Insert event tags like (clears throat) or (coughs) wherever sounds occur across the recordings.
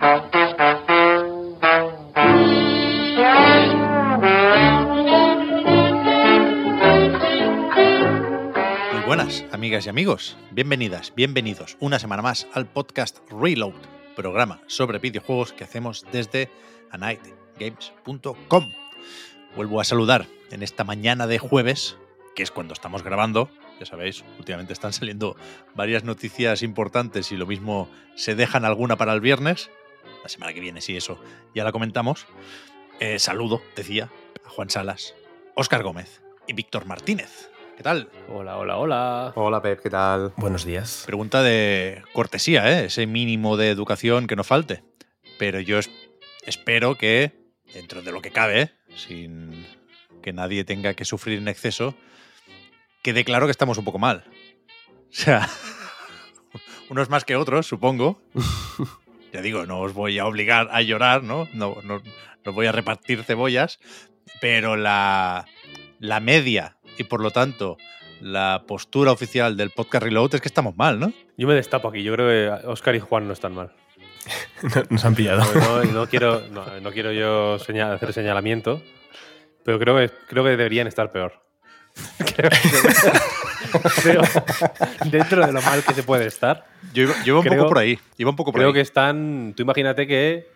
Muy buenas, amigas y amigos. Bienvenidas, bienvenidos una semana más al podcast Reload, programa sobre videojuegos que hacemos desde anightgames.com. Vuelvo a saludar en esta mañana de jueves, que es cuando estamos grabando. Ya sabéis, últimamente están saliendo varias noticias importantes y lo mismo se dejan alguna para el viernes. La semana que viene, sí, eso ya la comentamos. Eh, saludo, decía, a Juan Salas, Óscar Gómez y Víctor Martínez. ¿Qué tal? Hola, hola, hola. Hola Pep, ¿qué tal? Buenos días. Pregunta de cortesía, ¿eh? ese mínimo de educación que no falte. Pero yo es- espero que, dentro de lo que cabe, sin que nadie tenga que sufrir en exceso, quede claro que estamos un poco mal. (laughs) O sea, (laughs) unos más que otros, supongo. (laughs) Ya digo, no os voy a obligar a llorar, ¿no? No, no, no voy a repartir cebollas, pero la, la media y por lo tanto la postura oficial del podcast Reload es que estamos mal, ¿no? Yo me destapo aquí. Yo creo que Oscar y Juan no están mal. (laughs) Nos han pillado. No, no- no quiero, no, no quiero yo señal- hacer señalamiento, pero creo que, creo que deberían estar peor. creo, (laughs) (laughs) creo- dentro de lo mal que se puede estar, Yo iba, yo iba un Creo- poco por ahí. Iba un poco por creo ahí. que están. Tú imagínate que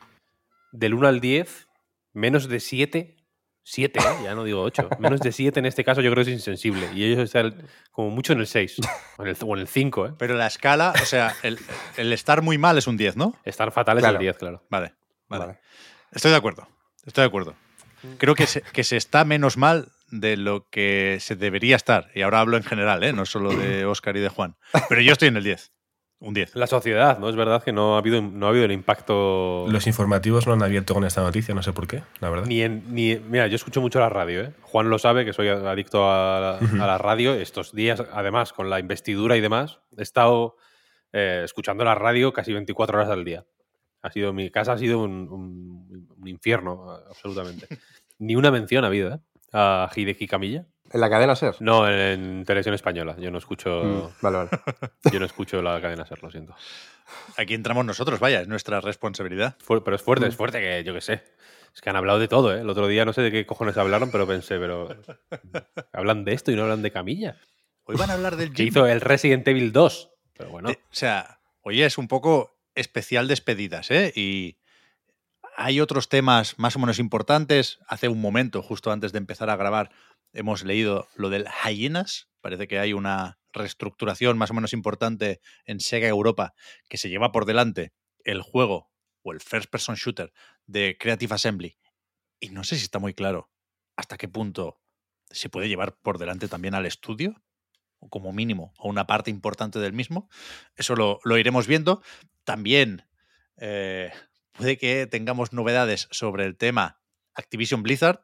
del 1 al 10, menos de 7. 7, ya no digo 8. (laughs) Menos de 7 en este caso yo creo que es insensible. Y ellos están como mucho en el 6. O en el, o en el 5, ¿eh? Pero la escala, o sea, el, el estar muy mal es un 10, ¿no? Estar fatal es Claro. el 10, claro. Vale, vale. Vale. Estoy de acuerdo. Estoy de acuerdo. Creo que se, que se está menos mal de lo que se debería estar. Y ahora hablo en general, ¿eh? no solo (clears throat) de Oscar y de Juan. Pero yo estoy en el 10. Un 10. La sociedad, ¿no? Es verdad que no ha habido, no ha habido el impacto. Los informativos no han abierto con esta noticia, no sé por qué, la verdad. Ni en, ni, mira, yo escucho mucho la radio, ¿eh? Juan lo sabe, que soy adicto a la, a la radio. Estos días, además, con la investidura y demás, he estado eh, escuchando la radio casi 24 horas al día. Ha sido, mi casa ha sido un, un- un infierno, absolutamente. Ni una mención ha habido, ¿eh? A Hideki Camilla. ¿En la cadena SER? No, en televisión española. Yo no escucho, Mm, Vale, vale. (laughs) yo no escucho la cadena ser, lo siento. Aquí entramos nosotros, vaya, es nuestra responsabilidad. Pero es fuerte, es fuerte que yo qué sé. Es que han hablado de todo, ¿eh? El otro día no sé de qué cojones hablaron, pero pensé, pero. (laughs) Hablan de esto y no hablan de Camilla. Hoy van a hablar del (laughs) Que hizo el Resident Evil 2. Pero bueno. De- o sea, oye, es un poco especial despedidas, ¿eh? Y hay otros temas más o menos importantes. Hace un momento, justo antes de empezar a grabar, hemos leído lo del Hyenas. Parece que hay una reestructuración más o menos importante en Sega Europa que se lleva por delante el juego o el first person shooter de Creative Assembly. Y no sé si está muy claro hasta qué punto se puede llevar por delante también al estudio o como mínimo, o una parte importante del mismo. Eso lo, lo iremos viendo. También eh, puede que tengamos novedades sobre el tema Activision Blizzard,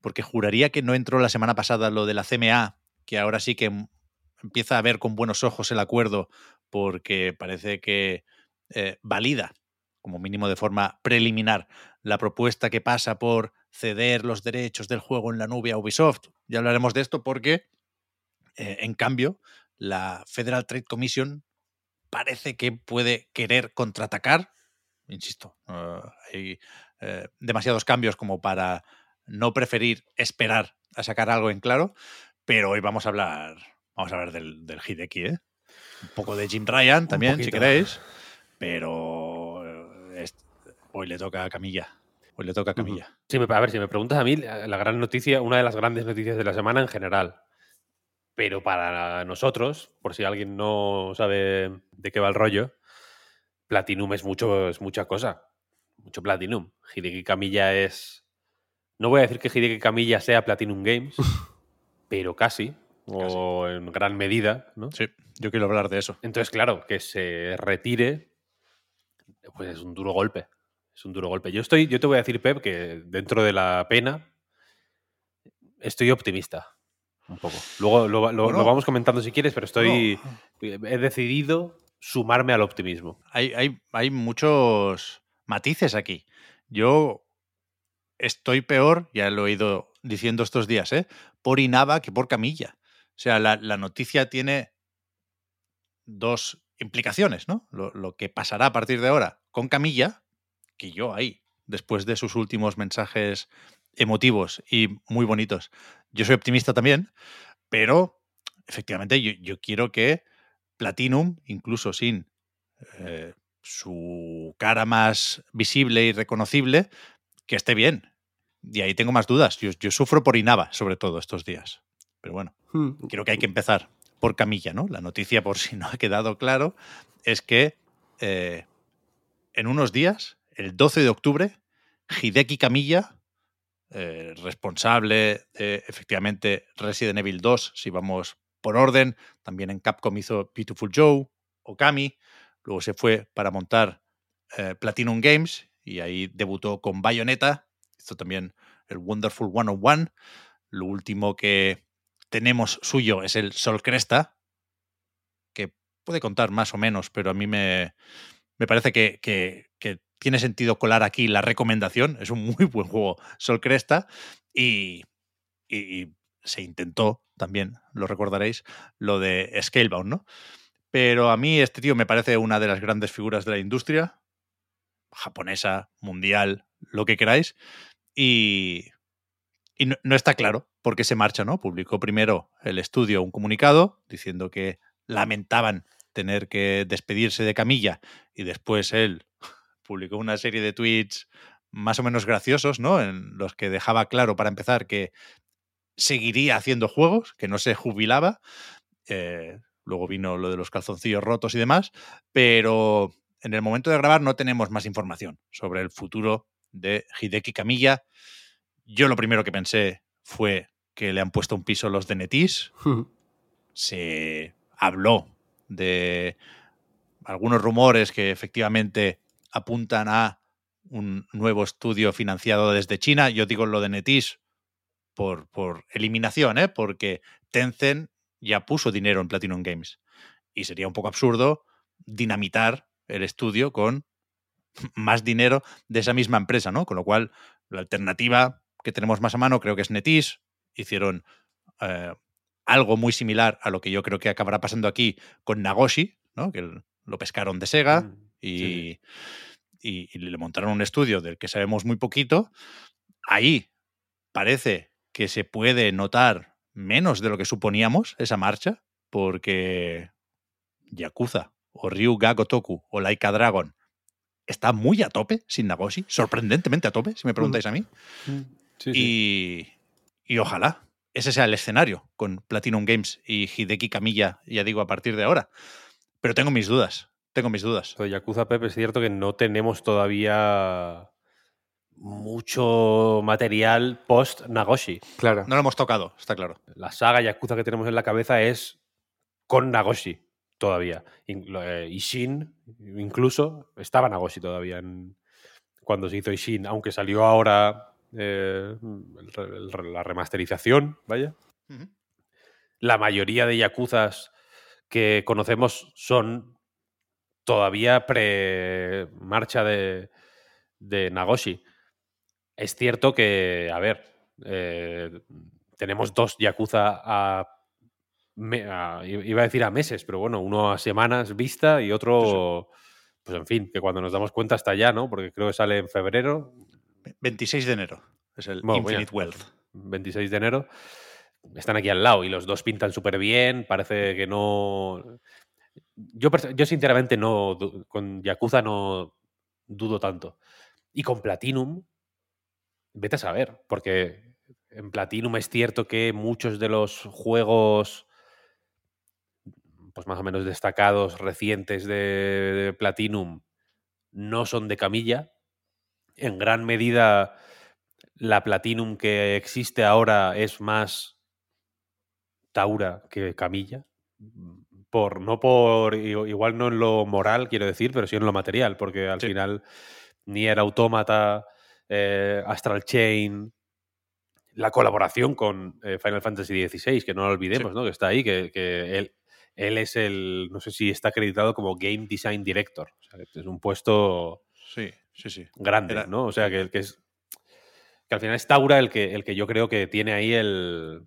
porque juraría que no entró la semana pasada lo de la CMA, que ahora sí que empieza a ver con buenos ojos el acuerdo, porque parece que eh, valida, como mínimo de forma preliminar, la propuesta que pasa por ceder los derechos del juego en la nube a Ubisoft. Ya hablaremos de esto porque eh, en cambio, la Federal Trade Commission parece que puede querer contraatacar. Insisto, eh, hay eh, demasiados cambios como para no preferir esperar a sacar algo en claro, pero hoy vamos a hablar, vamos a hablar del, del Hideki, ¿eh? Un poco de Jim Ryan también, si poquito. queréis, pero eh, es- hoy le toca a Camilla. Hoy le toca a Camilla. Me- a ver, si me preguntas a mí, la gran noticia, una de las grandes noticias de la semana en general. Pero para nosotros, por si alguien no sabe de qué va el rollo, Platinum es mucho, es mucha cosa. Mucho Platinum. Hideki Camilla es. No voy a decir que Hideki Camilla sea Platinum Games, (laughs) pero casi. O en gran medida, ¿no? Sí. yo quiero hablar de eso. Entonces, claro, que se retire, pues es un duro golpe. Es un duro golpe. Yo estoy, yo te voy a decir, Pep, que dentro de la pena estoy optimista. Un poco. Luego lo, lo vamos comentando si quieres, pero estoy. He decidido sumarme al optimismo. Hay, hay, hay muchos matices aquí. Yo estoy peor, ya lo he ido diciendo estos días, ¿eh? por Inaba que por Camilla. O sea, la, la noticia tiene dos implicaciones, ¿no? Lo, lo, que pasará a partir de ahora con Camilla, que yo ahí, después de sus últimos mensajes emotivos y muy bonitos, yo soy optimista también, pero efectivamente yo, yo quiero que Platinum, incluso sin eh, su cara más visible y reconocible, que esté bien. Y ahí tengo más dudas. Yo, yo sufro por Inaba, sobre todo estos días. Pero bueno, hmm. creo que hay que empezar por Camilla, ¿no? La noticia, por si no ha quedado claro, es que eh, en unos días, el 12 de octubre, Hideki Camilla, eh, responsable de efectivamente Resident Evil 2, si vamos por orden, también en Capcom hizo Beautiful Joe, Okami, luego se fue para montar eh, Platinum Games y ahí debutó con Bayonetta, hizo también el Wonderful 101, lo último que tenemos suyo es el Sol Cresta, que puede contar más o menos, pero a mí me, me parece que, que, tiene sentido colar aquí la recomendación. Es un (laughs) muy buen juego Sol Cresta y, y, se intentó también, lo recordaréis, lo de Scalebound, ¿no? Pero a mí este tío me parece una de las grandes figuras de la industria, japonesa, mundial, lo que queráis, y, y no, está claro por qué se marcha, ¿no? Publicó primero el estudio un comunicado diciendo que lamentaban tener que despedirse de Camilla y después él (laughs) publicó una serie de tweets más o menos graciosos, ¿no? En los que dejaba claro, para empezar, que seguiría haciendo juegos, que no se jubilaba. Eh, luego vino lo de los calzoncillos rotos y demás, pero en el momento de grabar no tenemos más información sobre el futuro de Hideki Camilla. Yo lo primero que pensé fue que le han puesto un piso los de Netis. Se habló de algunos rumores que efectivamente apuntan a un nuevo estudio financiado desde China. Yo digo lo de Netis por, por eliminación, ¿eh? porque Tencent ya puso dinero en Platinum Games. Y sería un poco absurdo dinamitar el estudio con (laughs) más dinero de esa misma empresa, ¿no? Con lo cual, la alternativa que tenemos más a mano creo que es Netis. Hicieron eh, algo muy similar a lo que yo creo que acabará pasando aquí con Nagoshi, ¿no? Que lo pescaron de Sega mm, y, y, le montaron un estudio del que sabemos muy poquito. Ahí parece que se puede notar menos de lo que suponíamos esa marcha, porque Yakuza o Ryu Gagotoku o Laika Dragon está muy a tope sin Nagoshi, sorprendentemente a tope, si me preguntáis a mí. Mm, y, y, ojalá ese sea el escenario con Platinum Games y Hideki Kamiya, ya digo, a partir de ahora. Pero tengo mis dudas, tengo mis dudas. Yakuza Pepe es cierto que no tenemos todavía mucho material post Nagoshi. Claro. No lo hemos tocado, está claro. La saga Yakuza que tenemos en la cabeza es con Nagoshi todavía. Eh, Ishin, incluso, estaba Nagoshi todavía en, cuando se hizo Ishin, aunque salió ahora eh, la remasterización, vaya. La mayoría de Yakuzas que conocemos son todavía pre-marcha de, de Nagoshi. Es cierto que, a ver, eh, tenemos dos Yakuza a, Iba a decir a meses, pero bueno, uno a semanas vista y otro. Pues en fin, que cuando nos damos cuenta está ya, ¿no? Porque creo que sale en febrero. 26 de enero. Es el Infinite Wealth. 26 de enero. Están aquí al lado y los dos pintan súper bien. Parece que no. Yo, yo sinceramente no. Con Yakuza no dudo tanto. Y con Platinum, Vete a saber, porque en Platinum es cierto que muchos de los juegos pues más o menos destacados recientes de, Platinum no son de camilla. En gran medida la Platinum que existe ahora es más Taura que Camilla, por, no por, igual no en lo moral, quiero decir, pero sí en lo material, porque al final ni era Autómata, eh, Astral Chain, la colaboración con eh, Final Fantasy XVI, que no lo olvidemos, ¿no? Que está ahí, que, él, él, es el, no sé si está acreditado como Game Design Director. O sea, es un puesto sí, sí, sí. grande, ¿no? O sea, que, que es que al final es Taura el que, el que yo creo que tiene ahí el,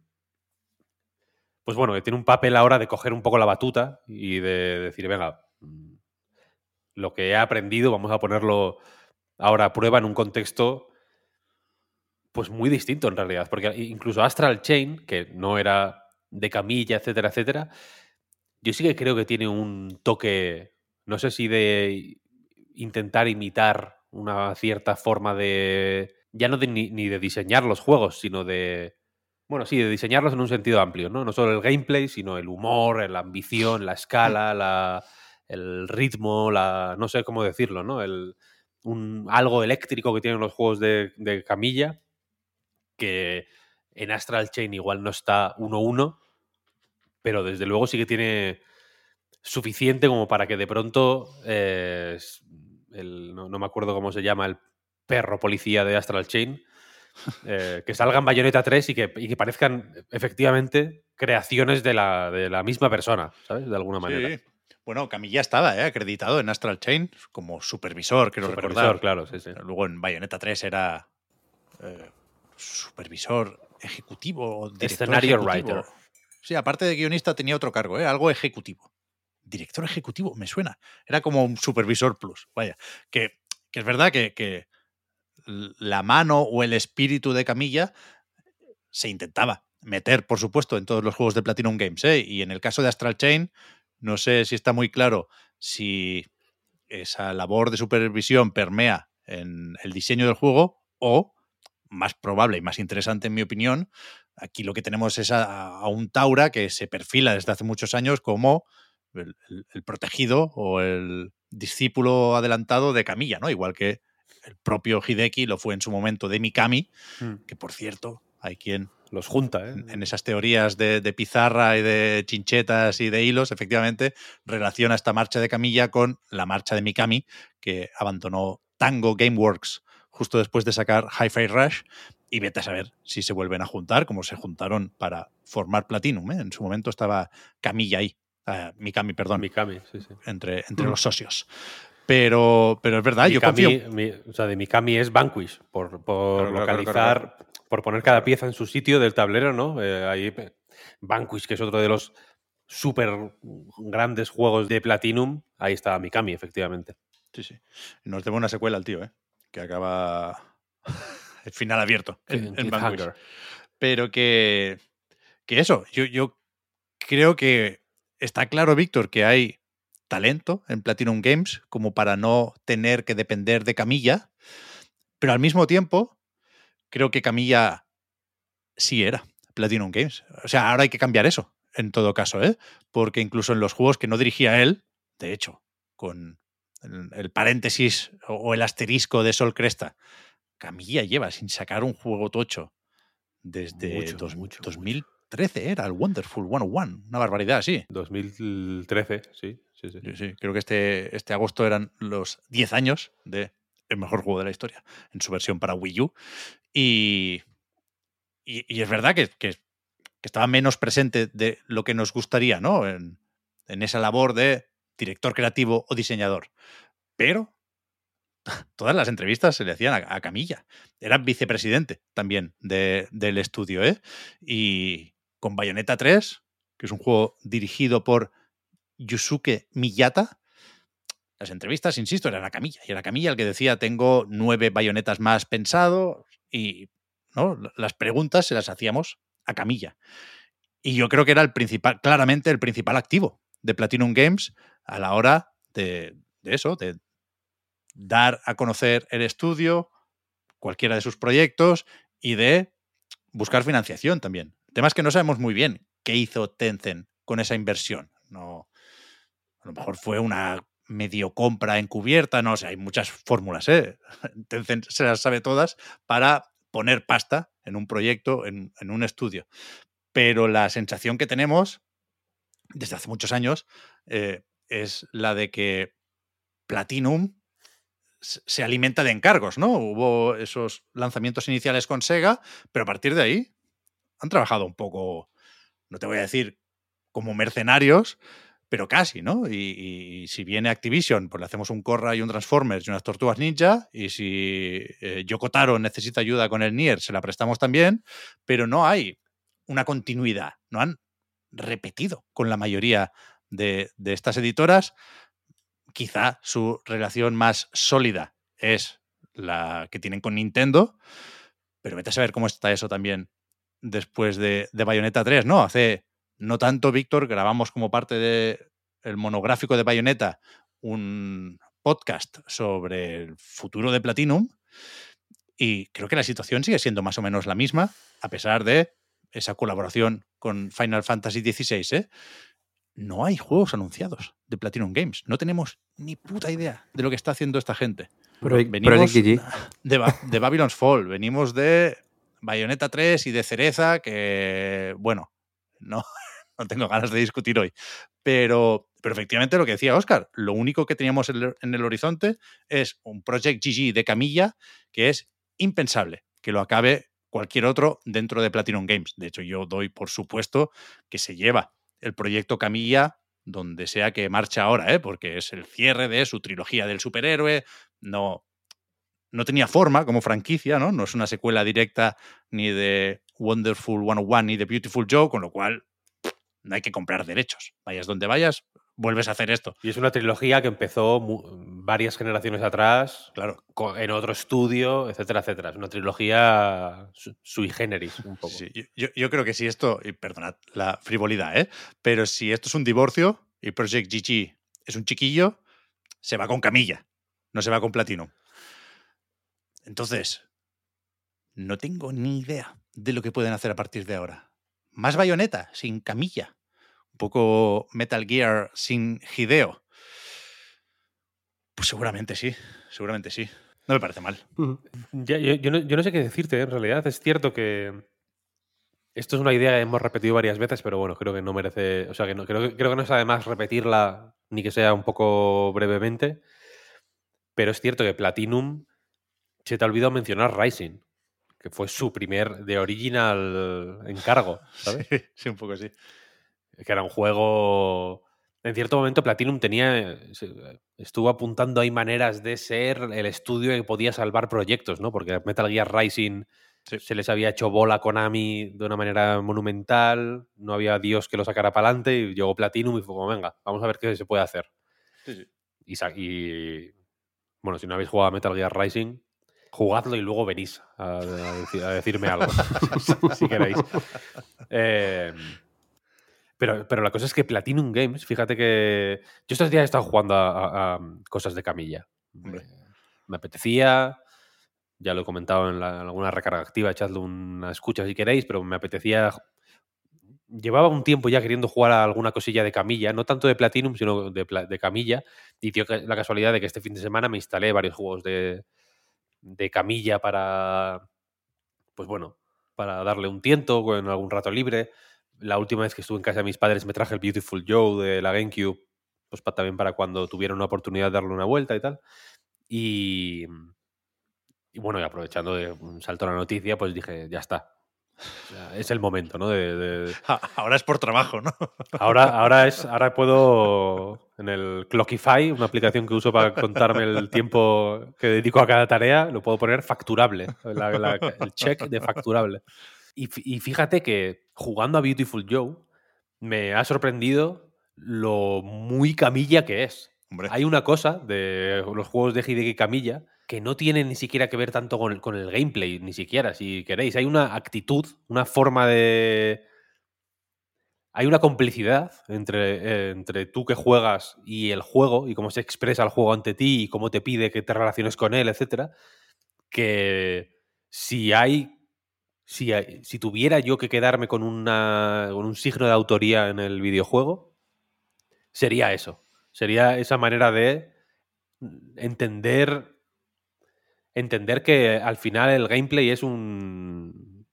pues bueno, que tiene un papel ahora de coger un poco la batuta y de decir, venga, mm, lo que he aprendido vamos a ponerlo ahora prueba en un contexto pues muy distinto en realidad, porque incluso Astral Chain, que no era de camilla, etcétera, etcétera, yo sí que creo que tiene un toque, no sé si de intentar imitar una cierta forma de, ya no ni de diseñar los juegos, sino de bueno, sí, de diseñarlos en un sentido amplio, ¿no? No solo el gameplay, sino el humor, la ambición, la escala, la, el ritmo, la. no sé cómo decirlo, ¿no? El, un, algo eléctrico que tienen los juegos de, de camilla, que en Astral Chain igual no está 1-1, pero desde luego sí que tiene suficiente como para que de pronto. Eh, el, no, no, me acuerdo cómo se llama el perro policía de Astral Chain eh, que salgan Bayonetta 3 y que, que, parezcan efectivamente creaciones de la, de la, misma persona, ¿sabes? De alguna manera. Sí. Bueno, Camilla estaba ¿eh? acreditado en Astral Chain como supervisor, quiero supervisor, recordar. claro, sí, sí. Luego en Bayonetta 3 era eh, supervisor ejecutivo, escenario writer. Sí, aparte de guionista tenía otro cargo, ¿eh? algo ejecutivo. Director ejecutivo, me suena. Era como un supervisor plus, vaya. Que, que es verdad que, que la mano o el espíritu de Camilla se intentaba meter, por supuesto, en todos los juegos de Platinum Games. ¿eh? Y en el caso de Astral Chain, no sé si está muy claro si esa labor de supervisión permea en el diseño del juego o, más probable y más interesante en mi opinión, aquí lo que tenemos es a, un Taura que se perfila desde hace muchos años como el, el protegido o el discípulo adelantado de Camilla, ¿no? Igual que el propio Hideki lo fue en su momento de Mikami, mm. que por cierto, hay quien los junta, ¿eh? En esas teorías de, pizarra y de chinchetas y de hilos, efectivamente, relaciona esta marcha de Camilla con la marcha de Mikami, que abandonó Tango Gameworks justo después de sacar Hi-Fi Rush. Y vete a saber si se vuelven a juntar, como se juntaron para formar Platinum. ¿eh? En su momento estaba Camilla ahí. Ah, Mikami, perdón. Mikami, sí, sí. Entre, entre mm. los socios. Pero, pero es verdad, yo confío. o sea, de Mikami es Vanquish, por, por localizar, por poner cada pieza en su sitio del tablero, ¿no? Eh, ahí, Vanquish, que es otro de los súper grandes juegos de Platinum, ahí está Mikami, efectivamente. Sí, sí. Nos debe una secuela al tío, ¿eh? Que acaba (laughs) el final abierto en, Vanquish. Pero que, que eso, yo, yo creo que está claro, Víctor, que hay talento en Platinum Games como para no tener que depender de Camilla, pero al mismo tiempo creo que Camilla sí era Platinum Games. O sea, ahora hay que cambiar eso, en todo caso, ¿eh? porque incluso en los juegos que no dirigía él, de hecho, con el, paréntesis o el asterisco de Sol Cresta, Camilla lleva sin sacar un juego tocho desde 2013, era el Wonderful 101, una barbaridad, sí. 2013, sí. Sí, Creo que este, este agosto eran los 10 años de el mejor juego de la historia en su versión para Wii U. Y, y, es verdad que, que, estaba menos presente de lo que nos gustaría, ¿no? En, en esa labor de director creativo o diseñador. Pero (laughs) todas las entrevistas se le hacían a, Camilla. Era vicepresidente también de, del estudio, ¿eh? Y con Bayonetta 3, que es un juego dirigido por Yusuke Miyata, las entrevistas, insisto, era la Camilla. Y era Camilla el que decía, tengo nueve bayonetas más pensado y ¿no? las preguntas se las hacíamos a Camilla. Y yo creo que era el principal, claramente el principal activo de Platinum Games a la hora de, de eso, de dar a conocer el estudio, cualquiera de sus proyectos y de buscar financiación también. El tema es que no sabemos muy bien qué hizo Tencent con esa inversión. No, a lo mejor fue una medio compra encubierta, no sé, hay muchas fórmulas, ¿eh? (laughs) se las sabe todas para poner pasta en un proyecto, en, un estudio. Pero la sensación que tenemos desde hace muchos años, eh, es la de que Platinum se alimenta de encargos, ¿no? Hubo esos lanzamientos iniciales con Sega, pero a partir de ahí han trabajado un poco, no te voy a decir como mercenarios, pero casi, ¿no? Y, si viene Activision, pues le hacemos un Corra y un Transformers y unas tortugas ninja, y si eh, Yokotaro necesita ayuda con el Nier, se la prestamos también, pero no hay una continuidad, no han repetido con la mayoría de, estas editoras. Quizá su relación más sólida es la que tienen con Nintendo, pero vete a saber cómo está eso también después de, de Bayonetta 3, ¿no? Hace no tanto, Víctor, grabamos como parte del monográfico de Bayonetta un podcast sobre el futuro de Platinum y creo que la situación sigue siendo más o menos la misma, a pesar de esa colaboración con Final Fantasy XVI. ¿eh? No hay juegos anunciados de Platinum Games. No tenemos ni puta idea de lo que está haciendo esta gente. venimos de, de Babylon's Fall, venimos de Bayonetta 3 y de Cereza, que, bueno, no, no tengo ganas de discutir hoy. Pero, pero efectivamente lo que decía Oscar, lo único que teníamos en el horizonte es un Project GG de camilla que es impensable que lo acabe cualquier otro dentro de Platinum Games. De hecho, yo doy por supuesto que se lleva el proyecto Camilla donde sea que marcha ahora, ¿eh? porque es el cierre de su trilogía del superhéroe. No, no tenía forma como franquicia, ¿no? No es una secuela directa ni de Wonderful 101 ni de Beautiful Joe, con lo cual no hay que comprar derechos. Vayas donde vayas, vuelves a hacer esto. Y es una trilogía que empezó varias generaciones atrás, claro, en otro estudio, etcétera, etcétera. Es una trilogía sui generis, un poco. yo, creo que si esto, y perdonad la frivolidad, ¿eh? pero si esto es un divorcio y Project GG es un chiquillo, se va con camilla, no se va con platino. Entonces, no tengo ni idea de lo que pueden hacer a partir de ahora. Más bayoneta, sin camilla. Un poco Metal Gear sin Hideo. Pues seguramente sí, seguramente sí. No me parece mal. yo, no, sé qué decirte, en realidad. Es cierto que esto es una idea que hemos repetido varias veces, pero bueno, creo que no merece. O sea, que no, creo, creo que no es además repetirla ni que sea un poco brevemente. Pero es cierto que Platinum se te ha olvidado mencionar Rising que fue su primer de original encargo, ¿sabes? (laughs) Sí, un poco sí. Que era un juego. En cierto momento Platinum tenía. Estuvo apuntando ahí maneras de ser el estudio que podía salvar proyectos, ¿no? Porque Metal Gear Rising se les había hecho bola a Konami de una manera monumental, no había Dios que lo sacara para adelante y llegó Platinum y fue como, venga, vamos a ver qué se puede hacer. Sí, y, y, bueno, si no habéis jugado a Metal Gear Rising, jugadlo y luego venís a, decirme algo, (laughs) si, queréis. (laughs) Em, pero, pero la cosa es que Platinum Games, fíjate que yo estos días he estado jugando a, cosas de camilla. Me, apetecía, ya lo he comentado en, alguna recarga activa, echadle una escucha si queréis, pero me apetecía llevaba un tiempo ya queriendo jugar a alguna cosilla de camilla, no tanto de Platinum, sino de, de camilla. Y dio la casualidad de que este fin de semana me instalé varios juegos de, de camilla para, pues bueno, para darle un tiento en algún rato libre. La última vez que estuve en casa de mis padres me traje el Beautiful Joe de la GameCube, pues también para cuando tuvieran una oportunidad de darle una vuelta y tal. Y, y bueno, y aprovechando de un salto a la noticia, pues dije, ya está, es el momento, ¿no? De, (laughs) Ahora es por trabajo, ¿no? (laughs) Ahora, ahora, es, ahora puedo, en el Clockify, una aplicación que uso para contarme el tiempo que dedico a cada tarea, lo puedo poner facturable, el check de facturable. Y, fíjate que jugando a Beautiful Joe me ha sorprendido lo muy camilla que es. Hay una cosa de los juegos de Hideki Camilla que no tiene ni siquiera que ver tanto con el, con el gameplay, ni siquiera, si queréis. Hay una actitud, una forma de... Hay una complicidad entre, eh, entre tú que juegas y el juego, y cómo se expresa el juego ante ti, y cómo te pide que te relaciones con él, etcétera, que si hay si, si, tuviera yo que quedarme con, una, con un signo de autoría en el videojuego, sería eso. Sería esa manera de entender entender que al final el gameplay es un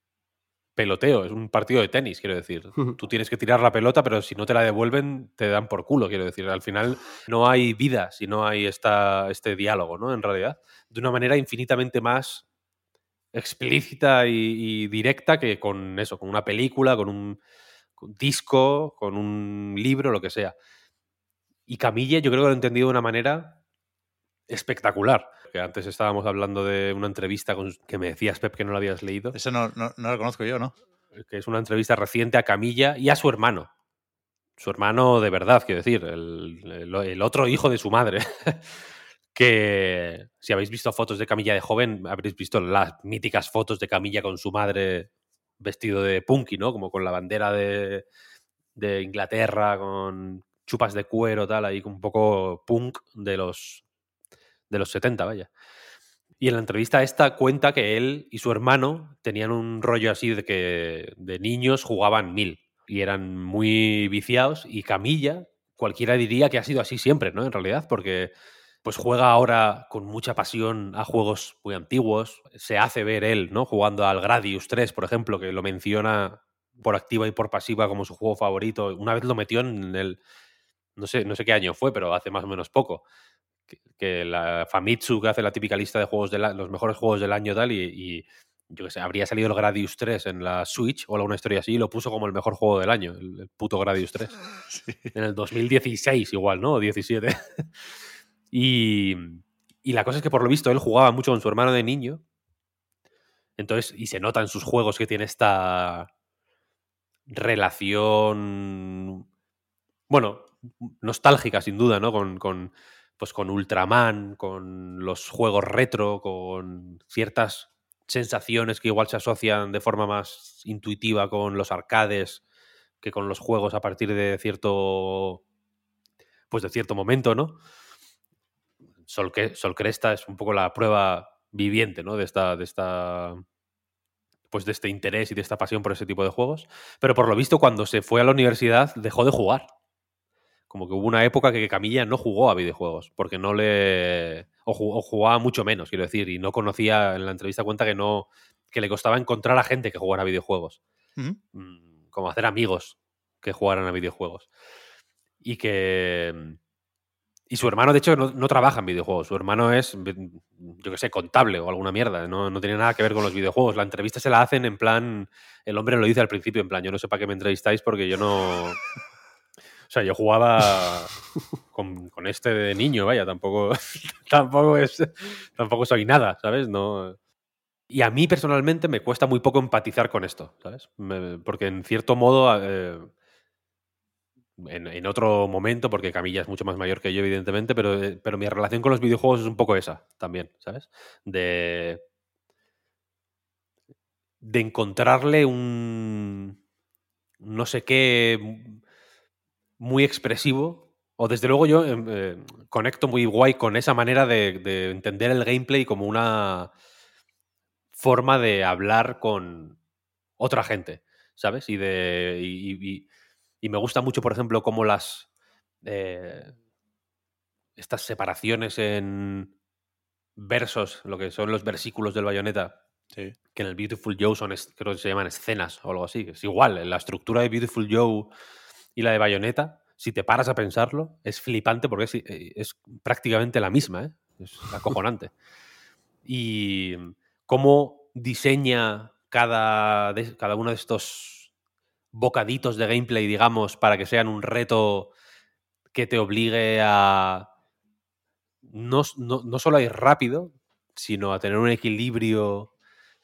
peloteo, es un partido de tenis, quiero decir. Tú tienes que tirar la pelota, pero si no te la devuelven, te dan por culo, quiero decir. Al final no hay vida si no hay esta, este diálogo, ¿no? En realidad, de una manera infinitamente más explícita y, directa que con eso, con una película, con un, disco, con un libro, lo que sea. Y Camille yo creo que lo he entendido de una manera espectacular. Que antes estábamos hablando de una entrevista que me decías, Pep, que no lo habías leído. Eso no, no, lo conozco yo, ¿no? Que es una entrevista reciente a Camilla y a su hermano. Su hermano de verdad, quiero decir, el otro hijo de su madre. (laughs) que si habéis visto fotos de Camilla de joven, habréis visto las míticas fotos de Camilla con su madre vestido de punky, ¿no? Como con la bandera de, de Inglaterra, con chupas de cuero, tal, ahí un poco punk de los, de los 70, vaya. Y en la entrevista esta cuenta que él y su hermano tenían un rollo así de que de niños jugaban mil y eran muy viciados y Camilla, cualquiera diría que ha sido así siempre, ¿no? En realidad, porque pues juega ahora con mucha pasión a juegos muy antiguos. Se hace ver él, ¿no? Jugando al Gradius 3, por ejemplo, que lo menciona por activa y por pasiva como su juego favorito. Una vez lo metió en el. No sé, no sé qué año fue, pero hace más o menos poco. Que, la Famitsu, que hace la típica lista de juegos de los mejores juegos del año, tal, y, yo qué sé, habría salido el Gradius 3 en la Switch o alguna historia así, y lo puso como el mejor juego del año, el, puto Gradius 3. (laughs) En el 2016, igual, ¿no? O 17. (laughs) Y, la cosa es que por lo visto él jugaba mucho con su hermano de niño. Entonces, y se nota en sus juegos que tiene esta relación, bueno, nostálgica sin duda, ¿no? Con, con, pues con Ultraman, con los juegos retro, con ciertas sensaciones que igual se asocian de forma más intuitiva con los arcades que con los juegos a partir de cierto, pues de cierto momento, ¿no? Sol, Cresta es un poco la prueba viviente, ¿no? De esta, de esta. Pues de este interés y de esta pasión por ese tipo de juegos. Pero por lo visto, cuando se fue a la universidad, dejó de jugar. Como que hubo una época que Camilla no jugó a videojuegos. Porque no le. O, jugaba mucho menos, quiero decir. Y no conocía. En la entrevista cuenta que no. que le costaba encontrar a gente que jugara a videojuegos. Mm, como hacer amigos que jugaran a videojuegos. Y que y su hermano, de hecho, no, trabaja en videojuegos. Su hermano es, yo qué sé, contable o alguna mierda. No, no, tiene nada que ver con los videojuegos. La entrevista se la hacen en plan. El hombre lo dice al principio, en plan, yo no sé para qué me entrevistáis porque yo no. O sea, yo jugaba con, este de niño, vaya, tampoco, (laughs) tampoco es, tampoco soy nada, ¿sabes? No. Y a mí personalmente me cuesta muy poco empatizar con esto, ¿sabes? porque en cierto modo eh, en, otro momento, porque Camilla es mucho más mayor que yo, evidentemente, pero, eh, pero mi relación con los videojuegos es un poco esa también, ¿sabes? De, de encontrarle un no sé qué muy expresivo. O desde luego yo em, eh, conecto muy guay con esa manera de, entender el gameplay como una forma de hablar con otra gente, ¿sabes? Y de. Me gusta mucho, por ejemplo, cómo las. Eh, estas separaciones en versos, lo que son los versículos del bayoneta, que en el Beautiful Joe son, creo que se llaman escenas o algo así. Es igual, la estructura de Beautiful Joe y la de bayoneta, si te paras a pensarlo, es flipante porque es, eh, es prácticamente la misma, ¿eh? es acojonante. (laughs) y cómo diseña cada, cada uno de estos bocaditos de gameplay, digamos, para que sean un reto que te obligue a no, no, solo a ir rápido, sino a tener un equilibrio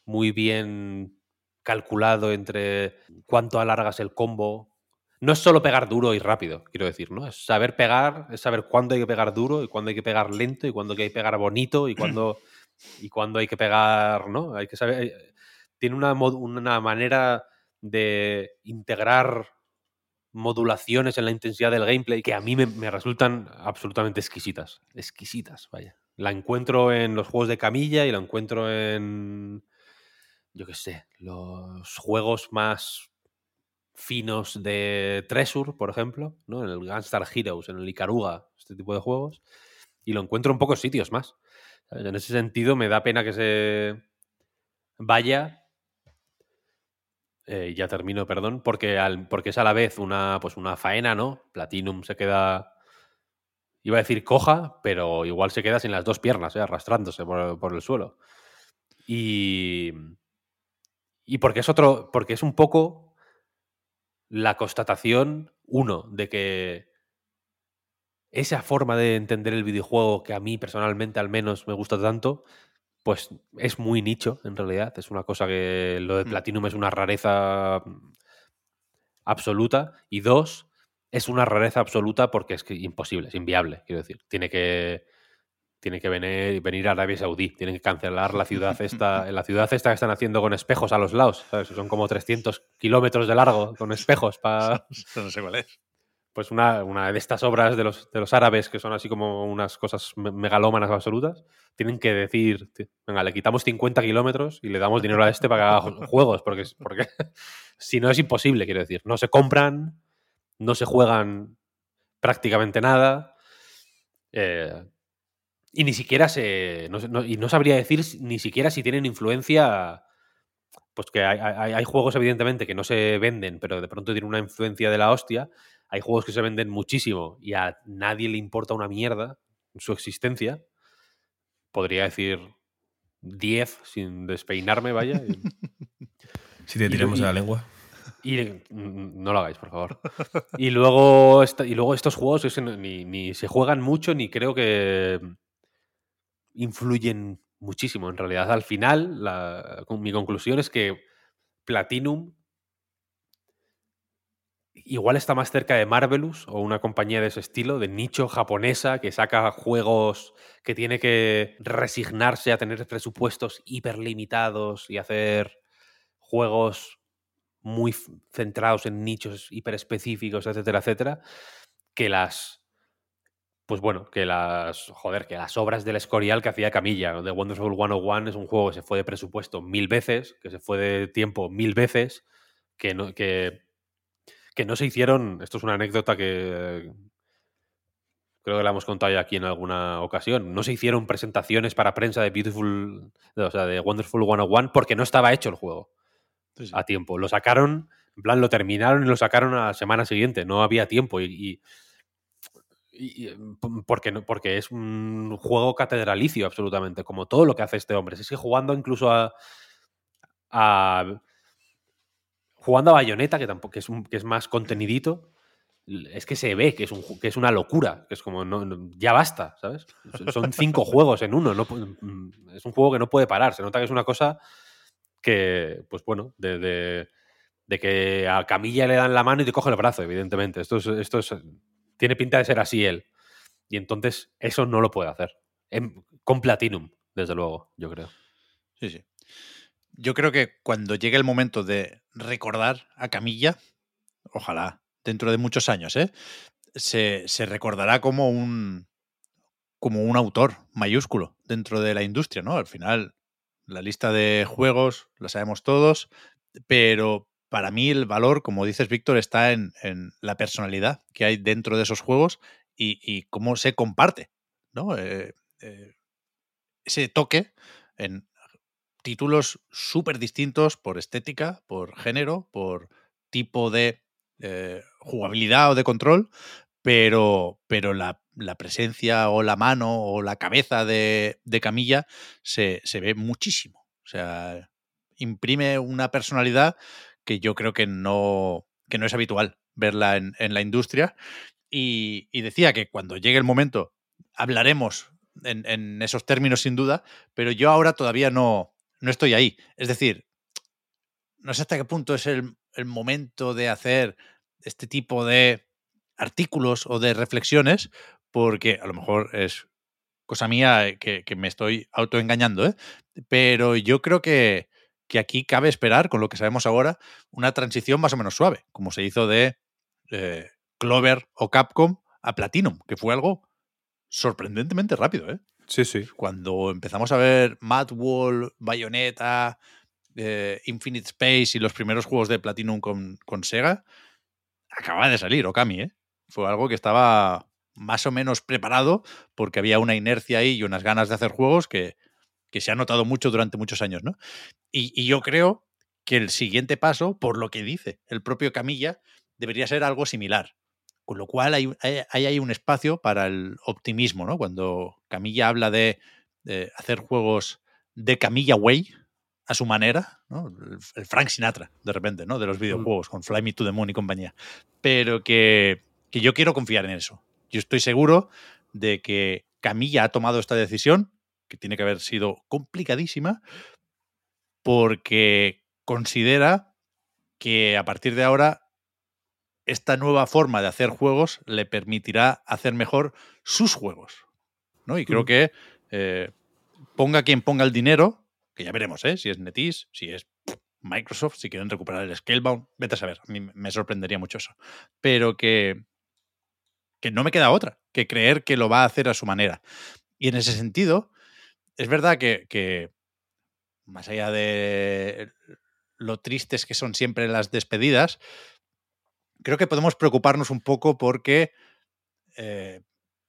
muy bien calculado entre cuánto alargas el combo. No es solo pegar duro y rápido, quiero decir, ¿no? Es saber pegar, es saber cuándo hay que pegar duro y cuándo hay que pegar lento y cuándo hay que pegar bonito y cuándo, (clears throat) y cuándo hay que pegar, ¿no? Hay que saber... Eh, tiene una, una manera de integrar modulaciones en la intensidad del gameplay que a mí me, resultan absolutamente exquisitas. Exquisitas, vaya. La encuentro en los juegos de camilla y la encuentro en, yo qué sé, los juegos más finos de Treasure, por ejemplo, ¿no? En el Gunstar Heroes, en el Icaruga, este tipo de juegos. Y lo encuentro en pocos sitios más. En ese sentido, me da pena que se vaya eh, ya termino, perdón, porque, al, porque es a la vez una, pues una faena, ¿no? Platinum se queda, iba a decir coja, pero igual se queda sin las dos piernas, ¿eh? arrastrándose por, por, el suelo. Y, y porque es otro, porque es un poco la constatación, uno, de que esa forma de entender el videojuego que a mí personalmente al menos me gusta tanto, pues es muy nicho en realidad. Es una cosa que lo de mm. Platinum es una rareza mm, absoluta. Y dos, es una rareza absoluta porque es que imposible, es inviable, quiero decir. Tiene que, tiene que venir, venir a Arabia Saudí, tienen que cancelar la ciudad esta, (laughs) la ciudad esta que están haciendo con espejos a los lados, Son como 300 kilómetros de largo con espejos para... (laughs) no sé cuál es pues una, una, de estas obras de los, de los árabes, que son así como unas cosas megalómanas absolutas, tienen que decir, venga, le quitamos 50 kilómetros y le damos dinero a este para que haga juegos, porque, porque (laughs) si no es imposible, quiero decir. No se compran, no se juegan prácticamente nada. Eh, y ni siquiera se. y no sabría decir ni siquiera si tienen influencia. Pues que hay, hay, hay, juegos, evidentemente, que no se venden, pero de pronto tienen una influencia de la hostia hay juegos que se venden muchísimo y a nadie le importa una mierda su existencia. Podría decir 10 sin despeinarme, vaya. (laughs) si te tiramos de la lengua. Y no lo hagáis, por favor. Y luego, y luego estos juegos ni, ni, se juegan mucho, ni creo que influyen muchísimo. En realidad, al final, la, mi conclusión es que Platinum igual está más cerca de Marvelous o una compañía de ese estilo, de nicho japonesa, que saca juegos que tiene que resignarse a tener presupuestos hiperlimitados y hacer juegos muy centrados en nichos hiperespecíficos, etcétera, etcétera, que las pues bueno, que las, joder, que las obras del Escorial que hacía Camilla, de Wonderful 101 es un juego que se fue de presupuesto mil veces, que se fue de tiempo mil veces, que, no, que que no se hicieron, esto es una anécdota que creo que la hemos contado ya aquí en alguna ocasión, no se hicieron presentaciones para prensa de Beautiful, o sea, de Wonderful 101 porque no estaba hecho el juego a tiempo. Lo sacaron, en plan, lo terminaron y lo sacaron a la semana siguiente, no había tiempo y, y porque, porque es un juego catedralicio absolutamente, como todo lo que hace este hombre. Es que jugando incluso a, a jugando a Bayonetta, que tampoco que es, un, que es más contenidito, es que se ve que es, un, que es una locura, que es como, no, ya basta, ¿sabes? Son cinco (laughs) juegos en uno, no, mm, es un juego que no puede parar, se nota que es una cosa que, pues bueno, de, de, que a Camilla le dan la mano y te coge el brazo, evidentemente. Esto, es, esto es, tiene pinta de ser así él. Y entonces eso no lo puede hacer. con Platinum, desde luego, yo creo. Sí, sí yo creo que cuando llegue el momento de recordar a Camilla, ojalá dentro de muchos años, ¿eh? se, recordará como un, como un autor mayúsculo dentro de la industria, ¿no? Al final, la lista de juegos la sabemos todos, pero para mí el valor, como dices, Víctor, está en, la personalidad que hay dentro de esos juegos y, cómo se comparte, ¿no? Eh, eh, ese toque en títulos súper distintos por estética, por género, por tipo de eh, jugabilidad o de control, pero, pero la, presencia o la mano o la cabeza de, Camilla se, ve muchísimo. O sea, imprime una personalidad que yo creo que no, que no es habitual verla en, la industria. Y, decía que cuando llegue el momento hablaremos en, en, esos términos sin duda, pero yo ahora todavía no, no estoy ahí. Es decir, no sé hasta qué punto es el, momento de hacer este tipo de artículos o de reflexiones, porque a lo mejor es cosa mía que, me estoy autoengañando, ¿eh? pero yo creo que, aquí cabe esperar, con lo que sabemos ahora, una transición más o menos suave, como se hizo de eh, Clover o Capcom a Platinum, que fue algo sorprendentemente rápido. ¿eh? Sí, sí. Cuando empezamos a ver Mad Wall, Bayonetta, eh, Infinite Space y los primeros juegos de Platinum con, Sega, acaba de salir Okami, ¿eh? Fue algo que estaba más o menos preparado porque había una inercia ahí y unas ganas de hacer juegos que, se ha notado mucho durante muchos años, ¿no? Y, yo creo que el siguiente paso, por lo que dice el propio Camilla, debería ser algo similar. Con lo cual hay, hay, un espacio para el optimismo, ¿no? Cuando Camilla habla de, hacer juegos de Camilla Way, a su manera, ¿no? el, Frank Sinatra, de repente, ¿no? De los mm. videojuegos, con Fly Me to the Moon y compañía. Pero que, que yo quiero confiar en eso. Yo estoy seguro de que Camilla ha tomado esta decisión, que tiene que haber sido complicadísima, porque considera que a partir de ahora esta nueva forma de hacer juegos le permitirá hacer mejor sus juegos. ¿no? Y creo que eh, ponga quien ponga el dinero, que ya veremos, ¿eh? si es NetEase, si es Microsoft, si quieren recuperar el Scalebound, vete a saber, a mí me sorprendería mucho eso. Pero que, que no me queda otra que creer que lo va a hacer a su manera. Y en ese sentido, es verdad que, más allá de lo tristes que son siempre las despedidas, creo que podemos preocuparnos un poco porque eh,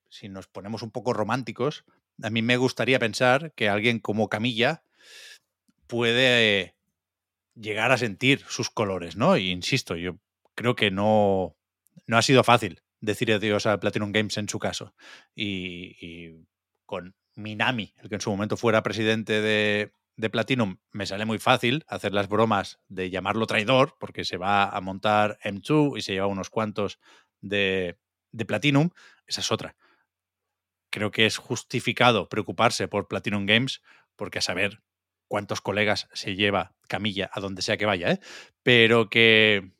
si nos ponemos un poco románticos, a mí me gustaría pensar que alguien como Camilla puede llegar a sentir sus colores, ¿no? Y insisto, yo creo que no, no ha sido fácil decir adiós a Platinum Games en su caso. Y, con Minami, el que en su momento fuera presidente de, Platinum, me sale muy fácil hacer las bromas de llamarlo traidor, porque se va a montar M2 y se lleva unos cuantos de, de Platinum. Esa es otra. Creo que es justificado preocuparse por Platinum Games, porque a saber cuántos colegas se lleva Camilla a donde sea que vaya, ¿eh? pero que,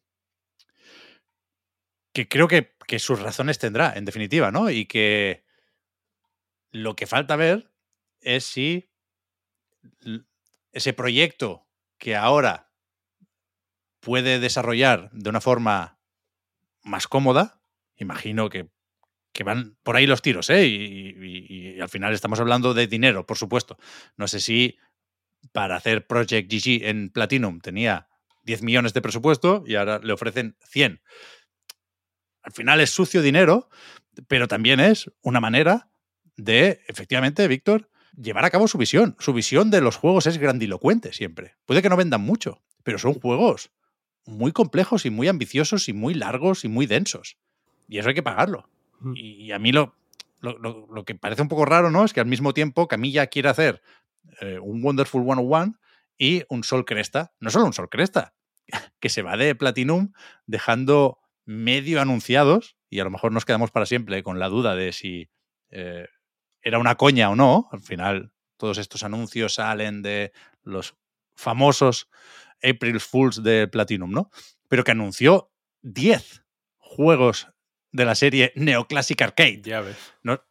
que creo que que sus razones tendrá, en definitiva, ¿no? Y que lo que falta ver es si ese proyecto que ahora puede desarrollar de una forma más cómoda, imagino que, van por ahí los tiros, ¿eh? Y, y, al final estamos hablando de dinero, por supuesto. No sé si para hacer Project GG en Platinum tenía 10 millones de presupuesto y ahora le ofrecen 100 al final es sucio dinero, pero también es una manera de, efectivamente, Víctor, llevar a cabo su visión. Su visión de los juegos es grandilocuente siempre. Puede que no vendan mucho, pero son juegos muy complejos y muy ambiciosos y muy largos y muy densos. Y eso hay que pagarlo. Y a mí lo, lo, que parece un poco raro, ¿no? Es que al mismo tiempo Camilla quiere hacer eh, un Wonderful 101 y un Sol Cresta. No solo un Sol Cresta, (laughs) que se va de Platinum dejando medio anunciados, y a lo mejor nos quedamos para siempre con la duda de si eh, era una coña o no. Al final, todos estos anuncios salen de los famosos April Fools de Platinum, ¿no? Pero que anunció 10 juegos de la serie Neoclassic Arcade. Ya ves. No,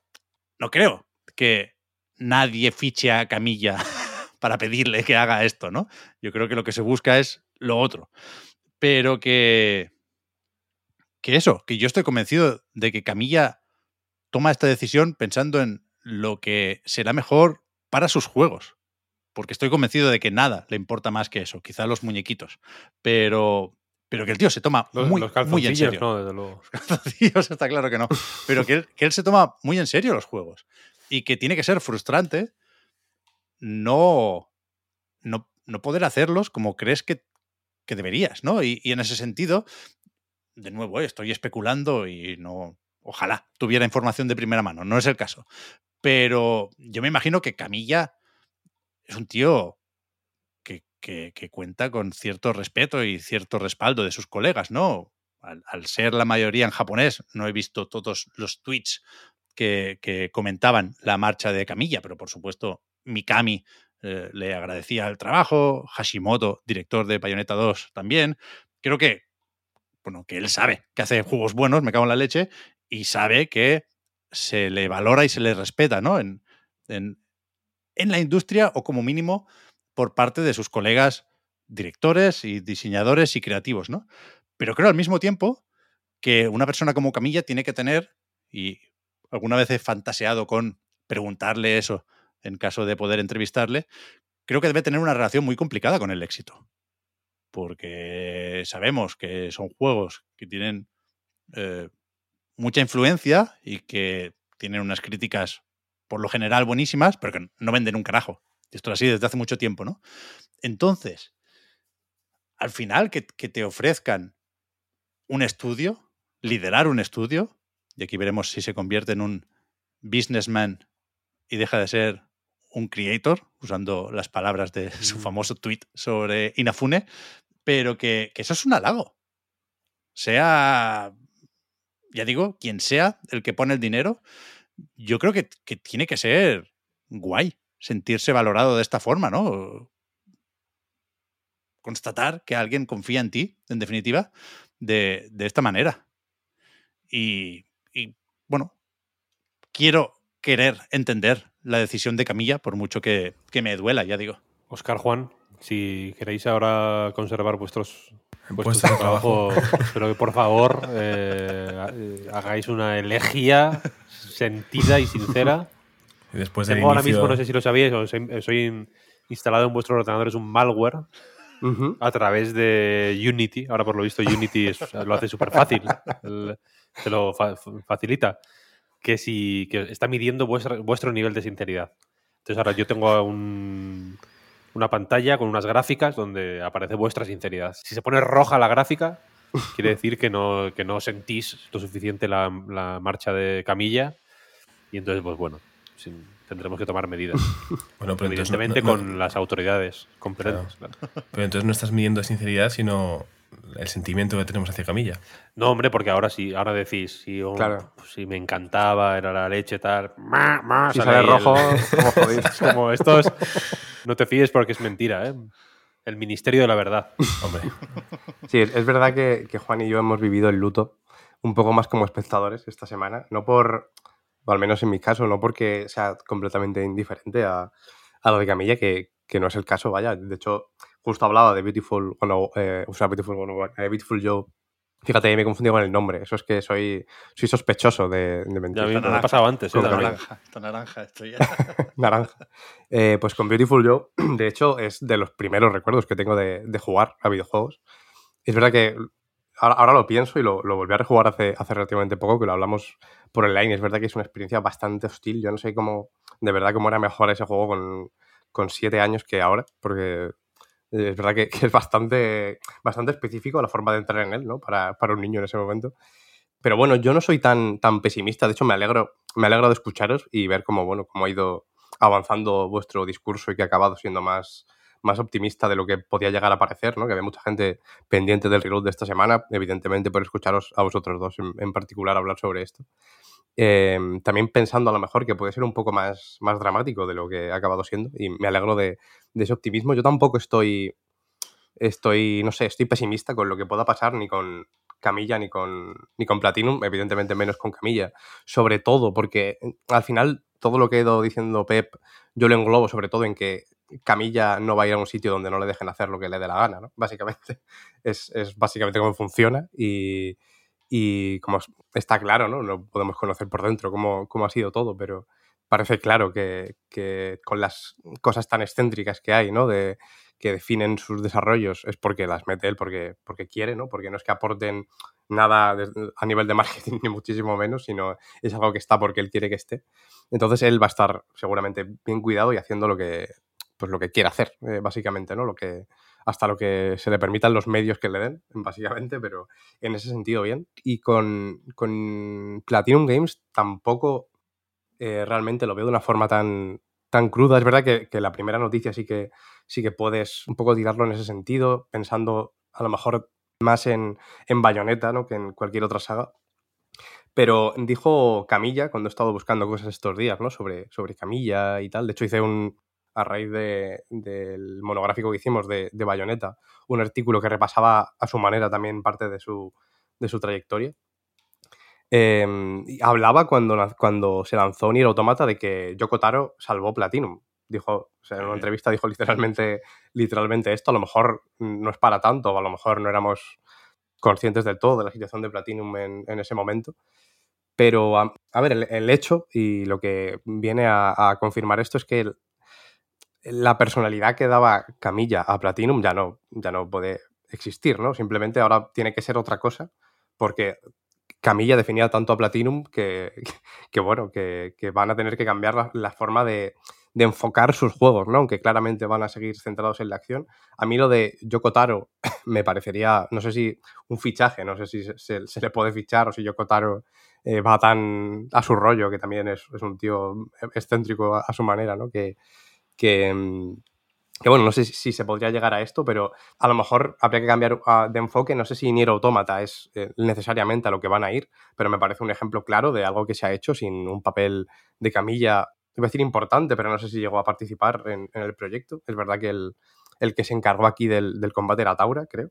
no creo que nadie fiche a Camilla (laughs) para pedirle que haga esto, ¿no? Yo creo que lo que se busca es lo otro. Pero que, que eso, que yo estoy convencido de que Camilla toma esta decisión pensando en lo que será mejor para sus juegos. Porque estoy convencido de que nada le importa más que eso, quizá los muñequitos. Pero, pero que el tío se toma muy, muy en serio. No, desde luego. Los (laughs) calzoncillos está claro que no. Pero que él, que él se toma muy en serio los juegos. Y que tiene que ser frustrante no, no, no poder hacerlos como crees que, que deberías, ¿no? Y, y, en ese sentido, de nuevo, eh, estoy especulando y no. Ojalá tuviera información de primera mano, no es el caso. Pero yo me imagino que Camilla es un tío que, que, cuenta con cierto respeto y cierto respaldo de sus colegas, ¿no? Al, ser la mayoría en japonés, no he visto todos los tweets que, que comentaban la marcha de Camilla, pero por supuesto Mikami eh, le agradecía el trabajo, Hashimoto, director de Bayonetta 2, también. Creo que bueno, que él sabe que hace juegos buenos, me cago en la leche, y sabe que se le valora y se le respeta, ¿no? En, en, la industria o como mínimo por parte de sus colegas directores y diseñadores y creativos, ¿no? Pero creo al mismo tiempo que una persona como Camilla tiene que tener, y alguna vez he fantaseado con preguntarle eso en caso de poder entrevistarle, creo que debe tener una relación muy complicada con el éxito porque sabemos que son juegos que tienen eh, mucha influencia y que tienen unas críticas por lo general buenísimas, pero que no venden un carajo. Esto es así desde hace mucho tiempo, ¿no? Entonces, al final que, que te ofrezcan un estudio, liderar un estudio, y aquí veremos si se convierte en un businessman y deja de ser un creator, usando las palabras de su famoso tweet sobre Inafune, pero que, que eso es un halago. Sea, ya digo, quien sea el que pone el dinero, yo creo que, tiene que ser guay sentirse valorado de esta forma, ¿no? Constatar que alguien confía en ti, en definitiva, de, esta manera. Y, y, bueno, quiero querer entender la decisión de Camilla, por mucho que, que me duela, ya digo. Oscar Juan, si queréis ahora conservar vuestros Puestos puestos de de trabajo, pero que por favor eh, hagáis una elegía sentida y sincera. Y después Tengo ahora inicio- mismo, no sé si lo sabíais, os he- os he instalado en vuestros ordenadores un malware a través de Unity. Ahora, por lo visto, Unity es- lo hace súper fácil. Te lo fa- facilita. Que si que está midiendo vuestra- vuestro nivel de sinceridad. Entonces, ahora yo tengo un- una pantalla con unas gráficas donde aparece vuestra sinceridad. Si se pone roja la gráfica, quiere decir que no, que no sentís lo suficiente la, la marcha de camilla. Y entonces, pues bueno, sin- tendremos que tomar medidas. (laughs) Bueno, pero entonces, no- Evidentemente no- con las autoridades competentes. claro. pero entonces no estás midiendo sinceridad, sino el sentimiento que tenemos hacia Camilla. No, hombre, porque ahora sí, ahora decís, si, oh, Claro. si me encantaba, era la leche, tal. Si sale rojo, (laughs) el- como como estos. No te fíes porque es mentira, ¿eh? El ministerio de la verdad. Sí, es verdad que, Juan y yo hemos vivido el luto un poco más como espectadores esta semana. No por, o al menos en mi caso, no porque sea completamente indiferente a, a lo de Camilla, que, que no es el caso, vaya. De hecho, justo hablaba de Beautiful, eh, o sea, Beautiful, Beautiful Joe. Fíjate, me he confundido con el nombre. Eso es que soy, soy sospechoso de, de mentir. Ya a mí me naranja. ha pasado antes, ¿eh? Naranja, esta naranja, esto ya. (laughs) naranja. Eh, pues con Beautiful Joe, (clears throat) de hecho, es de los primeros recuerdos que tengo de, de jugar a videojuegos. Es verdad que ahora, ahora lo pienso y lo, lo volví a rejugar hace, hace relativamente poco, que lo hablamos por online. Es verdad que es una experiencia bastante hostil. Yo no sé cómo, de verdad, cómo era mejor ese juego con, con siete años que ahora, porque es verdad que, es bastante, bastante específico la forma de entrar en él, ¿no? Para, para un niño en ese momento. Pero bueno, yo no soy tan, tan pesimista. De hecho, me alegro, me alegro de escucharos y ver cómo, bueno, cómo ha ido avanzando vuestro discurso y que ha acabado siendo más, más optimista de lo que podía llegar a parecer, ¿no? Que había mucha gente pendiente del reload de esta semana, evidentemente por escucharos a vosotros dos en, en particular hablar sobre esto. Eh, también pensando a lo mejor que puede ser un poco más, más dramático de lo que ha acabado siendo y me alegro de, de ese optimismo. Yo tampoco estoy, estoy, no sé, estoy pesimista con lo que pueda pasar ni con Camilla ni con, ni con Platinum, evidentemente menos con Camilla, sobre todo porque eh, al final todo lo que he ido diciendo Pep, yo lo englobo sobre todo en que Camilla no va a ir a un sitio donde no le dejen hacer lo que le dé la gana. (laughs) Básicamente, es, es básicamente cómo funciona y, y como es- está claro, ¿no? No podemos conocer por dentro cómo, cómo ha sido todo, pero parece claro que, que con las cosas tan excéntricas que hay, ¿no? De, que definen sus desarrollos es porque las mete él, porque, porque quiere, ¿no? Porque no es que aporten nada a nivel de marketing, (laughs) ni muchísimo menos, sino es algo que está porque él quiere que esté. Entonces él va a estar seguramente bien cuidado y haciendo lo que, pues lo que quiere hacer, eh, básicamente, ¿no? Lo que, hasta lo que se le permitan los medios que le den, básicamente, pero en ese sentido bien. Y con, con Platinum Games tampoco eh, realmente lo veo de una forma tan, tan cruda. Es verdad que, que la primera noticia sí que, sí que puedes un poco tirarlo en ese sentido, pensando a lo mejor más en, en Bayonetta ¿no? que en cualquier otra saga. Pero dijo Camilla, cuando he estado buscando cosas estos días, ¿no? Sobre, sobre Camilla y tal. De hecho, hice un, a raíz de- del monográfico que hicimos de, de Bayonetta, un artículo que repasaba a su manera también parte de su, de su trayectoria. Eh, y hablaba cuando, cuando se lanzó Nier Automata de que Yoko Taro salvó Platinum. Dijo, o sea, en una entrevista dijo literalmente, literalmente esto. A lo mejor no es para tanto, o a lo mejor no éramos conscientes del todo de la situación de Platinum en, en ese momento. Pero, a, a ver, el, el hecho y lo que viene a, a confirmar esto es que el- la personalidad que daba Camilla a Platinum ya no, ya no puede existir, ¿no? Simplemente ahora tiene que ser otra cosa, porque Camilla definía tanto a Platinum que, (laughs) que bueno, que, que van a tener que cambiar la, forma de, de enfocar sus juegos, ¿no? Aunque claramente van a seguir centrados en la acción. A mí lo de Yoko Taro (coughs) me parecería, no sé si un fichaje, no sé si se, le puede fichar o si Yoko Taro eh, va tan a su rollo, que también es, un tío excéntrico a, su manera, ¿no? Que, que, mm, que bueno, no sé si, se podría llegar a esto, pero a lo mejor habría que cambiar ah, de enfoque. No sé si Nier Automata es eh, necesariamente a lo que van a ir, pero me parece un ejemplo claro de algo que se ha hecho sin un papel de camilla, iba a decir importante, pero no sé si llegó a participar en, el proyecto. Es verdad que el, el, que se encargó aquí del, del combate era Taura, creo.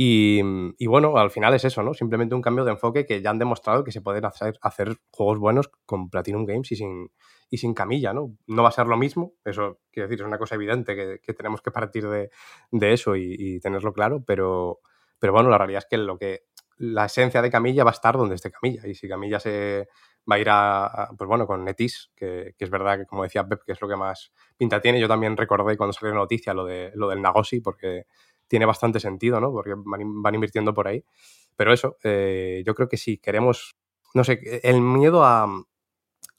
Y, y, bueno, al final es eso, ¿no? Simplemente un cambio de enfoque que ya han demostrado que se pueden hacer, hacer juegos buenos con Platinum Games y sin, y sin camilla, ¿no? No va a ser lo mismo, eso quiero decir, es una cosa evidente que, tenemos que partir de, eso y, tenerlo claro, pero, pero bueno, la realidad es que lo que la esencia de Camilla va a estar donde esté Camilla y si Camilla se va a ir a, pues bueno, con Netis, que, es verdad que como decía Pep, que es lo que más pinta tiene, yo también recordé cuando salió la noticia lo, de, lo del Nagosi, porque tiene bastante sentido, ¿no? Porque van, invirtiendo por ahí. Pero eso, eh, yo creo que si queremos, no sé, el miedo a,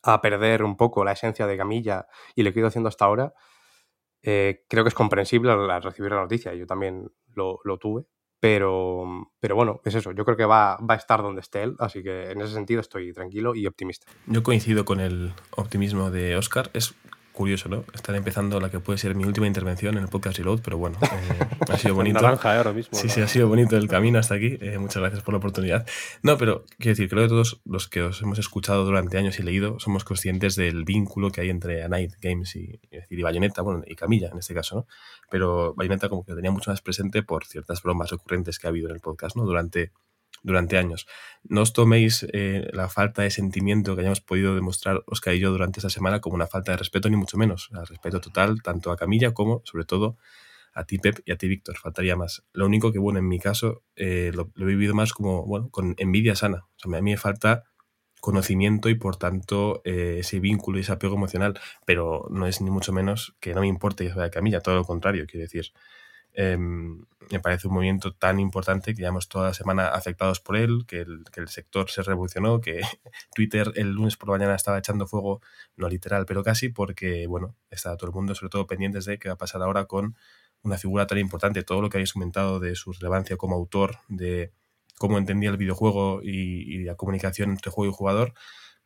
a perder un poco la esencia de Camilla y lo que he ido haciendo hasta ahora, eh, creo que es comprensible al, recibir la noticia. Yo también lo, tuve. Pero, pero bueno, es eso. Yo creo que va, va, a estar donde esté él. Así que en ese sentido estoy tranquilo y optimista. Yo coincido con el optimismo de Oscar. Es curioso, ¿no? Estar empezando la que puede ser mi última intervención en el podcast Reload, pero bueno, eh, (laughs) ha sido bonito. naranja ¿eh? ahora mismo. Sí, sí, ha sido bonito el camino hasta aquí. Eh, muchas gracias por la oportunidad. No, pero quiero decir, creo que todos los que os hemos escuchado durante años y leído somos conscientes del vínculo que hay entre A Night Games y, decir, y Bayonetta, bueno, y Camilla en este caso, ¿no? Pero Bayonetta como que lo tenía mucho más presente por ciertas bromas recurrentes que ha habido en el podcast, ¿no? Durante durante años. No os toméis eh, la falta de sentimiento que hayamos podido demostrar Oscar y yo durante esta semana como una falta de respeto, ni mucho menos. Respeto total, tanto a Camilla como, sobre todo, a ti, Pep, y a ti, Víctor. Faltaría más. Lo único que, bueno, en mi caso, eh, lo, he vivido más como, bueno, con envidia sana. O sea, a mí me falta conocimiento y, por tanto, eh, ese vínculo y ese apego emocional. Pero no es ni mucho menos que no me importe que sea Camilla, todo lo contrario, quiero decir. Em, me parece un movimiento tan importante que llevamos toda la semana afectados por él, que el, que el, sector se revolucionó, que (laughs) Twitter el lunes por la mañana estaba echando fuego, no literal, pero casi, porque, bueno, está todo el mundo sobre todo pendientes de qué va a pasar ahora con una figura tan importante. Todo lo que habéis comentado de su relevancia como autor, de cómo entendía el videojuego y, y la comunicación entre juego y jugador,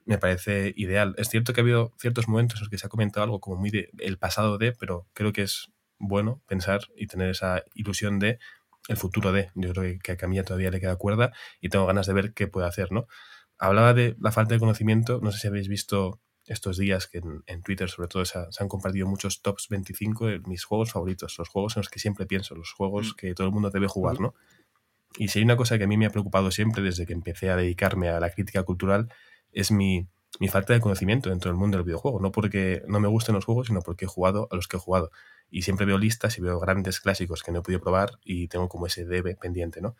me parece ideal. Es cierto que ha habido ciertos momentos en los que se ha comentado algo como muy de el pasado de, pero creo que es bueno pensar y tener esa ilusión de el futuro de. Yo creo que a Camilla todavía le queda cuerda y tengo ganas de ver qué puede hacer, ¿no? Hablaba de la falta de conocimiento, no sé si habéis visto estos días que en, Twitter sobre todo se, han compartido muchos tops 25 de mis juegos favoritos, los juegos en los que siempre pienso, los juegos mm. que todo el mundo debe jugar, ¿no? Y si hay una cosa que a mí me ha preocupado siempre desde que empecé a dedicarme a la crítica cultural, es mi, mi falta de conocimiento dentro del mundo del videojuego. No porque no me gusten los juegos, sino porque he jugado a los que he jugado y siempre veo listas y veo grandes clásicos que no he podido probar y tengo como ese debe pendiente, ¿no?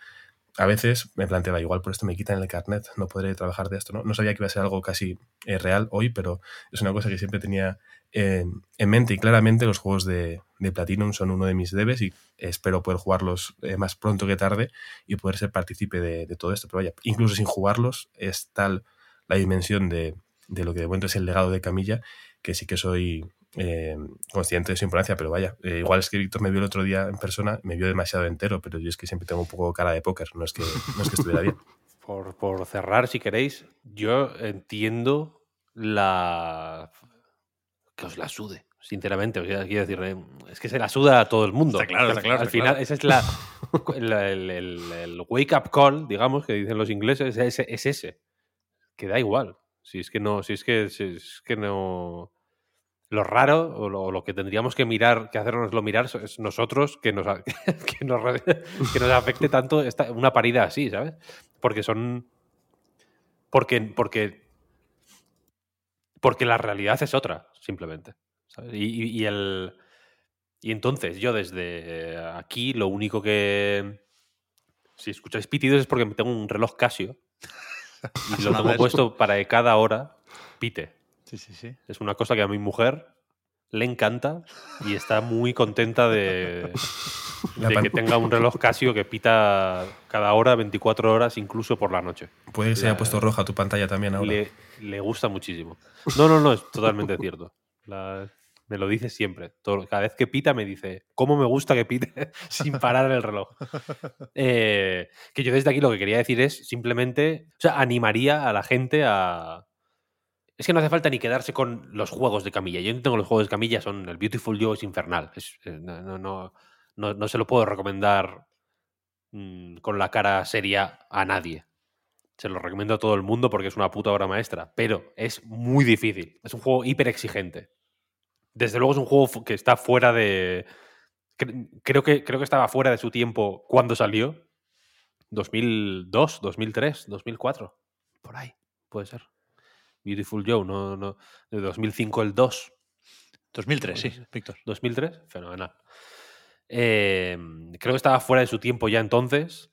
A veces me planteaba, igual por esto me quitan el carnet, no podré trabajar de esto, ¿no? No sabía que iba a ser algo casi eh, real hoy, pero es una cosa que siempre tenía en mente y claramente los juegos de, de, Platinum son uno de mis debes y espero poder jugarlos eh, más pronto que tarde y poder ser partícipe de, de, todo esto. Pero vaya, incluso sin jugarlos es tal la dimensión de, de lo que de momento es el legado de Camilla que sí que soy eh, consciente de su importancia, pero vaya, eh, igual es que Víctor me vio el otro día en persona, me vio demasiado entero, pero yo es que siempre tengo un poco cara de póker, no es que, no es que estuviera bien. (laughs) Por, por, cerrar, si queréis, yo entiendo la... que os la sude, sinceramente. quiero decir, eh, es que se la suda a todo el mundo. claro, claro. Al final, ese es la, (laughs) el, el, wake-up call, digamos, que dicen los ingleses, es, es, ese. Que da igual. Si es que no, si es que, si es que no lo raro o lo, que tendríamos que mirar, que hacernoslo mirar es nosotros que nos, (laughs) que nos, que nos afecte tanto esta, una parida así, ¿sabes? Porque son. Porque, porque, porque la realidad es otra, simplemente. Y, y, el, y entonces yo desde aquí lo único que... Si escucháis pitidos es porque tengo un reloj Casio (laughs) y lo tengo puesto para que cada hora pite. Es una cosa que a mi mujer le encanta y está muy contenta de, (laughs) que tenga un reloj Casio que pita cada hora, 24 horas, incluso por la noche. Puede que se haya puesto roja tu pantalla también ahora. Le, le, gusta muchísimo. No, no, no, es totalmente cierto. La- me lo dice siempre. Todo- cada vez que pita me dice, ¿cómo me gusta que pite (laughs) sin parar el reloj? (laughs) Eh, que yo desde aquí lo que quería decir es simplemente, o sea, animaría a la gente a... Es que no hace falta ni quedarse con los juegos de camilla. Yo entiendo que los juegos de camilla son... El Beautiful Joe es infernal. Eh, no, no, no, no- se lo puedo recomendar mm, con la cara seria a nadie. Se lo recomiendo a todo el mundo porque es una puta obra maestra. Pero es muy difícil. Es un juego hiper exigente. Desde luego es un juego que está fuera de. cre- Creo que, creo que estaba fuera de su tiempo cuando salió. 2002, 2003, 2004. Por ahí, puede ser. Beautiful Joe, no, no, de 2005 el 2. 2003, sí, Víctor. 2003, fenomenal. Eh, creo que estaba fuera de su tiempo ya entonces.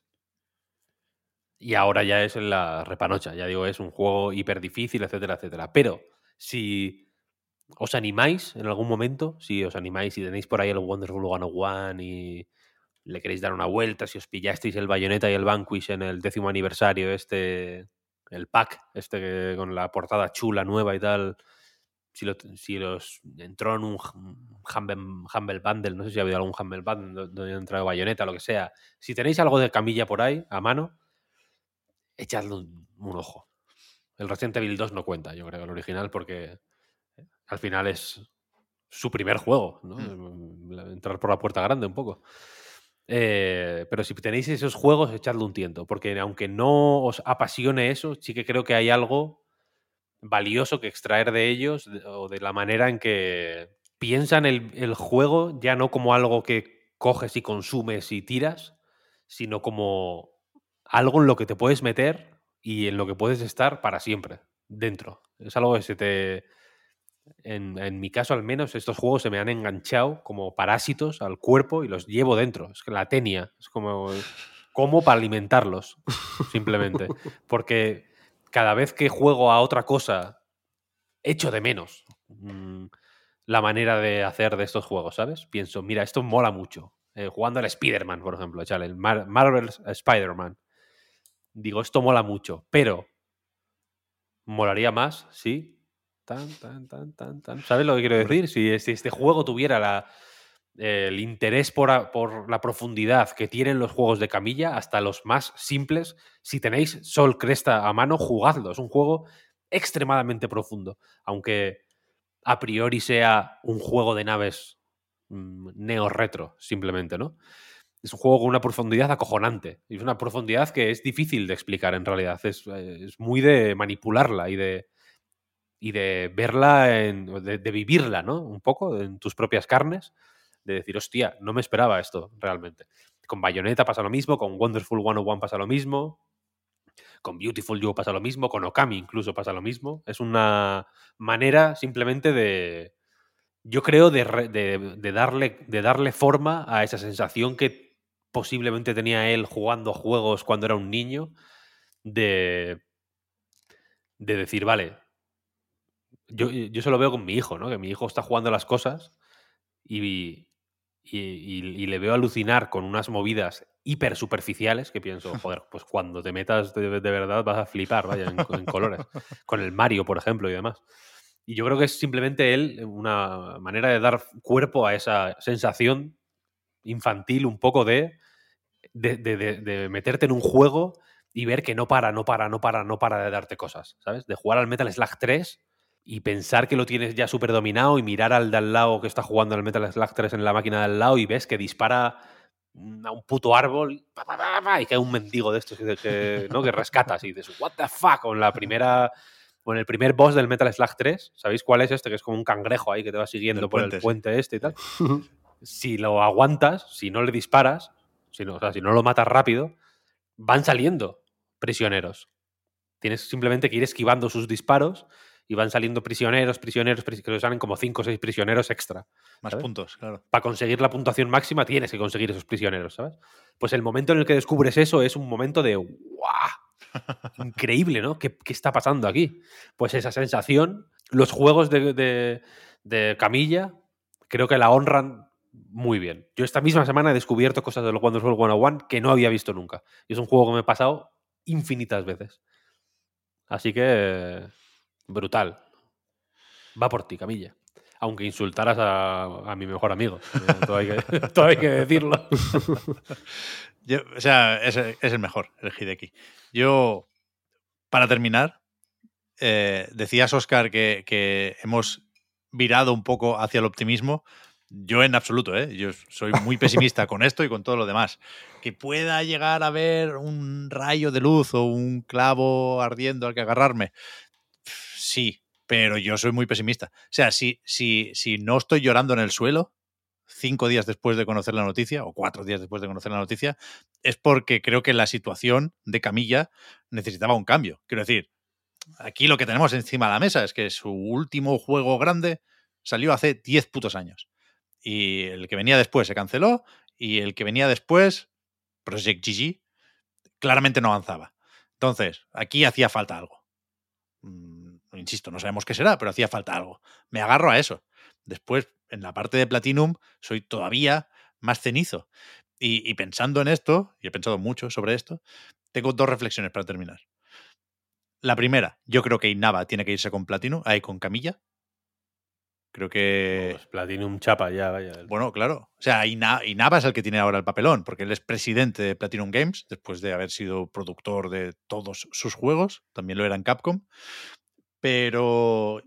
Y ahora ya es en la repanocha. Ya digo, es un juego hiper difícil, etcétera, etcétera. Pero si os animáis en algún momento, si os animáis y tenéis por ahí el Wonderful 101 y le queréis dar una vuelta, si os pillasteis el Bayonetta y el Vanquish en el décimo aniversario, este, el pack, este que- con la portada chula, nueva y tal, si, lo- si los entró en un Humble, Humble Bundle, no sé si ha habido algún Humble Bundle do- donde ha entrado Bayonetta, lo que sea, si tenéis algo de camilla por ahí a mano, echadle un, un ojo. El Resident Evil 2 no cuenta, yo creo, el original, porque al final es su primer juego, ¿no? Mm. Entrar por la puerta grande un poco. Eh, pero si tenéis esos juegos, echadle un tiento, porque aunque no os apasione eso, sí que creo que hay algo valioso que extraer de ellos o de la manera en que piensan el, el juego ya no como algo que coges y consumes y tiras, sino como algo en lo que te puedes meter y en lo que puedes estar para siempre dentro. Es algo que se te... En, en mi caso, al menos, estos juegos se me han enganchado como parásitos al cuerpo y los llevo dentro. Es que la tenia. Es como, como para alimentarlos, simplemente. (laughs) Porque cada vez que juego a otra cosa, echo de menos mm, la manera de hacer de estos juegos, ¿sabes? Pienso, mira, esto mola mucho. Eh, jugando al Spider-Man, por ejemplo, el Mar- Marvel Spider-Man. Digo, esto mola mucho, pero molaría más, sí. Tan, tan, tan, tan, tan. ¿Sabes lo que quiero decir? Si, si este juego tuviera la, el interés por, a- por la profundidad que tienen los juegos de camilla, hasta los más simples, si tenéis Sol Cresta a mano, jugadlo. Es un juego extremadamente profundo, aunque a priori sea un juego de naves mm, neo-retro, simplemente, ¿no? Es un juego con una profundidad acojonante. Es una profundidad que es difícil de explicar en realidad. Es, eh, es muy de manipularla y de, y de verla, en- de, vivirla, ¿no? Un poco en tus propias carnes. De decir, hostia, no me esperaba esto realmente. Con Bayonetta pasa lo mismo, con Wonderful 101 pasa lo mismo, con Beautiful Joe pasa lo mismo, con Okami incluso pasa lo mismo. Es una manera simplemente de, yo creo, de, de- de darle, de darle forma a esa sensación que posiblemente tenía él jugando juegos cuando era un niño, de, de decir, vale, yo, yo se lo veo con mi hijo, ¿no? Que mi hijo está jugando las cosas y, y, y- y le veo alucinar con unas movidas hiper superficiales que pienso, (laughs) joder, pues cuando te metas de, de verdad vas a flipar, vaya, en, en colores. Con el Mario, por ejemplo, y demás. Y yo creo que es simplemente él una manera de dar cuerpo a esa sensación infantil un poco de, de, de- meterte en un juego y ver que no para, no para, no para, no para de darte cosas, ¿sabes? De jugar al Metal Slug 3 y pensar que lo tienes ya súper dominado y mirar al de al lado que está jugando al Metal Slug 3 en la máquina de al lado y ves que dispara mm, a un puto árbol pa, pa, pa, y cae un mendigo de estos que, que, ¿no? que rescatas y dices, what the fuck, con la primera... Con el primer boss del Metal Slug 3, ¿sabéis cuál es este? Que es como un cangrejo ahí que te va siguiendo por puente, el puente este y tal. (laughs) si lo aguantas, si no le disparas, si no, o sea, si no lo matas rápido, van saliendo prisioneros. Tienes simplemente que ir esquivando sus disparos y van saliendo prisioneros, prisioneros, pris- que salen como 5 o 6 prisioneros extra. Más ¿sabes? puntos, claro. Para conseguir la puntuación máxima tienes que conseguir esos prisioneros, ¿sabes? Pues el momento en el que descubres eso es un momento de ¡guau! (laughs) Increíble, ¿no? ¿Qué, qué está pasando aquí? Pues esa sensación, los juegos de, de- de Camilla, creo que la honran muy bien. Yo esta misma semana he descubierto cosas del Wonderful 101 que no había visto nunca. Y es un juego que me he pasado infinitas veces. Así que brutal. Va por ti, Camilla. aunque insultaras a, mi mejor amigo. (laughs) (laughs) todo, hay que, decirlo. (laughs) o sea, es, el mejor, el Hideki. Yo, para terminar, eh, decías, Oscar, que, que hemos virado un poco hacia el optimismo. Yo en absoluto, ¿eh? Yo soy muy pesimista con esto y con todo lo demás. Que pueda llegar a ver un rayo de luz o un clavo ardiendo al que agarrarme. Sí, pero yo soy muy pesimista. O sea, si, si, si no estoy llorando en el suelo cinco días después de conocer la noticia, o cuatro días después de conocer la noticia, es porque creo que la situación de Camilla necesitaba un cambio. Quiero decir, aquí lo que tenemos encima de la mesa es que su último juego grande salió hace 10 putos años. Y el que venía después se canceló y el que venía después, Project GG, claramente no avanzaba. Entonces, aquí hacía falta algo. Insisto, no sabemos qué será, pero hacía falta algo. Me agarro a eso. Después, en la parte de Platinum, soy todavía más cenizo. Y, y pensando en esto, y he pensado mucho sobre esto, tengo dos reflexiones para terminar. La primera, yo creo que Inaba tiene que irse con Platinum, ahí con Camilla. Creo que. Pues Platinum chapa ya, vaya. Bueno, claro. O sea, Inaba es el que tiene ahora el papelón, porque él es presidente de Platinum Games, después de haber sido productor de todos sus juegos. También lo era en Capcom. Pero.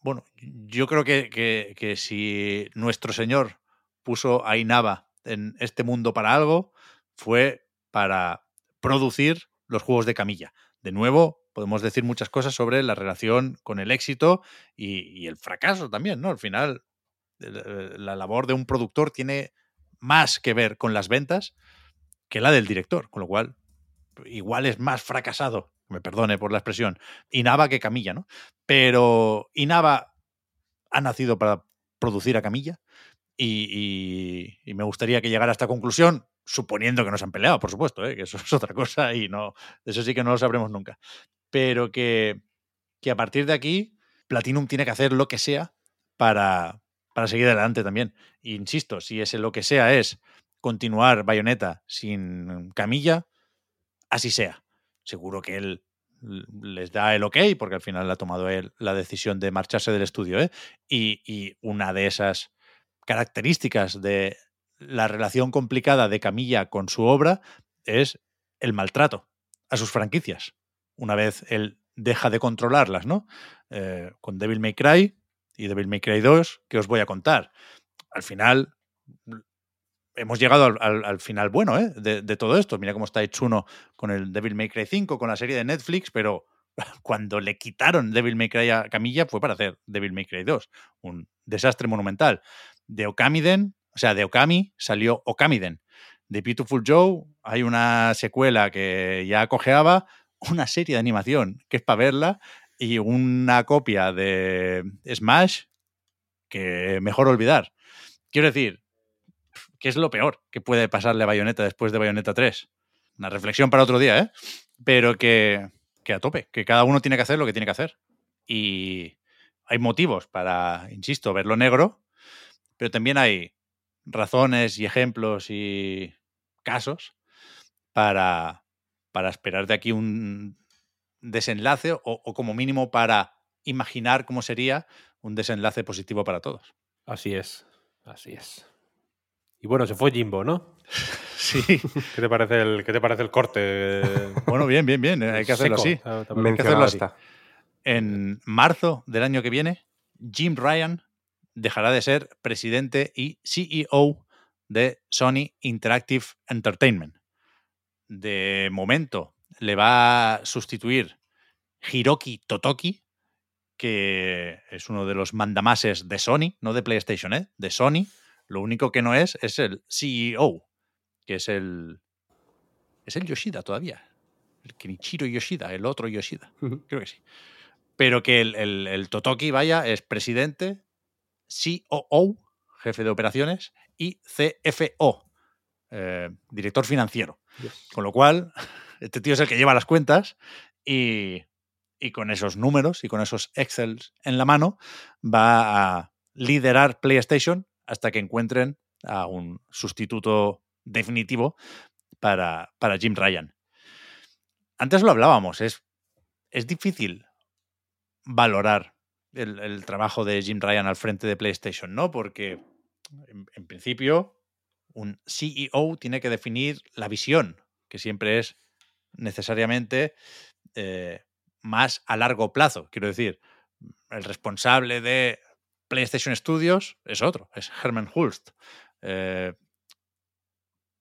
Bueno, yo creo que, que, que si nuestro señor puso a Inaba en este mundo para algo, fue para producir los juegos de Camilla. De nuevo, podemos decir muchas cosas sobre la relación con el éxito y, el fracaso también, ¿no? Al final, la labor de un productor tiene más que ver con las ventas que la del director, con lo cual igual es más fracasado, me perdone por la expresión, Inaba que Camilla, ¿no? Pero Inaba ha nacido para producir a Camilla y, me gustaría que llegara a esta conclusión suponiendo que no se han peleado, por supuesto, ¿eh? que eso (laughs) es otra cosa y no, eso sí que no lo sabremos nunca. Pero que, que a partir de aquí, Platinum tiene que hacer lo que sea para, para seguir adelante también. insisto, si ese lo que sea es continuar Bayonetta sin Camilla, así sea. Seguro que él les da el ok, porque al final ha tomado él la decisión de marcharse del estudio. ¿eh? Y, y, una de esas características de la relación complicada de Camilla con su obra es el maltrato a sus franquicias. Una vez él deja de controlarlas, ¿no? Eh, con Devil May Cry y Devil May Cry 2, que os voy a contar. Al final, hemos llegado al, final bueno ¿eh? de, todo esto. Mira cómo está Itsuno con el Devil May Cry 5, con la serie de Netflix, pero (laughs) cuando le quitaron Devil May Cry a Camilla fue para hacer Devil May Cry 2. Un desastre monumental. De Okamiden o sea, de Okami salió Okamiden. De Beautiful Joe hay una secuela que ya cojeaba, (laughs) una serie de animación que es para verla y una copia de Smash que mejor olvidar. Quiero decir, ¿qué es lo peor que puede pasarle a Bayonetta después de Bayonetta 3? Una reflexión para otro día, ¿eh? Pero que, que a tope, que cada uno tiene que hacer lo que tiene que hacer. Y hay motivos para, insisto, verlo negro, pero también hay razones y ejemplos y casos para, para esperar de aquí un desenlace o, como mínimo para imaginar cómo sería un desenlace positivo para todos. Así es, así es. Y bueno, se fue Jimbo, ¿no? (laughs) Sí. ¿Qué te parece el, qué te parece el corte? bueno, bien, bien, bien. Hay que hacerlo así. Hay que hacerlo así. En marzo del año que viene, Jim Ryan dejará de ser presidente y CEO de Sony Interactive Entertainment. De momento le va a sustituir Hiroki Totoki, que es uno de los mandamases de Sony, no de PlayStation, ¿eh? de Sony. Lo único que no es es el CEO, que es el. Es el Yoshida todavía. El Kenichiro Yoshida, el otro Yoshida. Creo que sí. Pero que el, el Totoki, vaya, es presidente COO, jefe de operaciones, y CFO, eh, director financiero. Con lo cual, (laughs) este tío es el que lleva las cuentas y, con esos números y con esos Excel en la mano va a liderar PlayStation hasta que encuentren a un sustituto definitivo para, para Jim Ryan. Antes lo hablábamos, es, es difícil valorar el, trabajo de Jim Ryan al frente de PlayStation, ¿no? Porque en, principio un CEO tiene que definir la visión, que siempre es necesariamente eh, más a largo plazo. Quiero decir, el responsable de PlayStation Studios es otro, es Herman Hulst. Eh,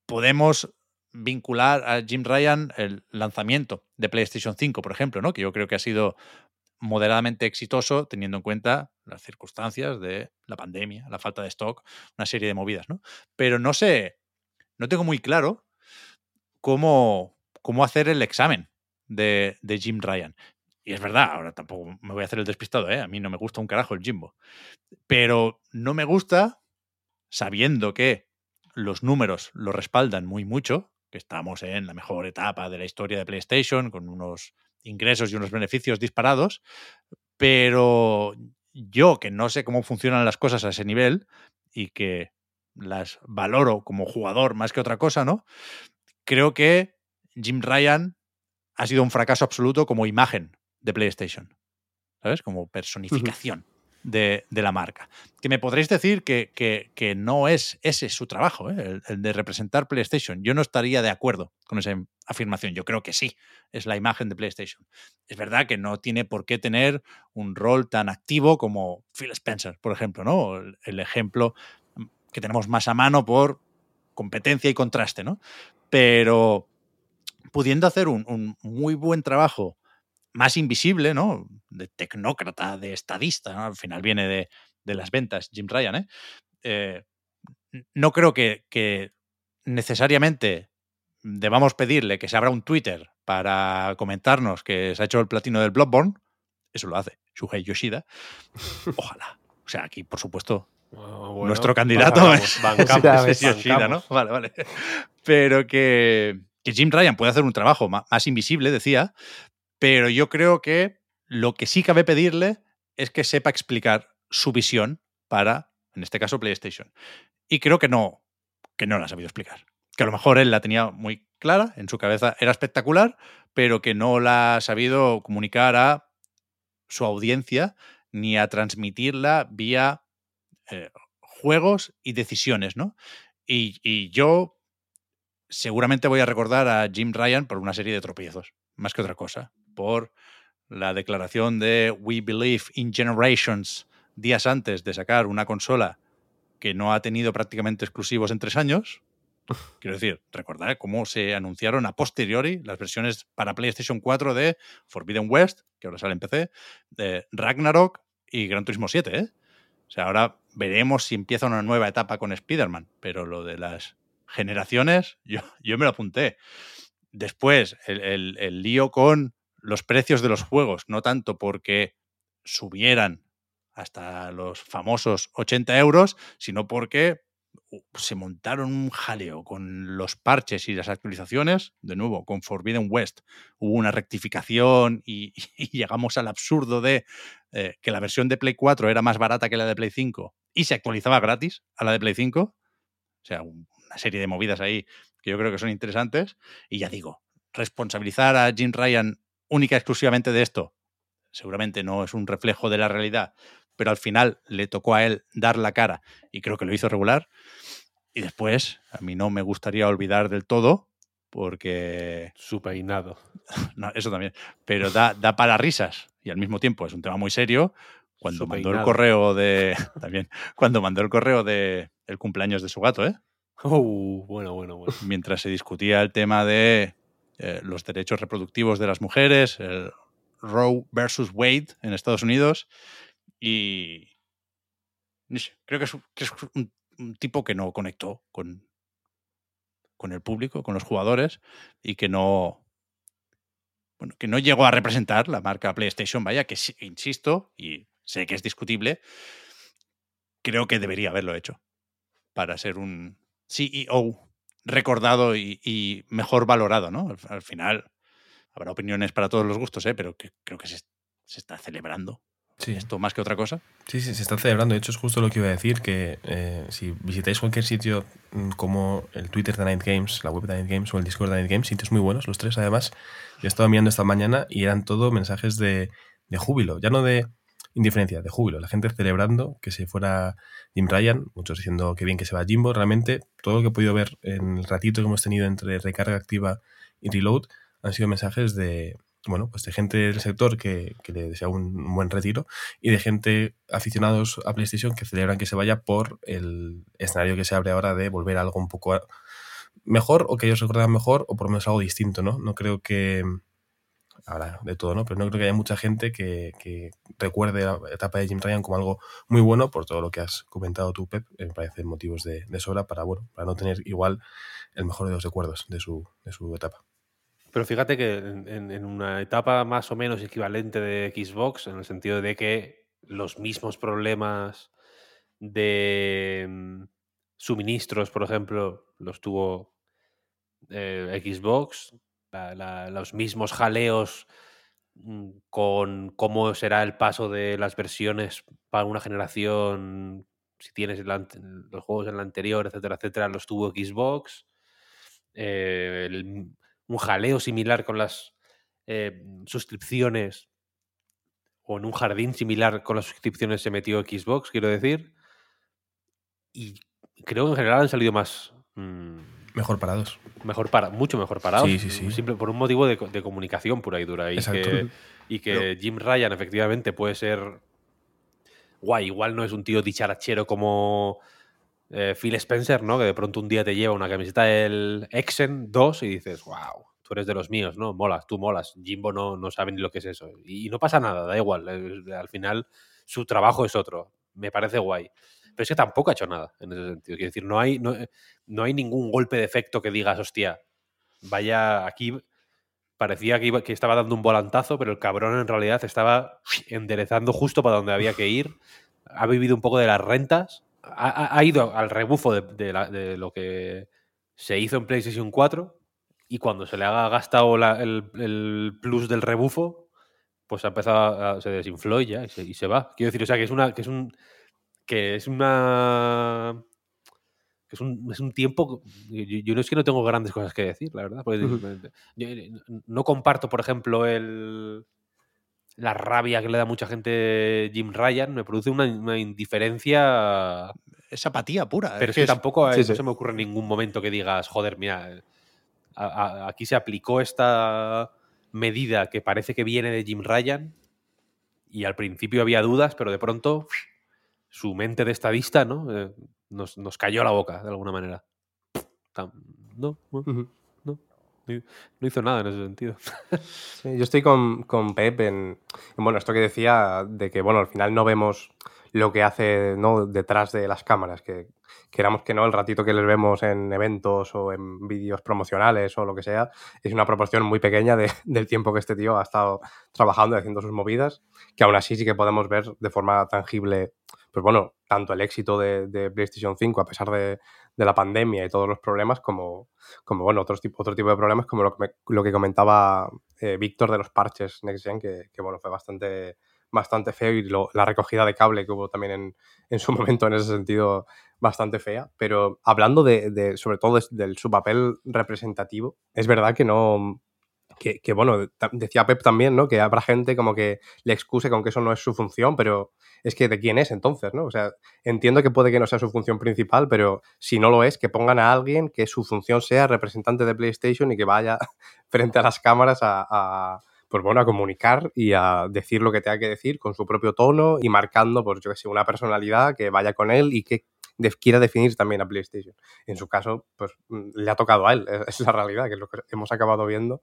podemos vincular a Jim Ryan el lanzamiento de PlayStation 5, por ejemplo, ¿no? que yo creo que ha sido moderadamente exitoso teniendo en cuenta las circunstancias de la pandemia, la falta de stock, una serie de movidas, ¿no? Pero no sé, no tengo muy claro cómo, cómo hacer el examen de, de, Jim Ryan. Y es verdad, ahora tampoco me voy a hacer el despistado, ¿eh? A mí no me gusta un carajo el Jimbo. Pero no me gusta, sabiendo que los números lo respaldan muy mucho, que estamos en la mejor etapa de la historia de PlayStation, con unos ingresos y unos beneficios disparados, pero yo que no sé cómo funcionan las cosas a ese nivel y que las valoro como jugador más que otra cosa, ¿no? Creo que Jim Ryan ha sido un fracaso absoluto como imagen de PlayStation, ¿sabes? Como personificación de, la marca. Que me podréis decir que, que, no es ese su trabajo, ¿eh? el, de representar PlayStation. Yo no estaría de acuerdo con esa afirmación. Yo creo que sí, es la imagen de PlayStation. Es verdad que no tiene por qué tener un rol tan activo como Phil Spencer, por ejemplo, ¿no? El, ejemplo que tenemos más a mano por competencia y contraste, ¿no? Pero pudiendo hacer un, un muy buen trabajo más invisible, ¿no? De tecnócrata, de estadista, al final viene de, las ventas, Jim Ryan, ¿eh? eh no creo que, necesariamente debamos pedirle que se abra un Twitter para comentarnos que se ha hecho el platino del Bloodborne. Eso lo hace Shuhei Yoshida. Ojalá. O sea, aquí, por supuesto, ah, nuestro candidato es, Yoshida, ¿no? Vale, vale. Pero que, que Jim Ryan puede hacer un trabajo más invisible, decía, pero yo creo que lo que sí cabe pedirle es que sepa explicar su visión para, en este caso, PlayStation. Y creo que no, que no la ha sabido explicar. Que a lo mejor él la tenía muy clara, en su cabeza era espectacular, pero que no la ha sabido comunicar a su audiencia ni a transmitirla vía eh, juegos y decisiones, ¿no? Y, y, yo seguramente voy a recordar a Jim Ryan por una serie de tropiezos, más que otra cosa por la declaración de We Believe in Generations días antes de sacar una consola que no ha tenido prácticamente exclusivos en tres años. (laughs) Quiero decir, recordar cómo se anunciaron a posteriori las versiones para PlayStation 4 de Forbidden West, que ahora sale en PC, de Ragnarok y Gran Turismo 7. ¿eh? O sea, ahora veremos si empieza una nueva etapa con Spider-Man, pero lo de las generaciones, (laughs) yo, yo me lo apunté. Después, el, el lío con los precios de los juegos, no tanto porque subieran hasta los famosos 80 euros, sino porque se montaron un jaleo con los parches y las actualizaciones. De nuevo, con Forbidden West hubo una rectificación y, (laughs) llegamos al absurdo de eh, que la versión de Play 4 era más barata que la de Play 5 y se actualizaba gratis a la de Play 5. O sea, una serie de movidas ahí que yo creo que son interesantes. Y ya digo, responsabilizar a Jim Ryan única exclusivamente de esto. Seguramente no es un reflejo de la realidad, pero al final le tocó a él dar la cara y creo que lo hizo regular. Y después, a mí no me gustaría olvidar del todo, porque... Su peinado. (laughs) No, eso también. Pero da, da para risas y al mismo tiempo es un tema muy serio. Cuando mandó el correo de... (laughs) También, cuando mandó el correo de el cumpleaños de su gato, ¿eh? Oh, bueno, bueno, bueno. Mientras se discutía el tema de eh, los derechos reproductivos de las mujeres, el Roe versus Wade en Estados Unidos. Y creo que es, un, tipo que no conectó con, con el público, con los jugadores, y que no. Bueno, que no llegó a representar la marca PlayStation, vaya, que insisto, y sé que es discutible, creo que debería haberlo hecho para ser un CEO recordado y, mejor valorado, ¿no? Al, final habrá opiniones para todos los gustos, ¿eh? pero que, creo que se, está celebrando esto más que otra cosa. Sí, sí, se está celebrando. De hecho, es justo lo que iba a decir, que eh, si visitáis cualquier sitio mm, como el Twitter de Night Games, la web de Night Games o el Discord de Night Games, sitios muy buenos, los tres además, yo he estado mirando esta mañana y eran todo mensajes de, de júbilo, ya no de indiferencia, de júbilo. La gente celebrando que se fuera Jim Ryan, muchos diciendo que bien que se va Jimbo. Realmente, todo lo que he podido ver en el ratito que hemos tenido entre recarga activa y reload han sido mensajes de, bueno, pues de gente del sector que, le desea un, buen retiro y de gente aficionados a PlayStation que celebran que se vaya por el escenario que se abre ahora de volver a algo un poco mejor o que ellos recuerdan mejor o por lo menos algo distinto, ¿no? No creo que ahora de todo, ¿no? Pero no creo que haya mucha gente que, recuerde la etapa de Jim Ryan como algo muy bueno por todo lo que has comentado tú, Pep. Me parece motivos de, sobra para, bueno, para no tener igual el mejor de los recuerdos de su, de su etapa. Pero fíjate que en, una etapa más o menos equivalente de Xbox, en el sentido de que los mismos problemas de mm, suministros, por ejemplo, los tuvo eh, Xbox, los mismos jaleos mm, con cómo será el paso de las versiones para una generación, si tienes los juegos en la anterior, etcétera, etcétera, los tuvo Xbox. Eh, un jaleo similar con las eh, suscripciones o en un jardín similar con las suscripciones se metió Xbox, quiero decir. Y creo que en general han salido más... Mm, mejor parados. Mejor para, mucho mejor parados. Sí, sí, sí. Simple, por un motivo de, comunicación pura y dura. Y que, y que Jim Ryan efectivamente puede ser guay. Igual no es un tío dicharachero como eh, Phil Spencer, ¿no? Que de pronto un día te lleva una camiseta del Exen 2 y dices, wow, tú eres de los míos, ¿no? Molas, tú molas. Jimbo no, no sabe ni lo que es eso. Y, no pasa nada, da igual. al final su trabajo es otro. Me parece guay. Pero es que tampoco ha hecho nada en ese sentido. Quiero decir, no hay, no, no hay ningún golpe de efecto que digas, hostia, vaya aquí. Parecía que, que estaba dando un volantazo, pero el cabrón en realidad estaba enderezando justo para donde había que ir. Ha vivido un poco de las rentas ha, ido al rebufo de, lo que se hizo en PlayStation 4 y cuando se le ha gastado el, plus del rebufo, pues ha empezado a, se desinfló y ya y se, va. Quiero decir, o sea, que es una que es un que es una que es un, es un tiempo yo, no es que no tengo grandes cosas que decir, la verdad, no comparto, por ejemplo, el la rabia que le da a mucha gente Jim Ryan, me produce una, indiferencia. Es apatía pura. Pero es que, tampoco no se me ocurre en ningún momento que digas, joder, mira, aquí se aplicó esta medida que parece que viene de Jim Ryan y al principio había dudas, pero de pronto su mente de estadista ¿no? Eh, nos, nos, cayó a la boca de alguna manera. No, no hizo nada en ese sentido. (laughs) yo estoy con, con Pep en, bueno, esto que decía de que, bueno, al final no vemos lo que hace ¿no? detrás de las cámaras, que queramos que no, el ratito que les vemos en eventos o en vídeos promocionales o lo que sea, es una proporción muy pequeña de, (laughs) del tiempo que este tío ha estado trabajando y haciendo sus movidas, que aún así sí que podemos ver de forma tangible, pues bueno, tanto el éxito de, PlayStation 5 a pesar de, la pandemia y todos los problemas, como, bueno, otros tipo, otro tipo de problemas, como lo que, lo que comentaba eh, Víctor de los parches Next Gen, que, bueno, fue bastante, bastante feo y la recogida de cable que hubo también en, en, su (laughs) momento en ese sentido bastante fea. Pero hablando de, de sobre todo de, su papel representativo, es verdad que no, que, bueno, decía Pep también, ¿no? Que habrá gente como que le excuse con que eso no es su función, pero es que de quién es entonces, ¿no? O sea, entiendo que puede que no sea su función principal, pero si no lo es, que pongan a alguien que su función sea representante de PlayStation y que vaya (laughs) frente a las cámaras a, pues bueno, a comunicar y a decir lo que tenga que decir con su propio tono y marcando, pues yo que sé, una personalidad que vaya con él y que quiera definir también a PlayStation. En su caso, pues mm, le ha tocado a él, (laughs) es la realidad, que es lo que hemos acabado viendo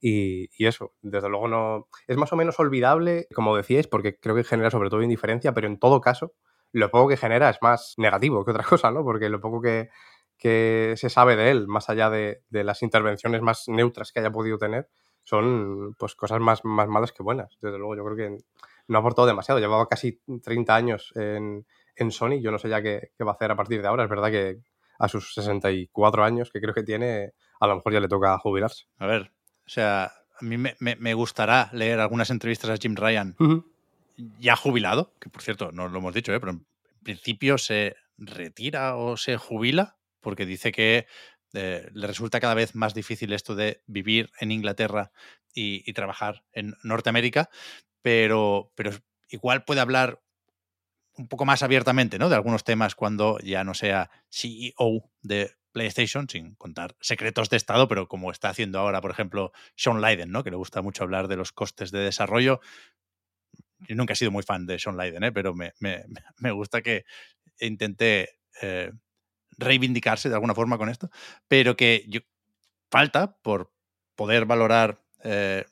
y, eso, desde luego no. Es más o menos olvidable, como decíais, porque creo que genera sobre todo indiferencia, pero en todo caso, lo poco que genera es más negativo que otra (laughs) cosa, ¿no? Porque lo poco que, que se sabe de él, más allá de, de, las intervenciones más neutras que haya podido tener, son pues cosas más, más malas que buenas. Desde luego, yo creo que no ha aportado demasiado. Llevaba casi 30 años en, en Sony. Yo no sé ya qué, qué, va a hacer a partir de ahora. Es verdad que a sus 64 años, que creo que tiene, a lo mejor ya le toca jubilarse. A ver, o sea, a mí me, gustará leer algunas entrevistas a Jim Ryan ya jubilado, que por cierto, no lo hemos dicho, ¿eh? pero en principio se retira o se jubila porque dice que eh, le resulta cada vez más difícil esto de vivir en Inglaterra y, trabajar en Norteamérica, pero, pero igual puede hablar un poco más abiertamente, ¿no? De algunos temas cuando ya no sea CEO de PlayStation, sin contar secretos de Estado, pero como está haciendo ahora, por ejemplo, Sean Leiden, ¿no? Que le gusta mucho hablar de los costes de desarrollo. Yo nunca he sido muy fan de Sean Leiden, ¿eh? pero (laughs) me, gusta que intente eh, reivindicarse de alguna forma con esto, pero que yo, falta por poder valorar eh,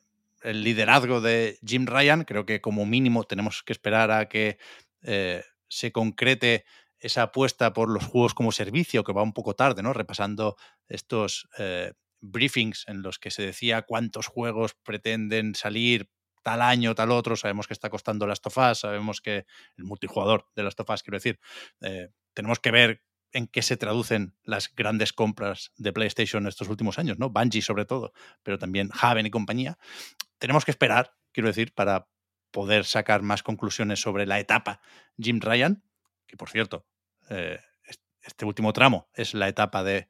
el liderazgo de Jim Ryan. Creo que como mínimo tenemos que esperar a que eh, se concrete esa apuesta por los juegos como servicio, que va un poco tarde, ¿no? Repasando estos eh, briefings en los que se decía cuántos juegos pretenden salir tal año, tal otro. Sabemos que está costando las tofas, sabemos que el multijugador de las tofas, quiero decir, eh, tenemos que ver en qué se traducen las grandes compras de PlayStation estos últimos años, ¿no? Bungie sobre todo, pero también Haven y compañía. Tenemos que esperar, quiero decir, para poder sacar más conclusiones sobre la etapa Jim Ryan, que por cierto, eh, este último tramo es la etapa de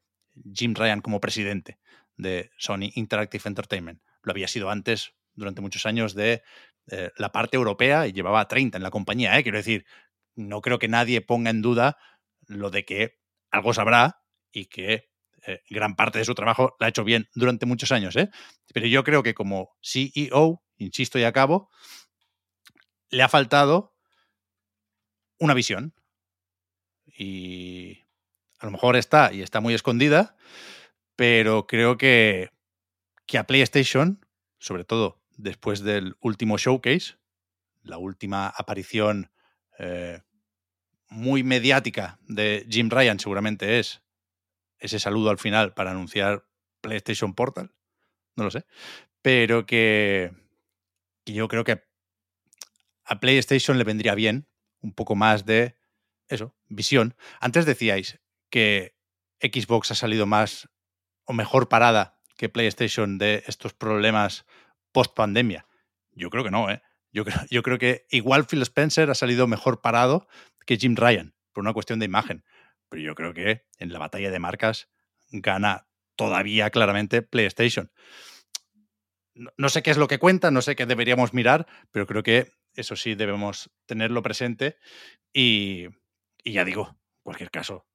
Jim Ryan como presidente de Sony Interactive Entertainment. Lo había sido antes, durante muchos años, de eh, la parte europea y llevaba 30 en la compañía. ¿eh? Quiero decir, no creo que nadie ponga en duda lo de que algo sabrá y que gran parte de su trabajo la ha hecho bien durante muchos años. Pero yo creo que como CEO, insisto y acabo, le ha faltado una visión. Y a lo mejor está y está muy escondida, pero creo que, que a PlayStation, sobre todo después del último showcase, la última aparición eh, muy mediática de Jim Ryan seguramente es ese saludo al final para anunciar PlayStation Portal, no lo sé, pero que, que yo creo que a PlayStation le vendría bien un poco más de eso, visión. Antes decíais que Xbox ha salido más o mejor parada que PlayStation de estos problemas post pandemia. Yo creo que no, ¿eh? Yo creo, yo creo que igual Phil Spencer ha salido mejor parado que Jim Ryan, por una cuestión de imagen. Pero yo creo que en la batalla de marcas gana todavía claramente PlayStation. No, sé qué es lo que cuenta, no sé qué deberíamos mirar, pero creo que eso sí debemos tenerlo presente. Y, ya digo, en cualquier caso,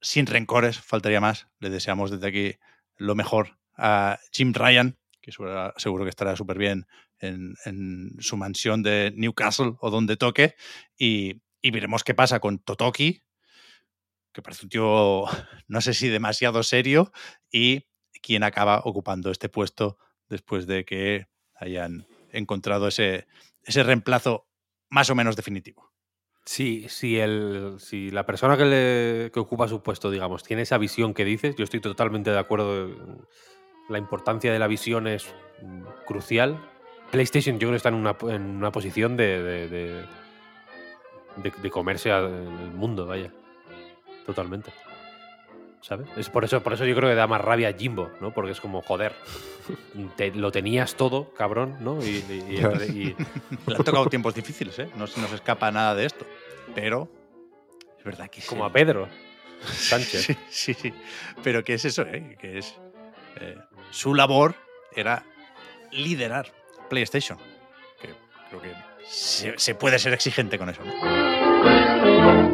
sin rencores, faltaría más. Le deseamos desde aquí lo mejor a Jim Ryan, que seguro que estará súper bien en, su mansión de Newcastle o donde toque. Y, y, veremos qué pasa con Totoki, que parece un tío, (laughs) no sé si demasiado serio, y quién acaba ocupando este puesto después de que hayan encontrado ese, ese reemplazo más o menos definitivo. Sí, si, el, si la persona que, le, que ocupa su puesto, digamos, tiene esa visión que dices, yo estoy totalmente de acuerdo. La importancia de la visión es crucial. PlayStation yo creo está en una, en una posición de, de, de, comerse al mundo, vaya. Totalmente. ¿Sabes? Es por eso, por eso yo creo que da más rabia a Jimbo, ¿no? Porque es como, joder, (laughs) lo tenías todo, cabrón, ¿no? Y, (laughs) Le han tocado tiempos difíciles, ¿eh? No se nos escapa nada de esto. Pero es verdad que Como a Pedro Sánchez. (laughs) sí, sí, sí. Pero ¿qué es eso, eh? Que es... Eh, su labor era liderar PlayStation. Que creo que se, se puede ser exigente con eso, ¿no?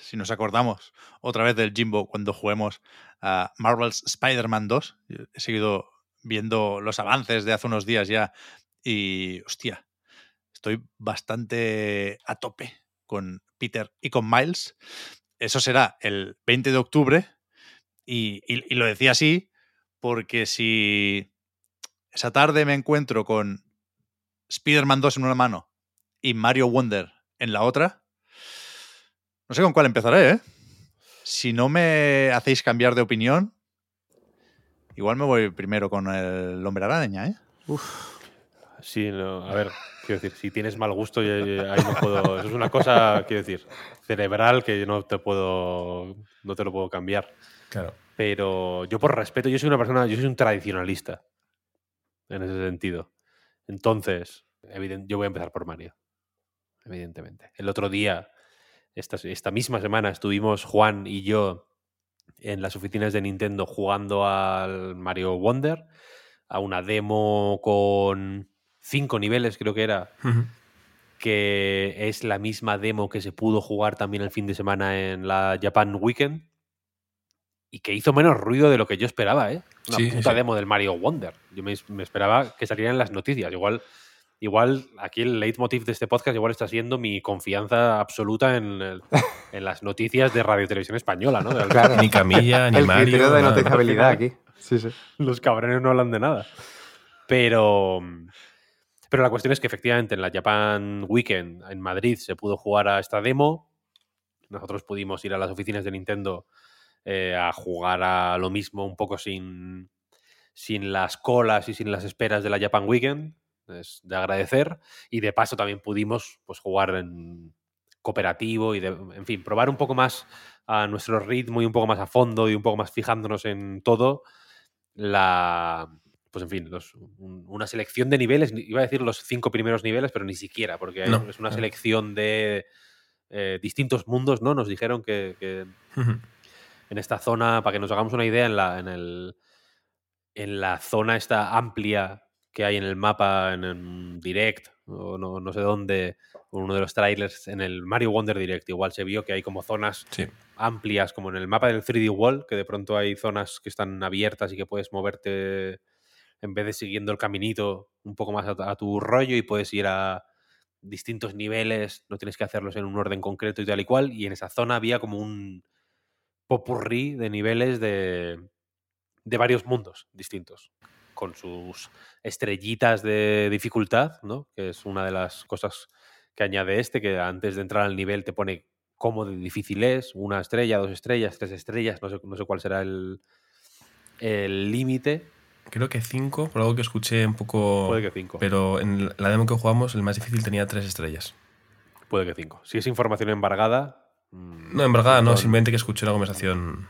si nos acordamos otra vez del Jimbo cuando juguemos a Marvel's Spider-Man 2. He seguido viendo los avances de hace unos días ya y, hostia, estoy bastante a tope con Peter y con Miles. Eso será el 20 de octubre y, y lo decía así porque si esa tarde me encuentro con Spider-Man 2 en una mano y Mario Wonder en la otra, no sé con cuál empezaré, ¿eh? Si no me hacéis cambiar de opinión, igual me voy primero con el hombre araña, ¿eh? Uf. Sí, a ver, quiero decir, si tienes mal gusto, ahí no puedo. Eso es una cosa, quiero decir, cerebral que no te puedo. No te lo puedo cambiar. Claro. Pero yo, por respeto, yo soy una persona, yo soy un tradicionalista. En ese sentido. Entonces, yo voy a empezar por Mario. Evidentemente. El otro día esta, misma semana estuvimos Juan y yo en las oficinas de Nintendo jugando al Mario Wonder, a una demo con cinco niveles, creo que era, que es la misma demo que se pudo jugar también el fin de semana en la Japan Weekend y que hizo menos ruido de lo que yo esperaba, ¿eh? Una puta demo del Mario Wonder. Yo me, me esperaba que salieran las noticias. Igual igual aquí el leitmotiv de este podcast igual está siendo mi confianza absoluta en, (laughs) las noticias de Radio Televisión Española, ¿no? Ni Camilla, (laughs) ni el Mario. de noticiabilidad aquí. Sí, sí. Los cabrones no hablan de nada. Pero, pero la cuestión es que efectivamente en la Japan Weekend en Madrid se pudo jugar a esta demo. Nosotros pudimos ir a las oficinas de Nintendo eh, a jugar a lo mismo un poco sin, sin las colas y sin las esperas de la Japan Weekend es de agradecer. Y de paso también pudimos pues, jugar en cooperativo y, de, en fin, probar un poco más a nuestro ritmo y un poco más a fondo y un poco más fijándonos en todo la, pues en fin, una selección de niveles, iba a decir los cinco primeros niveles, pero ni siquiera, porque es una selección de eh, distintos mundos, ¿no? Nos dijeron que, en esta zona, para que nos hagamos una idea, en la, en el, en la zona esta amplia que hay en el mapa, en el Direct, o no, sé dónde, uno de los trailers, en el Mario Wonder Direct, igual se vio que hay como zonas amplias, como en el mapa del 3D Wall, que de pronto hay zonas que están abiertas y que puedes moverte en vez de siguiendo el caminito un poco más a, tu rollo y puedes ir a distintos niveles, no tienes que hacerlos en un orden concreto y tal y cual, y en esa zona había como un popurrí de niveles de, de varios mundos distintos con sus estrellitas de dificultad, ¿no? que es una de las cosas que añade este, que antes de entrar al nivel te pone cómo de difícil es, una estrella, dos estrellas, tres estrellas, no sé, no sé cuál será el límite. Creo que cinco, por algo que escuché un poco... Puede que cinco. Pero en la demo que jugamos, el más difícil tenía tres estrellas. Puede que cinco. Si es información embargada... No, embargada no, simplemente que escuché una conversación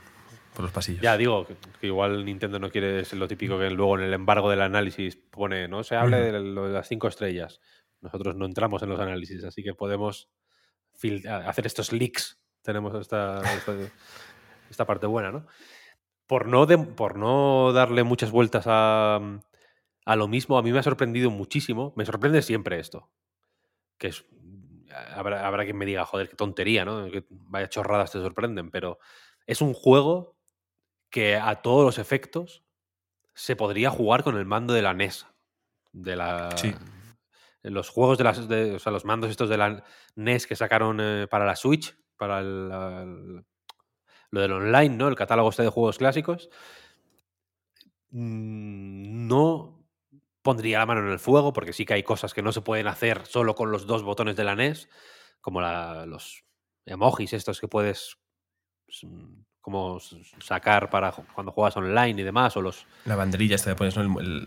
los pasillos. Ya digo que, igual Nintendo no quiere ser lo típico que luego en el embargo del análisis pone, no se hable de, las cinco estrellas. Nosotros no entramos en los análisis, así que podemos hacer estos leaks. Tenemos esta, esta, parte buena, ¿no? Por no, por no darle muchas vueltas a, a lo mismo, a mí me ha sorprendido muchísimo. Me sorprende siempre esto. Que es, habrá, habrá quien me diga, joder, qué tontería, ¿no? Que vaya chorradas te sorprenden, pero es un juego que a todos los efectos se podría jugar con el mando de la NES. De la, sí. Los juegos de las. o sea, los mandos estos de la NES que sacaron eh, para la Switch, para el, lo del online, ¿no? El catálogo este de juegos clásicos. Mm, no pondría la mano en el fuego, porque sí que hay cosas que no se pueden hacer solo con los dos botones de la NES, como los emojis estos que puedes como sacar para cuando juegas online y demás, o los... La banderilla esta que pones,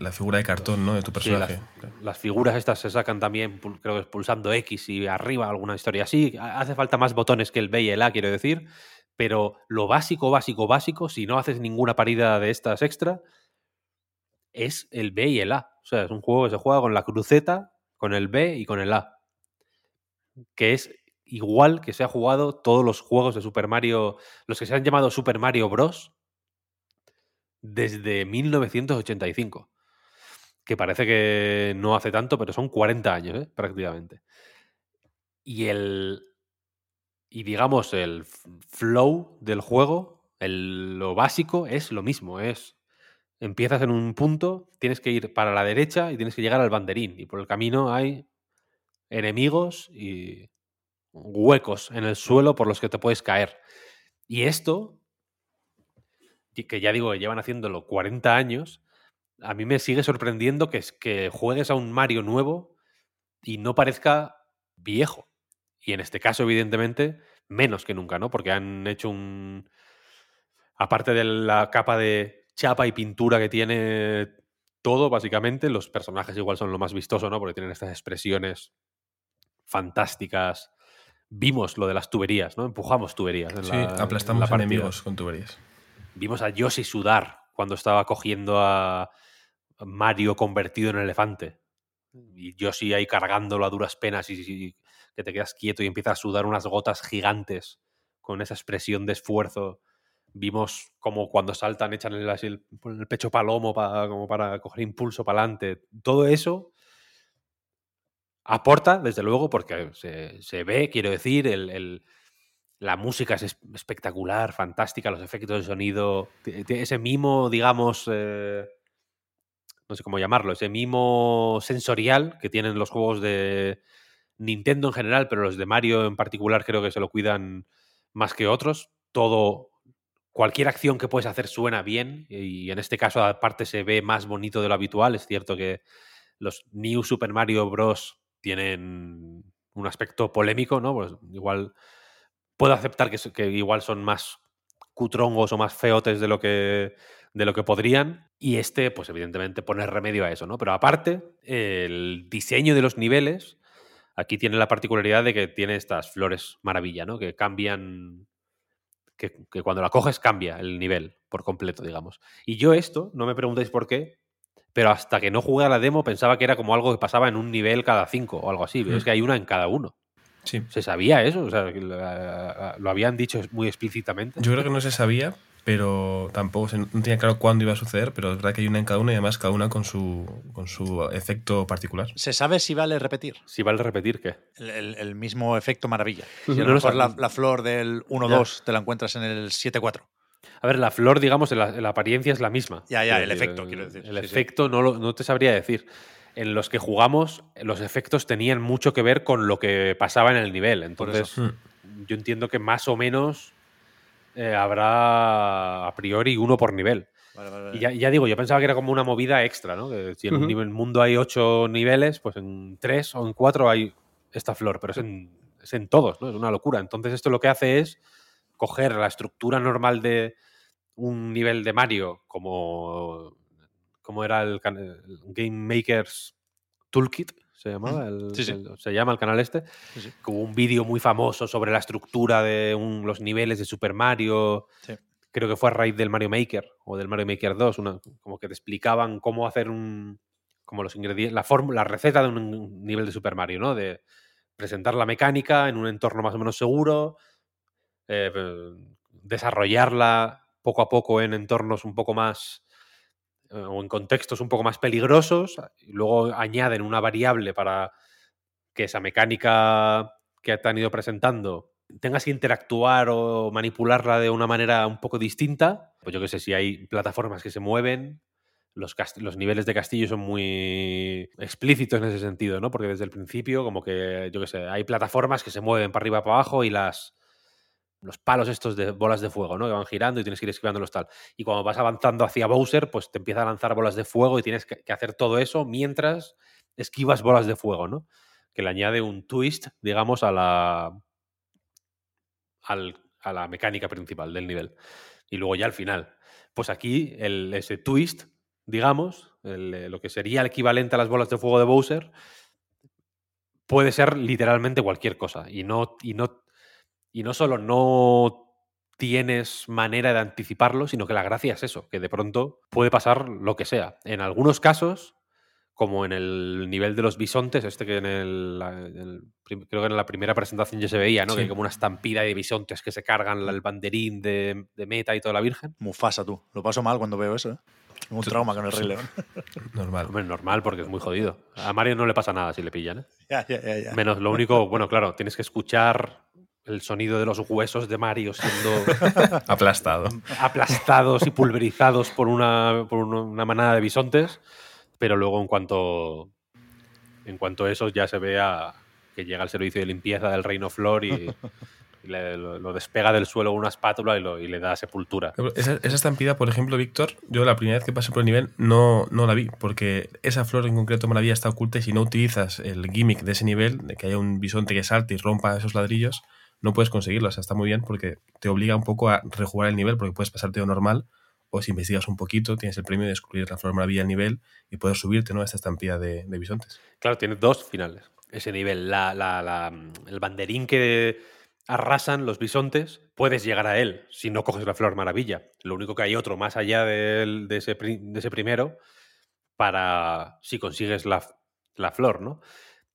la figura de cartón ¿no? de tu personaje. las, figuras estas se sacan también, creo que pulsando X y arriba, alguna historia así. Hace falta más botones que el B y el A, quiero decir, pero lo básico, básico, básico, si no haces ninguna parida de estas extra, es el B y el A. O sea, es un juego que se juega con la cruceta, con el B y con el A. Que es igual que se ha jugado todos los juegos de Super Mario, los que se han llamado Super Mario Bros. desde 1985. Que parece que no hace tanto, pero son 40 años, ¿eh? prácticamente. Y el. y digamos el flow del juego, lo básico es lo mismo, es empiezas en un punto, tienes que ir para la derecha y tienes que llegar al banderín y por el camino hay enemigos y huecos en el suelo por los que te puedes caer. Y esto, que ya digo llevan haciéndolo 40 años, a mí me sigue sorprendiendo que, que juegues a un Mario nuevo y no parezca viejo. Y en este caso, evidentemente, menos que nunca, ¿no? Porque han hecho un. Aparte de la capa de chapa y pintura que tiene todo, básicamente, los personajes igual son lo más vistoso, ¿no? Porque tienen estas expresiones fantásticas. Vimos lo de las tuberías, ¿no? Empujamos tuberías. sí, aplastamos enemigos con tuberías. Vimos a Yoshi sudar cuando estaba cogiendo a Mario convertido en elefante. Y Yoshi ahí cargándolo a duras penas y, que te quedas quieto y empiezas a sudar unas gotas gigantes con esa expresión de esfuerzo. Vimos como cuando saltan echan el, el, pecho palomo para, como para coger impulso para adelante. Todo eso aporta, desde luego, porque se, ve, quiero decir, el, la música es espectacular, fantástica, los efectos de sonido, ese mimo, digamos, eh, no sé cómo llamarlo, ese mimo sensorial que tienen los juegos de Nintendo en general, pero los de Mario en particular creo que se lo cuidan más que otros. Todo, cualquier acción que puedes hacer suena bien y en este caso aparte se ve más bonito de lo habitual. Es cierto que los New Super Mario Bros. Tienen un aspecto polémico, ¿no? Pues igual puedo aceptar que, que igual son más cutrongos o más feotes de lo que de lo que podrían. Y este, pues evidentemente, pone remedio a eso, ¿no? Pero aparte, el diseño de los niveles, aquí tiene la particularidad de que tiene estas flores maravilla, ¿no? Que cambian. Que, cuando la coges cambia el nivel por completo, digamos. Y yo esto, no me preguntéis por qué, pero hasta que no jugué a la demo pensaba que era como algo que pasaba en un nivel cada cinco o algo así. Es que hay una en cada uno. Sí. ¿Se sabía eso? O sea, lo habían dicho muy explícitamente. Yo creo que no se sabía, pero tampoco no tenía claro cuándo iba a suceder, pero es verdad que hay una en cada una y además cada una con su, con su efecto particular. ¿Se sabe si vale repetir? Si vale repetir, ¿qué? El, mismo efecto maravilla. Si a lo mejor la, flor del 1-2 te la encuentras en el 7-4. A ver, la flor, digamos, la, la, apariencia es la misma. Ya, ya, el, efecto, quiero decir. El efecto No, no te sabría decir. En los que jugamos, los efectos tenían mucho que ver con lo que pasaba en el nivel. Entonces, yo entiendo que más o menos eh, habrá a priori uno por nivel. Y ya, digo, yo pensaba que era como una movida extra, ¿no? Que si en el mundo hay ocho niveles, pues en tres o en cuatro hay esta flor, pero es en, es en todos, ¿no? Es una locura. Entonces esto lo que hace es coger la estructura normal de un nivel de Mario, como, como era el, el Game Maker's Toolkit, se llamaba, se llama el canal este, con un vídeo muy famoso sobre la estructura de los niveles de Super Mario. Creo que fue a raíz del Mario Maker o del Mario Maker 2, como que te explicaban cómo hacer un, como los ingredientes, la fórmula, la receta de un nivel de Super Mario, ¿no? De presentar la mecánica en un entorno más o menos seguro, eh, desarrollarla poco a poco en entornos un poco más eh, o en contextos un poco más peligrosos, y luego añaden una variable para que esa mecánica que te han ido presentando tengas que interactuar o manipularla de una manera un poco distinta. Pues yo qué sé, si hay plataformas que se mueven, los, los, niveles de castillo son muy explícitos en ese sentido, ¿no? Porque desde el principio, como que, yo qué sé, hay plataformas que se mueven para arriba para abajo y las, los palos estos de bolas de fuego, ¿no? Que van girando y tienes que ir esquivándolos tal. Y cuando vas avanzando hacia Bowser, pues te empieza a lanzar bolas de fuego y tienes que, hacer todo eso mientras esquivas bolas de fuego, ¿no? Que le añade un twist, digamos, a la. a la mecánica principal del nivel. Y luego ya al final. Pues aquí, ese twist, digamos, lo que sería el equivalente a las bolas de fuego de Bowser, puede ser literalmente cualquier cosa. Y no, y no y no solo no tienes manera de anticiparlo, sino que la gracia es eso, que de pronto puede pasar lo que sea. En algunos casos, como en el nivel de los bisontes, este que en el, creo que en la primera presentación ya se veía, ¿no? Que hay como una estampida de bisontes que se cargan el banderín de, Meta y toda la Virgen. Mufasa, tú. Lo paso mal cuando veo eso, ¿eh? un trauma con el Rey León. (laughs) Normal. Hombre, normal, porque es muy jodido. A Mario no le pasa nada si le pillan, ¿eh? Ya, ya, ya, Menos lo único, bueno, claro, tienes que escuchar el sonido de los huesos de Mario siendo (laughs) Aplastado. aplastados y pulverizados por una, por una- manada de bisontes, pero luego en cuanto en cuanto a eso ya se ve a- que llega el servicio de limpieza del Reino Flor y, y le- lo, lo despega del suelo con una espátula y, lo- y le da sepultura. Esa, esa estampida, por ejemplo, Víctor, yo la primera vez que pasé por el nivel no, no la vi, porque esa flor en concreto maravilla está oculta y si no utilizas el gimmick de ese nivel, de que haya un bisonte que salte y rompa esos ladrillos, no puedes conseguirlo. O sea, está muy bien porque te obliga un poco a rejugar el nivel, porque puedes pasarte lo normal, o si investigas un poquito, tienes el premio de descubrir la flor maravilla del nivel y poder subirte ¿no? a esta estampida de, de bisontes. Claro, tiene dos finales. Ese nivel, la, la- el banderín que arrasan los bisontes, puedes llegar a él si no coges la flor maravilla. Lo único que hay otro más allá de, ese, de ese primero para si consigues la, la flor, ¿no?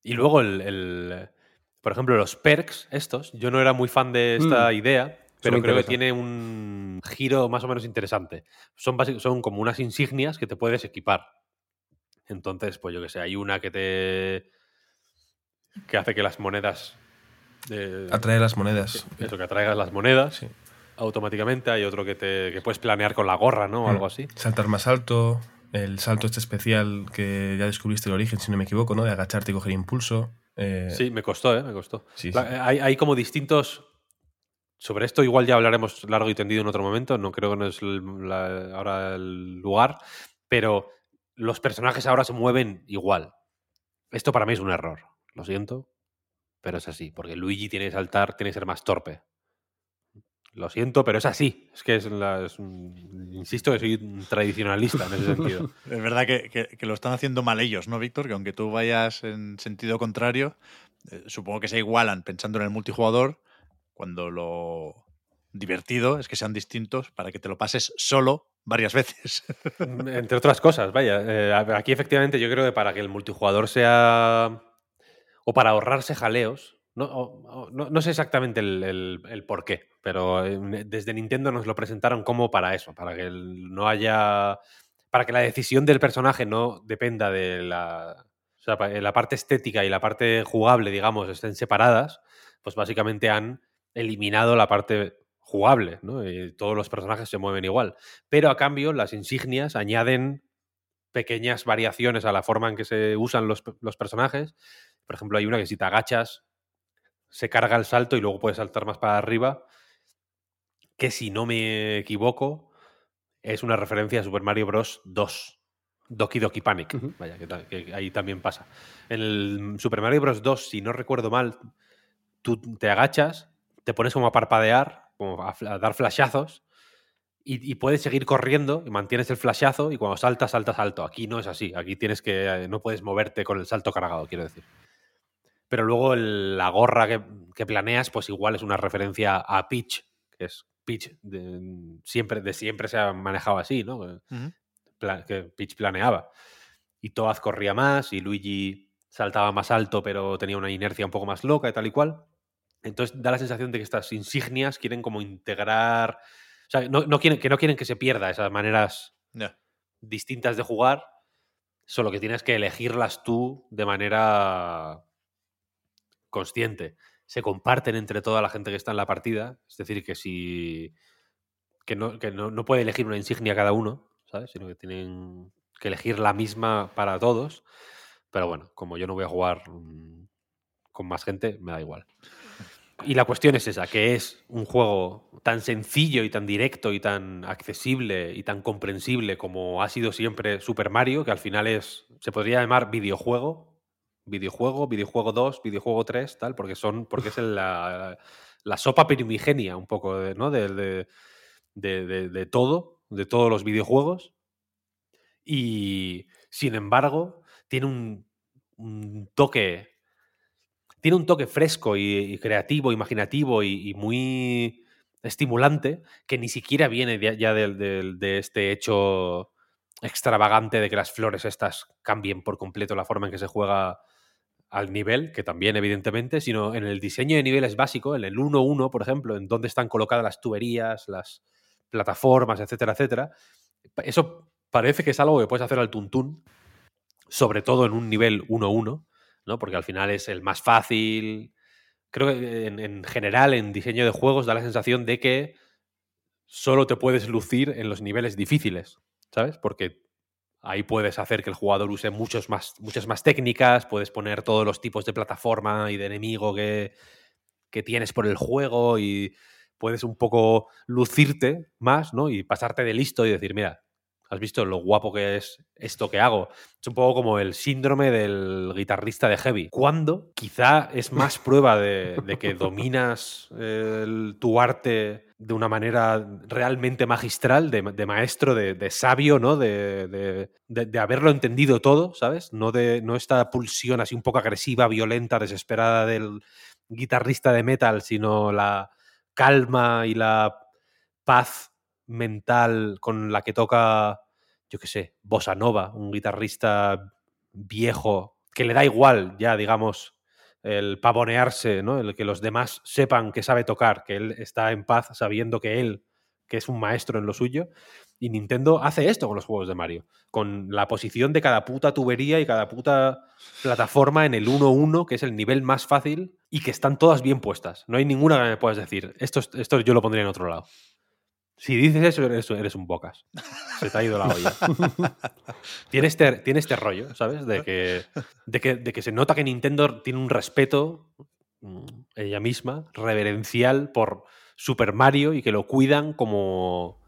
Y luego, el- por ejemplo, los perks estos, yo no era muy fan de esta idea, pero creo que tiene un giro más o menos interesante. Son, son como unas insignias que te puedes equipar. Entonces, pues yo que sé, hay una que te. que hace que las monedas. eh, Atrae las monedas. Eso, que atraigas las monedas Sí. automáticamente. Hay otro que te que puedes planear con la gorra, ¿no? O algo Mm. así. Saltar más alto, el salto este especial que ya descubriste el origen, si no me equivoco, ¿no? De agacharte y coger impulso. Eh, Sí, me costó, ¿eh? Me costó. Sí, sí. Hay, hay como distintos. Sobre esto igual ya hablaremos largo y tendido en otro momento. No creo que no es la- ahora el lugar. Pero los personajes ahora se mueven igual. Esto para mí es un error. Lo siento. Pero es así. Porque Luigi tiene que saltar, tiene que ser más torpe. Lo siento, pero es así. Es que es, la- es un- insisto que soy un tradicionalista en ese sentido. (laughs) Es verdad que, que- que lo están haciendo mal ellos, ¿no, Víctor? Que aunque tú vayas en sentido contrario, eh, supongo que se igualan pensando en el multijugador, cuando lo divertido es que sean distintos para que te lo pases solo varias veces. Entre otras cosas, vaya. eh, aquí efectivamente yo creo que para que el multijugador sea... o para ahorrarse jaleos, no, no, no sé exactamente el, el- el por qué, pero eh, desde Nintendo nos lo presentaron como para eso, para que no haya... para que la decisión del personaje no dependa de la... O sea, pa- la parte estética y la parte jugable, digamos, estén separadas, pues básicamente han eliminado la parte jugable, ¿no? Y todos los personajes se mueven igual. Pero a cambio, las insignias añaden pequeñas variaciones a la forma en que se usan los, los personajes. Por ejemplo, hay una que si te agachas, se carga el salto y luego puedes saltar más para arriba. Que si no me equivoco, es una referencia a Super Mario Bros. 2. Doki Doki Panic. Vaya, que, ahí también pasa. En el Super Mario Bros. 2, si no recuerdo mal, tú te agachas, te pones como a parpadear, como a dar flashazos, y, y puedes seguir corriendo y mantienes el flashazo, y cuando saltas, saltas alto. Aquí no es así. Aquí tienes que. eh, no puedes moverte con el salto cargado, quiero decir. Pero luego el- la gorra que, que planeas, pues igual es una referencia a Peach, que es Peach de, siempre, de siempre se ha manejado así, ¿no? Que- pla- que Peach planeaba. Y Toad corría más y Luigi saltaba más alto, pero tenía una inercia un poco más loca y tal y cual. Entonces da la sensación de que estas insignias quieren como integrar. O sea, no, no quieren, que no quieren que se pierda esas maneras distintas de jugar, solo que tienes que elegirlas tú de manera consciente. Se comparten entre toda la gente que está en la partida, es decir, que si que no, que no, no puede elegir una insignia cada uno, ¿sabes? Sino que tienen que elegir la misma para todos. Pero bueno, como yo no voy a jugar mm, con más gente, me da igual. Y la cuestión es esa, que es un juego tan sencillo y tan directo y tan accesible y tan comprensible como ha sido siempre Super Mario, que al final es, se podría llamar videojuego, videojuego, videojuego 2, videojuego 3, tal, porque son, porque es la, la sopa primigenia un poco, de- ¿no? De, de- de- todo, de todos los videojuegos. Y sin embargo, tiene un, toque tiene un toque fresco y, creativo, imaginativo y, y muy estimulante que ni siquiera viene ya de, este hecho extravagante de que las flores estas cambien por completo la forma en que se juega al nivel, que también evidentemente, sino en el diseño de niveles básico, en el 1-1, por ejemplo, en donde están colocadas las tuberías, las plataformas, etcétera, etcétera. Eso parece que es algo que puedes hacer al tuntún, sobre todo en un nivel 1-1, ¿no? Porque al final es el más fácil, creo que en, en general, en diseño de juegos, da la sensación de que solo te puedes lucir en los niveles difíciles, ¿sabes? Porque ahí puedes hacer que el jugador use muchos más, muchas más técnicas, puedes poner todos los tipos de plataforma y de enemigo que, que tienes por el juego y puedes un poco lucirte más, ¿no? Y pasarte de listo y decir, mira, ¿Has visto lo guapo que es esto que hago? Es un poco como el síndrome del guitarrista de heavy. Cuando quizá es más (laughs) prueba de, que dominas tu arte de una manera realmente magistral, de, maestro, de, sabio, ¿no? De, haberlo entendido todo, ¿sabes? No de no esta pulsión así un poco agresiva, violenta, desesperada del guitarrista de metal, sino la calma y la paz mental con la que toca, yo qué sé, Bossa Nova, un guitarrista viejo, que le da igual ya, digamos, el pavonearse, ¿no? El que los demás sepan que sabe tocar, que él está en paz sabiendo que él, que es un maestro en lo suyo. Y Nintendo hace esto con los juegos de Mario, con la posición de cada puta tubería y cada puta plataforma en el 1-1, que es el nivel más fácil y que están todas bien puestas. No hay ninguna que me puedas decir, esto, esto yo lo pondría en otro lado. Si dices eso, eres, un bocas. Se te ha ido la (laughs) olla. tiene, este, tiene este rollo, ¿sabes? De que, de, que, de que se nota que Nintendo tiene un respeto, mm, ella misma, reverencial por Super Mario y que lo cuidan como,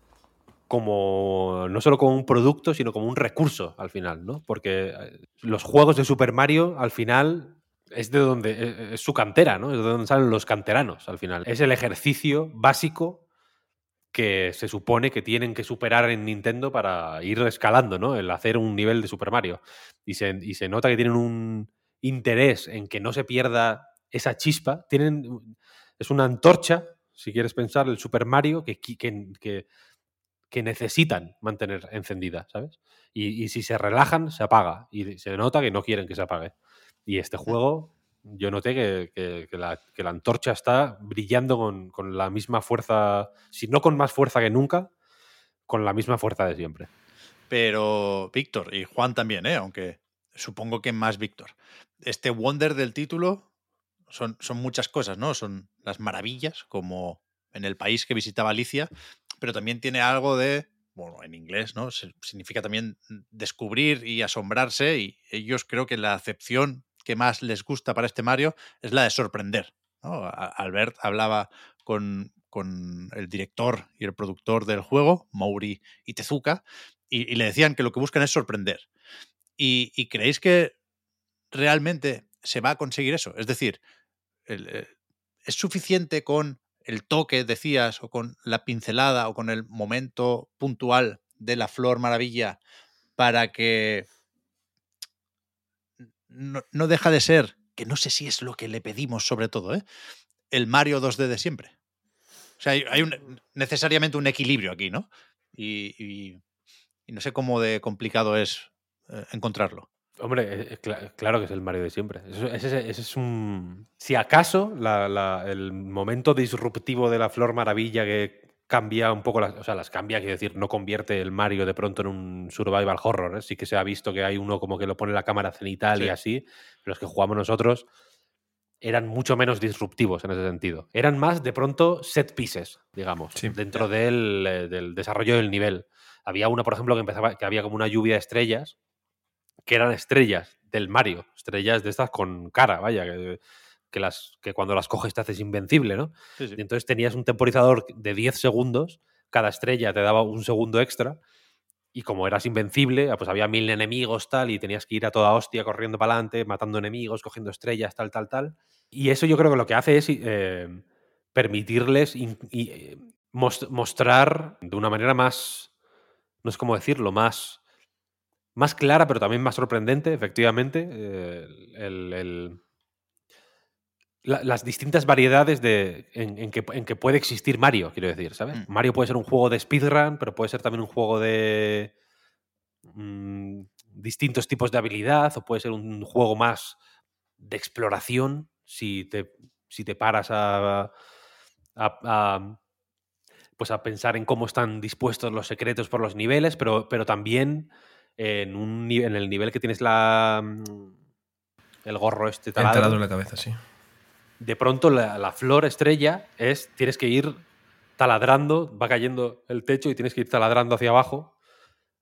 como no solo como un producto, sino como un recurso al final, ¿no? Porque eh, los juegos de Super Mario al final es de donde e, es su cantera, ¿no? Es de donde salen los canteranos al final. Es el ejercicio básico que se supone que tienen que superar en Nintendo para ir escalando, ¿no? El hacer un nivel de Super Mario. Y se, y se nota que tienen un interés en que no se pierda esa chispa. Tienen, es una antorcha, si quieres pensar, el Super Mario que, que, que, necesitan mantener encendida, ¿sabes? Y, y si se relajan, se apaga. Y se nota que no quieren que se apague. Y este juego yo noté que, la, antorcha está brillando con, la misma fuerza, si no con más fuerza que nunca, con la misma fuerza de siempre. Pero Víctor y Juan también, ¿eh? aunque supongo que más Víctor. Este wonder del título son, son muchas cosas, ¿no? Son las maravillas, como en el país que visitaba Alicia, pero también tiene algo de, bueno, en inglés, ¿no? significa también descubrir y asombrarse, y ellos creo que la acepción que más les gusta para este Mario es la de sorprender. Albert hablaba con, el director y el productor del juego, Mauri y Tezuka, y, le decían que lo que buscan es sorprender. ¿Y, creéis que realmente se va a conseguir eso? Es decir, eh, ¿es suficiente con el toque, decías, o con la pincelada, o con el momento puntual de la flor maravilla para que no, deja de ser, que no sé si es lo que le pedimos sobre todo, ¿eh? el Mario 2D de siempre. O sea, hay, necesariamente un equilibrio aquí, ¿no? Y, no sé cómo de complicado es eh, encontrarlo. Hombre, eh, claro que es el Mario de siempre. Ese, es un. Si acaso, el momento disruptivo de la Flor Maravilla que cambia un poco las, o sea, las cambia, quiero decir, no convierte el Mario de pronto en un survival horror. ¿eh? Sí que se ha visto que hay uno como que lo pone la cámara cenital y así, los que jugamos nosotros eran mucho menos disruptivos en ese sentido. Eran más de pronto set pieces, digamos, dentro del, eh, del, desarrollo del nivel. Había uno, por ejemplo, que empezaba, que había como una lluvia de estrellas, que eran estrellas del Mario, estrellas de estas con cara, vaya, que, que, las, que cuando las coges te haces invencible, ¿no? Y entonces tenías un temporizador de 10 segundos, cada estrella te daba un segundo extra, y como eras invencible, ah, pues había mil enemigos, tal, y tenías que ir a toda hostia corriendo para adelante, matando enemigos, cogiendo estrellas, tal, tal, tal. Y eso yo creo que lo que hace es eh, permitirles y, eh, mostrar de una manera más, no es como decirlo, más, más clara, pero también más sorprendente, efectivamente, eh, el las distintas variedades de, en, que, puede existir Mario, quiero decir, ¿sabes? Mm. Mario puede ser un juego de speedrun, pero puede ser también un juego de mm, distintos tipos de habilidad, o puede ser un juego más de exploración, si te, si te paras a, pues a pensar en cómo están dispuestos los secretos por los niveles, pero, pero también en, un, en el nivel que tienes la mm, el gorro este talado. en la cabeza, sí de pronto la, la flor estrella es, tienes que ir taladrando, va cayendo el techo y tienes que ir taladrando hacia abajo.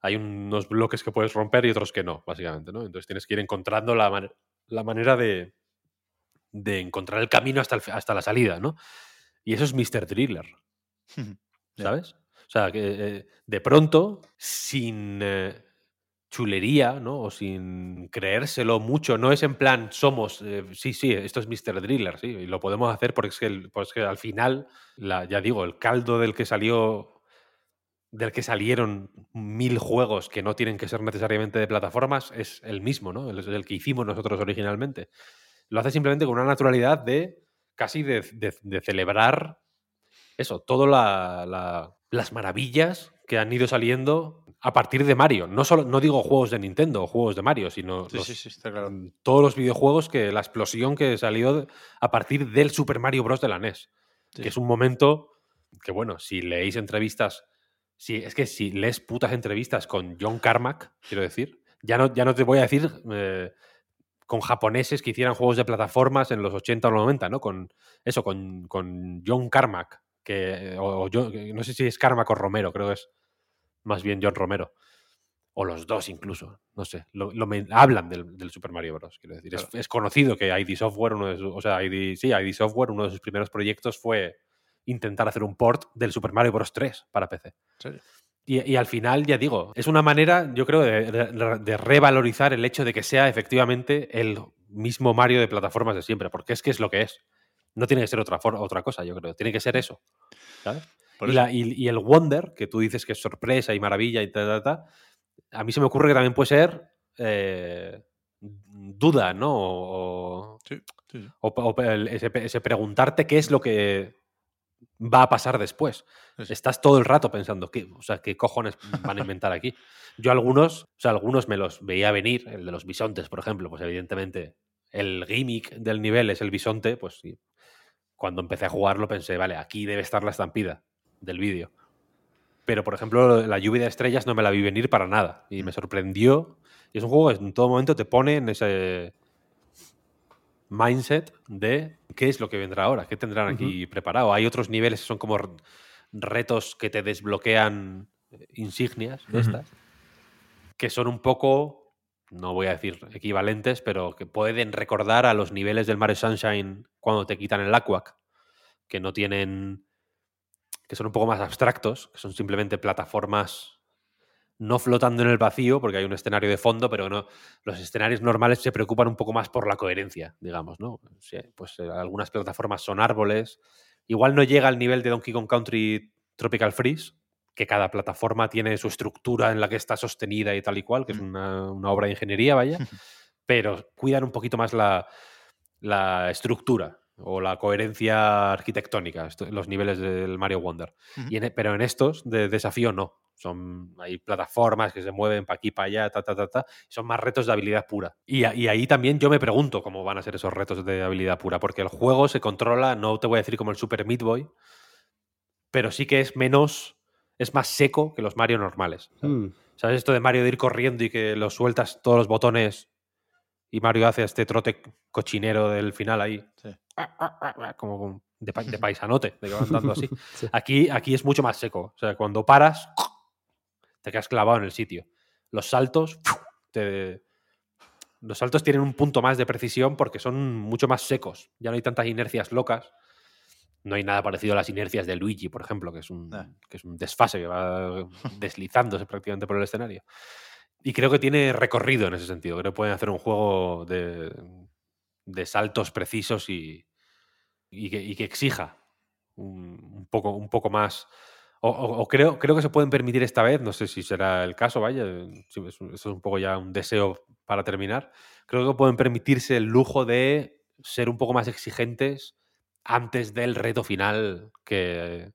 Hay unos bloques que puedes romper y otros que no, básicamente, ¿no? Entonces tienes que ir encontrando la, man- la manera de, de encontrar el camino hasta, el hasta la salida, ¿no? Y eso es Mr. Driller, (laughs) Ya. ¿sabes? O sea, que eh, de pronto, sin eh, chulería, ¿no? O sin creérselo mucho, no es en plan, somos, eh, sí, sí, esto es Mr. Driller, sí, y lo podemos hacer porque es que, pues al final, la, ya digo, el caldo del que salió, del que salieron mil juegos que no tienen que ser necesariamente de plataformas, es el mismo, ¿no? El, el que hicimos nosotros originalmente. Lo hace simplemente con una naturalidad de casi de, de- de celebrar eso, todas las maravillas que han ido saliendo a partir de Mario. No, solo, no digo juegos de Nintendo o juegos de Mario, sino Sí, los- sí, sí, está claro. mm, todos los videojuegos que la explosión que salió a partir del Super Mario Bros. de la NES. Que es un momento que, bueno, si leéis entrevistas, si, es que si lees putas entrevistas con John Carmack, quiero decir, ya no, ya no te voy a decir eh, con japoneses que hicieran juegos de plataformas en los 80 o los 90, ¿no? Con eso, con, con John Carmack, que, o, o John- no sé si es Carmack o Romero, creo que es más bien John Romero. O los dos incluso, no sé. Lo, hablan del, del Super Mario Bros. Quiero decir, es, es conocido que ID Software, uno de sus, o sea, ID, sí, ID Software, uno de sus primeros proyectos fue intentar hacer un port del Super Mario Bros. 3 para PC. Y, y al final, ya digo, es una manera, yo creo, de, de- de revalorizar el hecho de que sea efectivamente el mismo Mario de plataformas de siempre, porque es que es lo que es. No tiene que ser otra, otra cosa, yo creo. Tiene que ser eso. ¿sabes? Y, eso. la- y- y el Wonder, que tú dices que es sorpresa y maravilla y tal, tal, tal, a mí se me ocurre que también puede ser eh, duda, ¿no? O, Sí, sí, sí. o- o ese, ese preguntarte qué es lo que va a pasar después. Estás todo el rato pensando, ¿qué, o sea, ¿qué cojones van a inventar aquí? Yo algunos, o sea, algunos me los veía venir, el de los bisontes, por ejemplo, pues evidentemente el gimmick del nivel es el bisonte, pues sí. Cuando empecé a jugarlo pensé, vale, aquí debe estar la estampida del vídeo. Pero, por ejemplo, la lluvia de estrellas no me la vi venir para nada. Y me sorprendió. Y es un juego que en todo momento te pone en ese mindset de qué es lo que vendrá ahora, qué tendrán aquí preparado. Hay otros niveles que son como retos que te desbloquean eh, insignias de estas, que son un poco, no voy a decir equivalentes, pero que pueden recordar a los niveles del Mario Sunshine cuando te quitan el Aquac, que no tienen que son un poco más abstractos, que son simplemente plataformas no flotando en el vacío, porque hay un escenario de fondo, pero no, los escenarios normales se preocupan un poco más por la coherencia, digamos, ¿no? Sí, pues eh, algunas plataformas son árboles. Igual no llega al nivel de Donkey Kong Country Tropical Freeze, que cada plataforma tiene su estructura en la que está sostenida y tal y cual, que es una, una obra de ingeniería, vaya, (laughs) pero cuidan un poquito más la, la estructura o la coherencia arquitectónica, esto- los niveles del Mario Wonder. Y en- pero en estos de desafío no. Son, hay plataformas que se mueven para aquí, para allá, ta, ta, ta, ta. Son más retos de habilidad pura. Y, a- y ahí también yo me pregunto cómo van a ser esos retos de habilidad pura, porque el juego se controla, no te voy a decir como el Super Meat Boy, pero sí que es menos, es más seco que los Mario normales. ¿sabes? Mm. ¿Sabes esto de Mario de ir corriendo y que lo sueltas todos los botones y Mario hace este trote cochinero del final ahí? Sí. (laughs) Como de, pa- de paisanote, de que va andando así. (laughs) Sí. Aquí, aquí es mucho más seco. O sea, cuando paras, (laughs) te quedas clavado en el sitio. Los saltos, te- los saltos tienen un punto más de precisión porque son mucho más secos. Ya no hay tantas inercias locas. No hay nada parecido a las inercias de Luigi, por ejemplo, que es un, Ah. que es un desfase que va deslizándose prácticamente por el escenario. Y creo que tiene recorrido en ese sentido. Creo que pueden hacer un juego de, de saltos precisos y, que, exija un, poco, un poco más. O, creo, creo que se pueden permitir esta vez, no sé si será el caso, vaya, eso es un poco ya un deseo para terminar. Creo que pueden permitirse el lujo de ser un poco más exigentes antes del reto final que,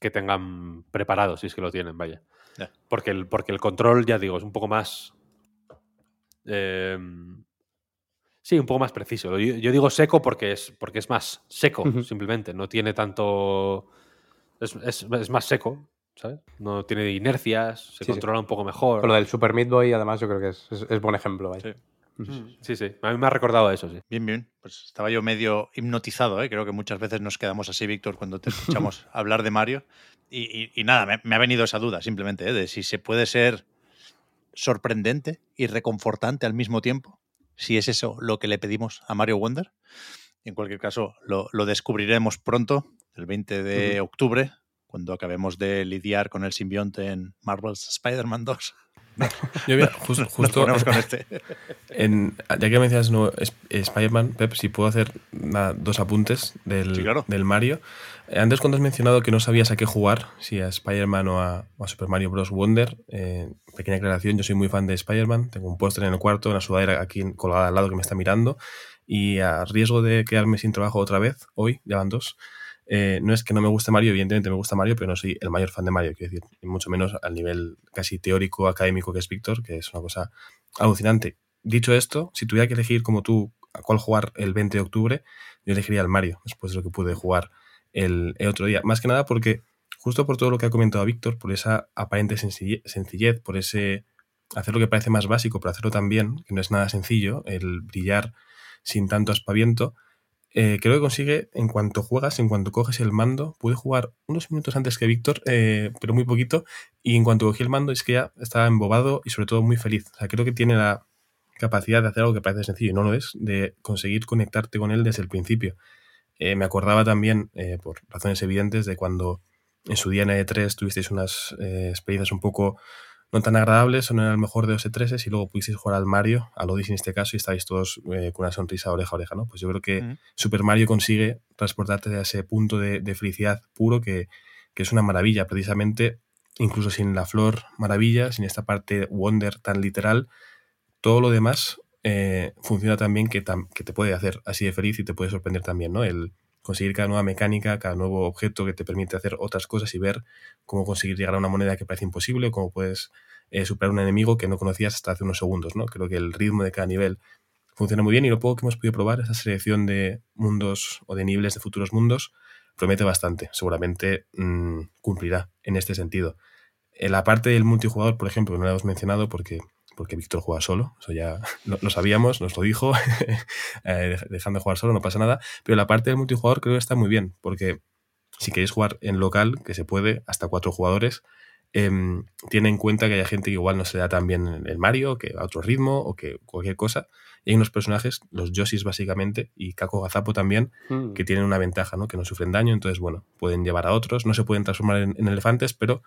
que tengan preparado, si es que lo tienen, vaya. Porque el, porque el control, ya digo, es un poco más. em, sí, un poco más preciso. Yo, yo digo seco porque es, porque es más seco, simplemente. No tiene tanto. Es, es- es más seco, ¿sabes? No tiene inercias, se Sí, sí. controla un poco mejor. Con lo del Super Meat Boy, además, yo creo que es, es- es buen ejemplo. Sí. Sí, sí. A mí me ha recordado eso, sí. Bien, bien. Pues estaba yo medio hipnotizado, ¿eh? Creo que muchas veces nos quedamos así, Víctor, cuando te escuchamos (laughs) hablar de Mario. Y, nada, me, me, ha venido esa duda simplemente, ¿eh? de si se puede ser sorprendente y reconfortante al mismo tiempo. Si es eso lo que le pedimos a Mario Wonder. En cualquier caso, lo, lo descubriremos pronto, el 20 de octubre, cuando acabemos de lidiar con el simbionte en Marvel's Spider-Man 2. Yo justo, con este. ya que mencionas no, Spider-Man, Pep, si puedo hacer dos apuntes del, del, Mario. Eh, antes cuando has mencionado que no sabías a qué jugar, si a Spider-Man o, a, Super Mario Bros. Wonder, eh, pequeña aclaración, yo soy muy fan de Spider-Man, tengo un póster en el cuarto, una sudadera aquí colgada al lado que me está mirando, y a riesgo de quedarme sin trabajo otra vez, hoy, ya van dos, eh, no es que no me guste Mario, evidentemente me gusta Mario, pero no soy el mayor fan de Mario, quiero decir, mucho menos al nivel casi teórico, académico que es Víctor, que es una cosa alucinante. Dicho esto, si tuviera que elegir como tú a cuál jugar el 20 de octubre, yo elegiría el Mario, después de lo que pude jugar el, otro día. Más que nada porque, justo por todo lo que ha comentado Víctor, por esa aparente sencillez, por ese hacer lo que parece más básico, pero hacerlo también, que no es nada sencillo, el brillar sin tanto aspaviento, eh, creo que consigue, en cuanto juegas, en cuanto coges el mando, pude jugar unos minutos antes que Víctor, eh, pero muy poquito, y en cuanto cogí el mando es que ya estaba embobado y sobre todo muy feliz. O sea, creo que tiene la capacidad de hacer algo que parece sencillo y no lo es, de conseguir conectarte con él desde el principio. Eh, me acordaba también, por razones evidentes, de cuando en su día en E3 tuvisteis unas experiencias un poco no tan agradables, son el mejor de los E3 y luego pudisteis jugar al Mario, al Odyssey en este caso, y estáis todos eh, con una sonrisa oreja a oreja, ¿no? Pues yo creo que Super Mario consigue transportarte a ese punto de, felicidad puro que, es una maravilla, precisamente, incluso sin la flor maravilla, sin esta parte Wonder tan literal, todo lo demás eh, funciona también que, que te puede hacer así de feliz y te puede sorprender también, ¿no? El, conseguir cada nueva mecánica, cada nuevo objeto que te permite hacer otras cosas y ver cómo conseguir llegar a una moneda que parece imposible, cómo puedes eh, superar un enemigo que no conocías hasta hace unos segundos. ¿no? Creo que el ritmo de cada nivel funciona muy bien y lo poco que hemos podido probar, esa selección de mundos o de niveles de futuros mundos, promete bastante. Seguramente mm, cumplirá en este sentido. En la parte del multijugador, por ejemplo, no la hemos mencionado porque porque Víctor juega solo, eso ya (laughs) lo, sabíamos, nos lo dijo, (laughs) eh, dejando de jugar solo, no pasa nada, pero la parte del multijugador creo que está muy bien, porque si queréis jugar en local, que se puede, hasta cuatro jugadores, eh, tiene en cuenta que hay gente que igual no se da tan bien el Mario, que a otro ritmo o que cualquier cosa, y hay unos personajes, los Yoshis básicamente, y Kako Gazapo también, hmm. que tienen una ventaja, ¿no? que no sufren daño, entonces, bueno, pueden llevar a otros, no se pueden transformar en elefantes, pero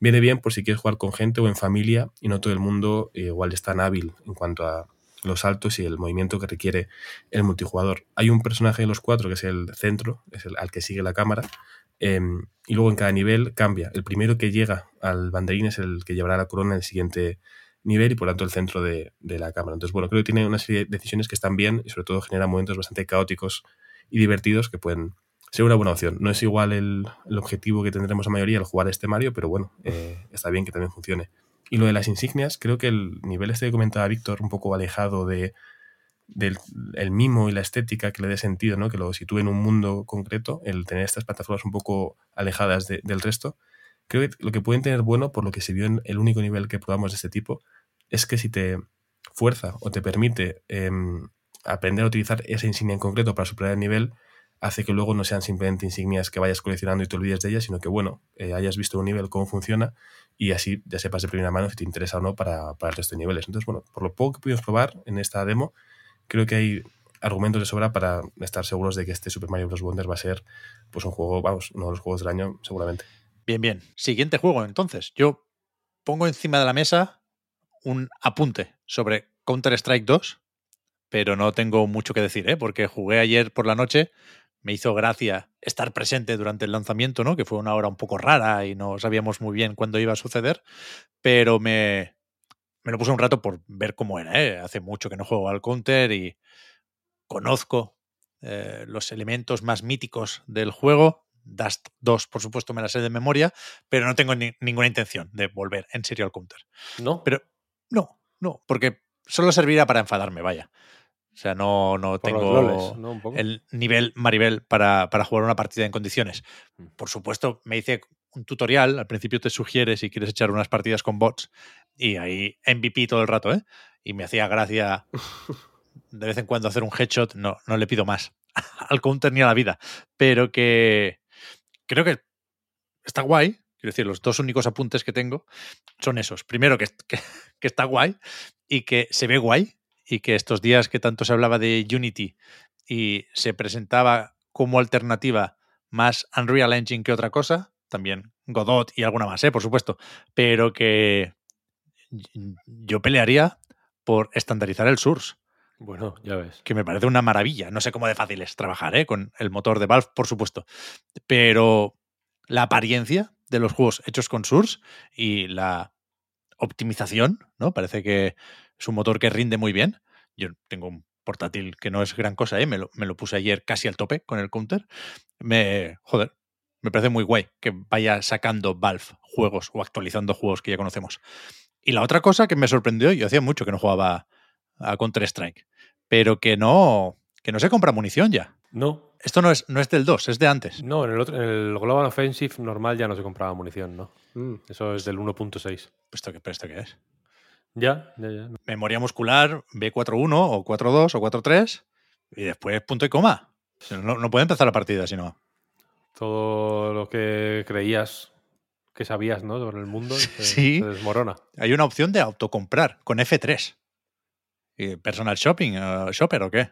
viene bien por si quieres jugar con gente o en familia y no todo el mundo eh, igual es tan hábil en cuanto a los saltos y el movimiento que requiere el multijugador. Hay un personaje de los cuatro que es el centro, es el al que sigue la cámara, em, y luego en cada nivel cambia. El primero que llega al banderín es el que llevará la corona en el siguiente nivel y por tanto el centro de, de la cámara. Entonces, bueno, creo que tiene una serie de decisiones que están bien y sobre todo genera momentos bastante caóticos y divertidos que pueden sería una buena opción. No es igual el, objetivo que tendremos a mayoría al jugar este Mario, pero bueno, eh, está bien que también funcione. Y lo de las insignias, creo que el nivel este que comentaba Víctor, un poco alejado de, del el mimo y la estética que le dé sentido, ¿no? que lo sitúe en un mundo concreto, el tener estas plataformas un poco alejadas del resto, creo que lo que pueden tener bueno, por lo que se vio en el único nivel que probamos de este tipo, es que si te fuerza o te permite em, aprender a utilizar esa insignia en concreto para superar el nivel, hace que luego no sean simplemente insignias que vayas coleccionando y te olvides de ellas, sino que, bueno, eh, hayas visto un nivel, cómo funciona y así ya sepas de primera mano si te interesa o no para, para el resto de niveles. Entonces, bueno, por lo poco que pudimos probar en esta demo, creo que hay argumentos de sobra para estar seguros de que este Super Mario Bros. Wonder va a ser pues un juego, vamos, uno de los juegos del año seguramente. Bien, bien. Siguiente juego, entonces. Yo pongo encima de la mesa un apunte sobre Counter-Strike 2, pero no tengo mucho que decir, ¿eh? porque jugué ayer por la noche me hizo gracia estar presente durante el lanzamiento, ¿no? Que fue una hora un poco rara y no sabíamos muy bien cuándo iba a suceder, pero me, me lo puse un rato por ver cómo era, ¿eh? Hace mucho que no juego al counter y conozco eh, los elementos más míticos del juego. Dust 2, por supuesto, me la sé de memoria, pero no tengo ninguna intención de volver en serio al counter. ¿No? Pero no, no, porque solo servirá para enfadarme, vaya. O sea, no, no tengo el nivel Maribel para, para, jugar una partida en condiciones. Mm. Por supuesto, me hice un tutorial. Al principio te sugiere si quieres echar unas partidas con bots. Y ahí MVP todo el rato, ¿eh? y me hacía gracia de vez en cuando hacer un headshot, no, no le pido más (laughs) al counter ni a la vida. Pero que creo que está guay. Quiero decir, los dos únicos apuntes que tengo son esos. Primero, que, que, que está guay y que se ve guay. Y que estos días que tanto se hablaba de Unity y se presentaba como alternativa más Unreal Engine que otra cosa, también Godot y alguna más, ¿eh? por supuesto, pero que yo pelearía por estandarizar el Source. Bueno, ya ves. Que me parece una maravilla. No sé cómo de fácil es trabajar ¿eh? con el motor de Valve, por supuesto. Pero la apariencia de los juegos hechos con Source y la optimización, ¿no? Parece que es un motor que rinde muy bien. Yo tengo un portátil que no es gran cosa, ¿eh? me, lo, me lo puse ayer casi al tope con el counter. Me, joder, me parece muy guay que vaya sacando Valve juegos o actualizando juegos que ya conocemos. Y la otra cosa que me sorprendió, yo hacía mucho que no jugaba a Counter-Strike, pero que no, que no se compra munición ya. No. Esto no es, no es del 2, es de antes. No, en el, otro, en el Global Offensive normal ya no se compraba munición, ¿no? Mm. Eso es del 1.6. ¿Esto qué, ¿Esto qué es? Ya, ya, ya. Memoria muscular B41 o 42 o 43 y después punto y coma. No, no puede empezar la partida si no. Todo lo que creías que sabías, ¿no? Sobre el mundo (laughs) se, sí. se desmorona. Hay una opción de autocomprar con F3. ¿Y ¿Personal shopping? Uh, ¿Shopper o qué?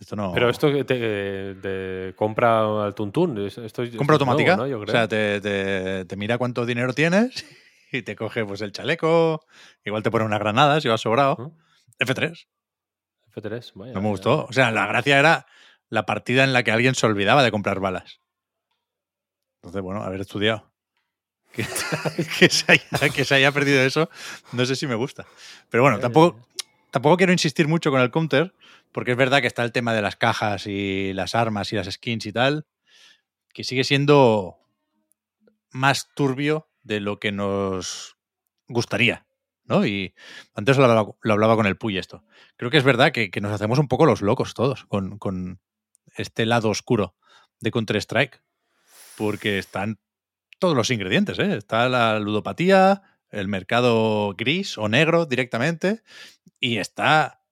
Esto no... Pero esto te, te, compra al tuntún. Esto, esto compra es automática. nuevo, ¿no? Yo O creo. sea, te, te, te mira cuánto dinero tienes y te coge pues el chaleco. Igual te pone unas granadas si vas sobrado. ¿No? F3. F3, vaya. No me gustó. O sea, la gracia era la partida en la que alguien se olvidaba de comprar balas. Entonces, bueno, haber estudiado. (laughs) Que, que se haya, que se haya perdido eso, no sé si me gusta. Pero bueno, ya, tampoco, ya. tampoco quiero insistir mucho con el counter, porque es verdad que está el tema de las cajas y las armas y las skins y tal, que sigue siendo más turbio de lo que nos gustaría. ¿no? Y antes lo hablaba, con el Puy esto. Creo que es verdad que, nos hacemos un poco los locos todos con, con este lado oscuro de Counter-Strike, porque están todos los ingredientes. ¿eh? Está la ludopatía, el mercado gris o negro directamente, y está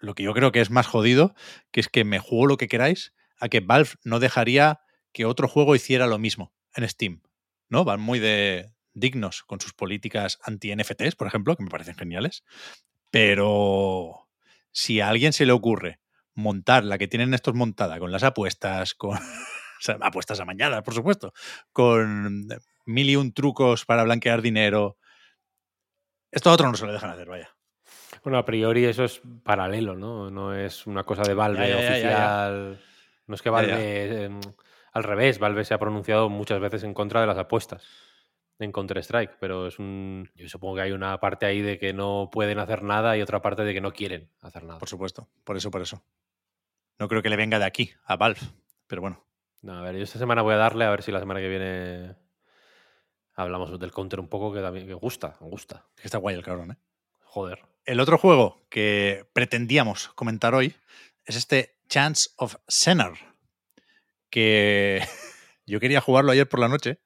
lo que yo creo que es más jodido, que es que me juego lo que queráis, a que Valve no dejaría que otro juego hiciera lo mismo en Steam. ¿No? Van muy de dignos con sus políticas anti-NFTs, por ejemplo, que me parecen geniales. Pero si a alguien se le ocurre montar la que tienen estos montada con las apuestas, con (laughs) o sea, apuestas amañadas, por supuesto, con mil y un trucos para blanquear dinero, esto a otro no se lo dejan hacer, vaya. Bueno, a priori eso es paralelo, ¿no? No es una cosa de Valve Ya, ya, ya, ya, oficial. No es que Valve. Al revés, Valve se ha pronunciado muchas veces en contra de las apuestas en Counter-Strike, pero es un. Yo supongo que hay una parte ahí de que no pueden hacer nada y otra parte de que no quieren hacer nada. Por supuesto, por eso, por eso. No creo que le venga de aquí a Valve, pero bueno. No, a ver, yo esta semana voy a darle a ver si la semana que viene hablamos del Counter un poco, que también que gusta, me gusta. que Está guay el cabrón, ¿eh? Joder. El otro juego que pretendíamos comentar hoy es este Chance of Sennar, que (laughs) yo quería jugarlo ayer por la noche.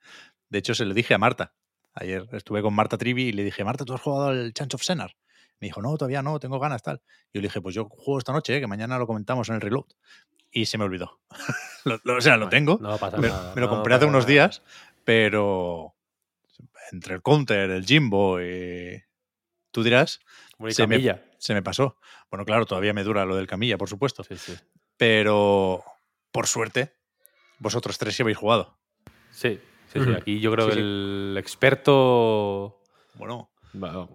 De hecho, se lo dije a Marta. Ayer estuve con Marta Trivi y le dije, Marta, ¿tú has jugado al Chance of Sennar? Me dijo, no, todavía no, tengo ganas, tal. Yo le dije, pues yo juego esta noche, ¿eh? que mañana lo comentamos en el reload. Y se me olvidó. (laughs) Lo- lo- o sea, lo tengo. No pasa me, nada. me lo no compré hace unos días, pero entre el counter, el Jimbo y tú dirás, se me- camilla. se me pasó. Bueno, claro, todavía me dura lo del camilla, por supuesto. Sí, sí. Pero por suerte, vosotros tres sí habéis jugado. Sí, sí, sí. Aquí yo creo Sí, que sí. el experto Bueno,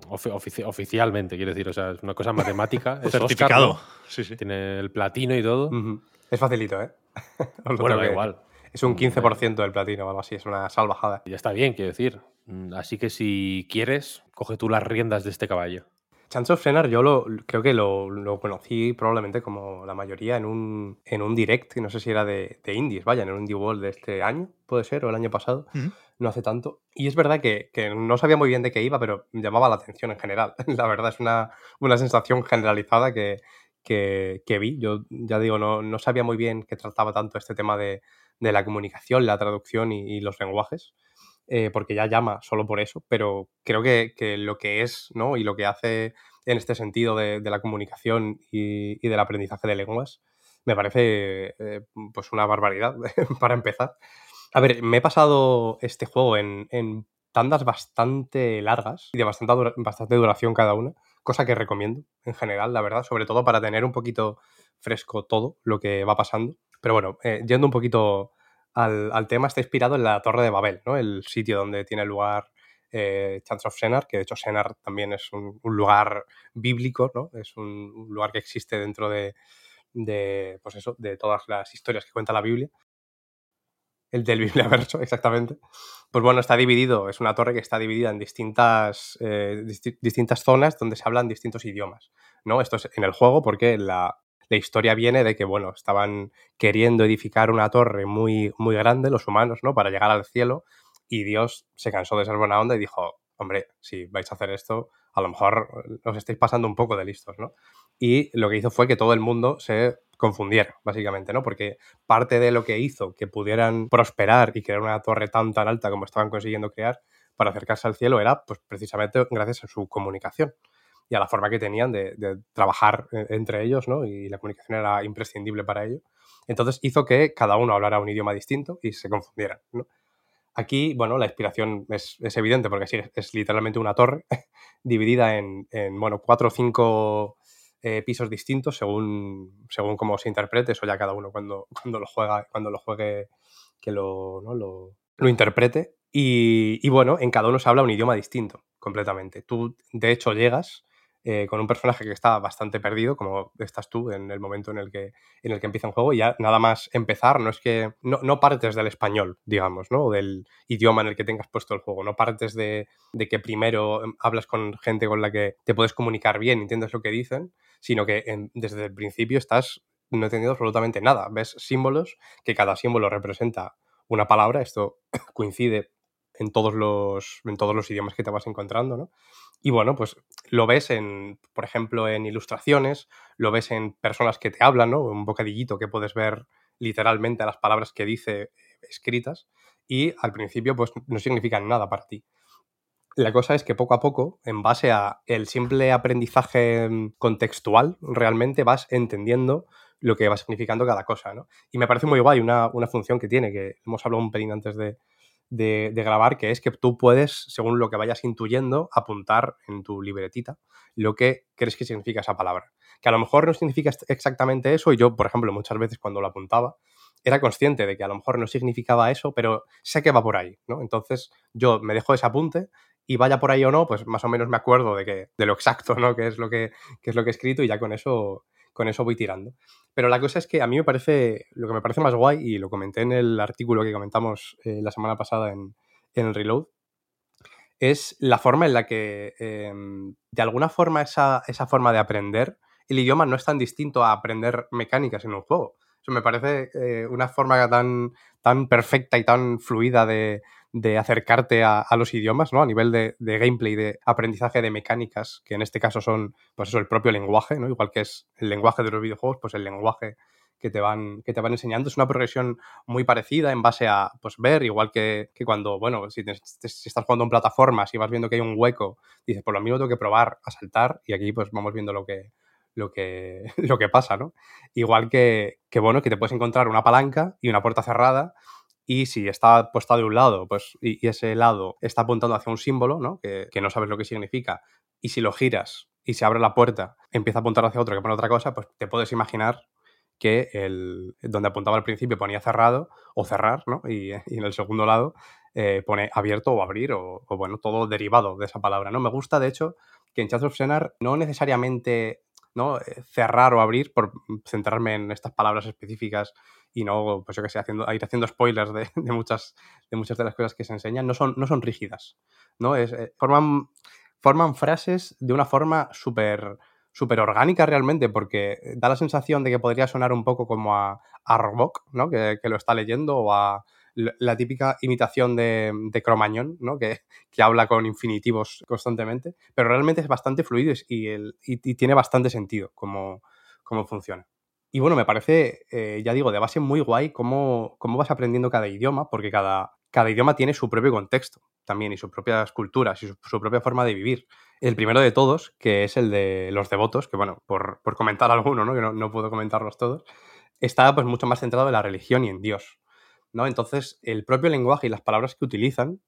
ofici- oficialmente, quiero decir, o sea, es una cosa matemática. (laughs) es certificado. Oscar, Sí, sí. Tiene el platino y todo. Es facilito, ¿eh? (laughs) Bueno, da igual. Es un 15% del platino o algo así, es una salvajada. Ya está bien, quiero decir. Mm, Así que si quieres, coge tú las riendas de este caballo. Chance of Frenar yo lo, creo que lo, lo conocí probablemente como la mayoría en un, en un direct, no sé si era de, de indies, vaya, en un Indie World de este año, puede ser, o el año pasado, no hace tanto. Y es verdad que, que no sabía muy bien de qué iba, pero llamaba la atención en general. (laughs) La verdad es una, una sensación generalizada que, que, que vi. Yo ya digo, no, no sabía muy bien que trataba tanto este tema de, de la comunicación, la traducción y, y los lenguajes. Eh, porque ya llama solo por eso, pero creo que, que, lo que es, ¿no? Y lo que hace en este sentido de, de la comunicación y, y, del aprendizaje de lenguas, me parece eh, pues una barbaridad (laughs) para empezar. A ver, me he pasado este juego en, en tandas bastante largas y de bastante, bastante duración cada una, cosa que recomiendo en general, la verdad, sobre todo para tener un poquito fresco todo lo que va pasando. Pero bueno, eh, yendo un poquito al, al, tema, está inspirado en la Torre de Babel, ¿no? El sitio donde tiene lugar eh, Chance of Senar, que de hecho Senar también es un, un lugar bíblico, ¿no? Es un, lugar que existe dentro de, de, pues eso, de todas las historias que cuenta la Biblia. El del (laughs) Bibliaverso, exactamente. Pues bueno, está dividido, es una torre que está dividida en distintas, eh, disti distintas zonas donde se hablan distintos idiomas. ¿no? Esto es en el juego porque la, la historia viene de que, bueno, estaban queriendo edificar una torre muy, muy grande, los humanos, ¿no? Para llegar al cielo, y Dios se cansó de ser buena onda y dijo, hombre, si vais a hacer esto, a lo mejor os estáis pasando un poco de listos, ¿no? Y lo que hizo fue que todo el mundo se confundiera, básicamente, ¿no? Porque parte de lo que hizo que pudieran prosperar y crear una torre tan tan alta como estaban consiguiendo crear para acercarse al cielo era, pues, precisamente gracias a su comunicación y a la forma que tenían de, trabajar entre ellos, ¿no? Y la comunicación era imprescindible para ello. Entonces hizo que cada uno hablara un idioma distinto y se confundieran. Aquí, bueno, la inspiración es, es evidente porque sí, es literalmente una torre (laughs) dividida en, en, bueno, cuatro o cinco eh, pisos distintos según, según cómo se interprete, eso ya cada uno cuando, (laughs) cuando lo juega, cuando lo juegue, que lo, ¿no? lo, lo interprete. Y, y, bueno, en cada uno se habla un idioma distinto, completamente. Tú, de hecho, llegas eh, con un personaje que está bastante perdido, como estás tú en el momento en el que, en el que empieza un juego, y ya nada más empezar, no es que no, no partes del español, digamos, ¿no? Del idioma en el que tengas puesto el juego, no partes de, de, que primero em, hablas con gente con la que te puedes comunicar bien, entiendes lo que dicen, sino que desde el principio estás no entendiendo absolutamente nada. Ves símbolos, que cada símbolo representa una palabra, esto (coughs) coincide en todos los, en todos los idiomas que te vas encontrando, ¿no? Y bueno, pues lo ves en, por ejemplo, en ilustraciones, lo ves en personas que te hablan, ¿no? Un bocadillito que puedes ver literalmente las palabras que dice escritas y al principio pues no significan nada para ti. La cosa es que poco a poco, en base a el simple aprendizaje contextual, realmente vas entendiendo lo que va significando cada cosa, ¿no? Y me parece muy guay una, una función que tiene, que hemos hablado un pelín antes de, de, grabar, que es que tú puedes, según lo que vayas intuyendo, apuntar en tu libretita lo que crees que significa esa palabra. Que a lo mejor no significa exactamente eso, y yo, por ejemplo, muchas veces cuando lo apuntaba, era consciente de que a lo mejor no significaba eso, pero sé que va por ahí, ¿no? Entonces yo me dejo ese apunte y vaya por ahí o no, pues más o menos me acuerdo de, que, de lo exacto, ¿no? Que es lo que, que es lo que he escrito y ya con eso con eso voy tirando. Pero la cosa es que a mí me parece, lo que me parece más guay, y lo comenté en el artículo que comentamos eh, la semana pasada en, en, el Reload, es la forma en la que, eh, de alguna forma, esa, esa forma de aprender, el idioma no es tan distinto a aprender mecánicas en un juego. Eso me parece eh, una forma tan, tan perfecta y tan fluida de, de acercarte a, a, los idiomas, ¿no? A nivel de, de, gameplay, de aprendizaje de mecánicas, que en este caso son, pues eso, el propio lenguaje, ¿no? Igual que es el lenguaje de los videojuegos, pues el lenguaje que te van, que te van enseñando. Es una progresión muy parecida en base a, pues, ver, igual que, que cuando, bueno, si, te, si, estás jugando en plataformas y vas viendo que hay un hueco, dices, por lo mismo tengo que probar a saltar, y aquí, pues, vamos viendo lo que, lo que, (laughs) lo que pasa, ¿no? Igual que, que, bueno, que te puedes encontrar una palanca y una puerta cerrada y si está puesta de un lado, pues, y, ese lado está apuntando hacia un símbolo, ¿no? Que, que, no sabes lo que significa, y si lo giras y se abre la puerta, empieza a apuntar hacia otro que pone otra cosa, pues te puedes imaginar que el, donde apuntaba al principio ponía cerrado o cerrar, ¿no? Y, (laughs) y en el segundo lado eh, pone abierto o abrir, o, bueno, todo derivado de esa palabra, ¿no? Me gusta, de hecho, que en Chat of Senar no necesariamente ¿no? Eh, cerrar o abrir, por centrarme en estas palabras específicas y no, pues yo que sé, haciendo, ir haciendo spoilers (laughs) de, muchas, de muchas de las cosas que se enseñan, no son, no son rígidas, ¿no? Es, eh, forman, forman frases de una forma súper súper orgánica realmente, porque da la sensación de que podría sonar un poco como a, a Robok, ¿no? Que, que, lo está leyendo, o a la típica imitación de, de Cromañón, ¿no? Que, que, habla con infinitivos constantemente, pero realmente es bastante fluido y, el, y, tiene bastante sentido cómo, cómo funciona. Y bueno, me parece, eh, ya digo, de base muy guay cómo, cómo vas aprendiendo cada idioma, porque cada, cada idioma tiene su propio contexto también y sus propias culturas y su, su propia forma de vivir. El primero de todos, que es el de los devotos, que bueno, por, por comentar (laughs) alguno, ¿no? que no, no, puedo comentarlos todos, está pues mucho más centrado en la religión y en Dios. ¿No? Entonces, el propio lenguaje y las palabras que utilizan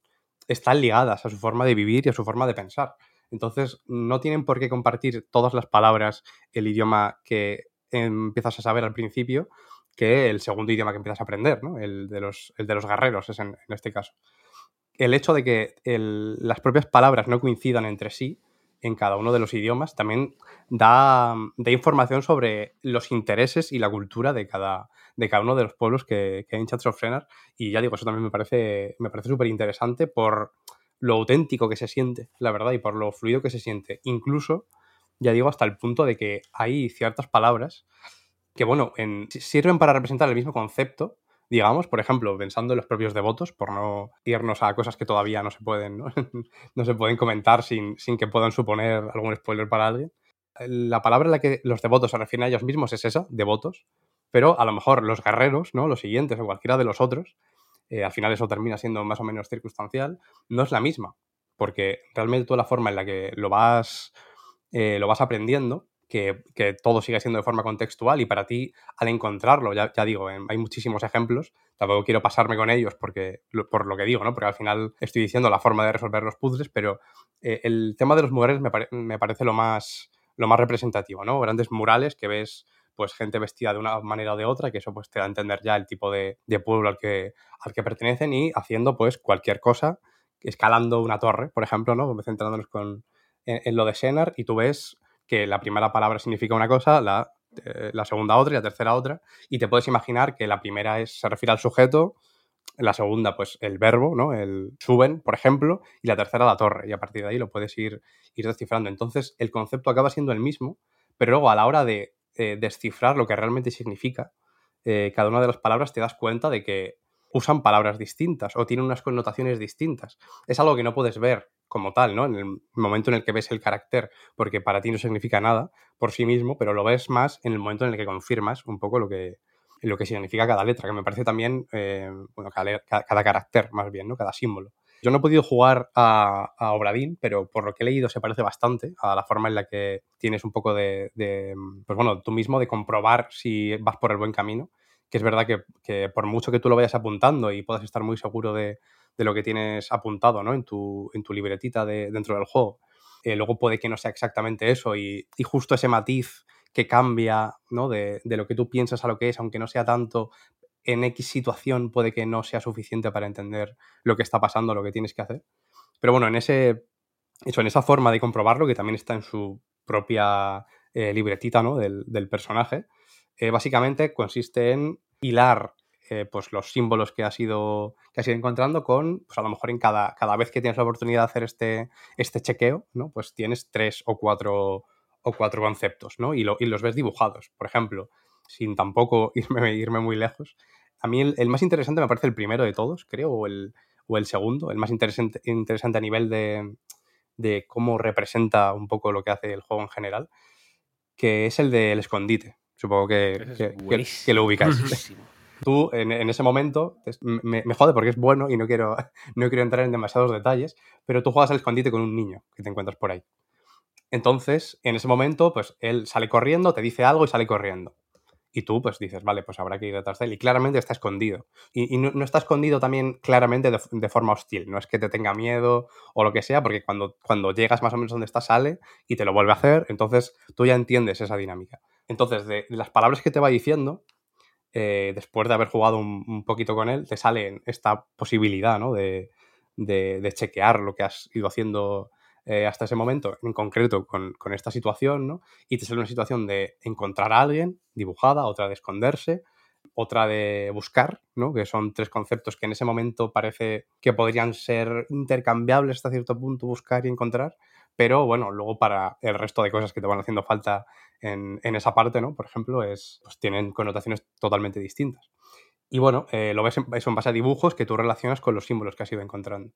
están ligadas a su forma de vivir y a su forma de pensar. Entonces, no tienen por qué compartir todas las palabras, el idioma que empiezas a saber al principio, que el segundo idioma que empiezas a aprender, ¿no? el, de los, el de los guerreros es en, este caso. El hecho de que las propias palabras no coincidan entre sí en cada uno de los idiomas también da, da, información sobre los intereses y la cultura de cada, de cada uno de los pueblos que, que hay en Chats of Frenar. Y ya digo, eso también me parece me parece súper interesante por lo auténtico que se siente, la verdad, y por lo fluido que se siente. Incluso, ya digo, hasta el punto de que hay ciertas palabras que, bueno, en, sirven para representar el mismo concepto, digamos, por ejemplo, pensando en los propios devotos, por no irnos a cosas que todavía no se pueden, no, (laughs) se pueden comentar sin, sin, que puedan suponer algún spoiler para alguien. La palabra en la que los devotos se refieren a ellos mismos es esa, devotos, pero a lo mejor los guerreros, ¿no? Los siguientes o cualquiera de los otros, eh, al final eso termina siendo más o menos circunstancial, no es la misma, porque realmente toda la forma en la que lo vas, eh, lo vas aprendiendo que, todo sigue siendo de forma contextual y para ti, al encontrarlo, ya, digo, hay muchísimos ejemplos, tampoco quiero pasarme con ellos porque, por lo que digo, ¿no? Porque al final estoy diciendo la forma de resolver los puzzles, pero eh, el tema de los murales me, me, parece lo más, lo más representativo, ¿no? Grandes murales que ves pues gente vestida de una manera o de otra, que eso pues te da a entender ya el tipo de, de pueblo al que, al que pertenecen y haciendo pues cualquier cosa, escalando una torre, por ejemplo, ¿no? Centrándonos con, en, en lo de Senar y tú ves que la primera palabra significa una cosa, la, eh, la, segunda otra y la tercera otra, y te puedes imaginar que la primera es, se refiere al sujeto, la segunda, pues el verbo, ¿no? El suben, por ejemplo, y la tercera la torre, y a partir de ahí lo puedes ir, ir descifrando. Entonces, el concepto acaba siendo el mismo, pero luego a la hora de eh, descifrar lo que realmente significa eh, cada una de las palabras, te das cuenta de que usan palabras distintas o tienen unas connotaciones distintas. Es algo que no puedes ver como tal, ¿no? En el momento en el que ves el carácter, porque para ti no significa nada por sí mismo, pero lo ves más en el momento en el que confirmas un poco lo que, lo que significa cada letra, que me parece también, eh, bueno, cada, cada, carácter más bien, ¿no? Cada símbolo. Yo no he podido jugar a, a, Obradín, pero por lo que he leído se parece bastante a la forma en la que tienes un poco de, de pues bueno, tú mismo de comprobar si vas por el buen camino que es verdad que, por mucho que tú lo vayas apuntando y puedas estar muy seguro de, lo que tienes apuntado ¿no? en, tu, en tu libretita de, dentro del juego, eh, luego puede que no sea exactamente eso y, justo ese matiz que cambia ¿no? de, lo que tú piensas a lo que es, aunque no sea tanto, en X situación puede que no sea suficiente para entender lo que está pasando, lo que tienes que hacer. Pero bueno, en, ese, en esa forma de comprobarlo, que también está en su propia eh, libretita ¿no? del personaje, eh, básicamente consiste en hilar eh, pues los símbolos que has ido, que has ido encontrando con, pues a lo mejor en cada, cada vez que tienes la oportunidad de hacer este, este chequeo, ¿no? Pues tienes tres o cuatro, o cuatro conceptos, ¿no? Y, lo, y los ves dibujados. Por ejemplo, sin tampoco (laughs) irme, irme muy lejos. A mí el, el, más interesante me parece el primero de todos, creo, o el, o el segundo, el más interesante, interesante a nivel de, de cómo representa un poco lo que hace el juego en general, que es el del escondite. Supongo que, que, que, que, lo ubicáis. Tú, en, en, ese momento, me, me, jode porque es bueno y no quiero, (laughs) no quiero entrar en demasiados detalles, pero tú juegas al escondite con un niño que te encuentras por ahí. Entonces, en ese momento, pues él sale corriendo, te dice algo y sale corriendo. Y tú, pues dices, vale, pues habrá que ir detrás de él. Y claramente está escondido. Y, y no, no, está escondido también claramente de, de, forma hostil. No es que te tenga miedo o lo que sea, porque cuando, cuando llegas más o menos donde está, sale y te lo vuelve a hacer. Entonces tú ya entiendes esa dinámica. Entonces, de, las palabras que te va diciendo, eh, después de haber jugado un, poquito con él, te sale esta posibilidad ¿no? de, de, de, chequear lo que has ido haciendo eh, hasta ese momento, en concreto con, con, esta situación, ¿no? y te sale una situación de encontrar a alguien dibujada, otra de esconderse, otra de buscar, ¿no? que son tres conceptos que en ese momento parece que podrían ser intercambiables hasta cierto punto, buscar y encontrar, pero bueno, luego para el resto de cosas que te van haciendo falta en, en esa parte, ¿no? Por ejemplo, es, pues tienen connotaciones totalmente distintas. Y bueno, eh, lo ves en, eso en base a dibujos que tú relacionas con los símbolos que has ido encontrando.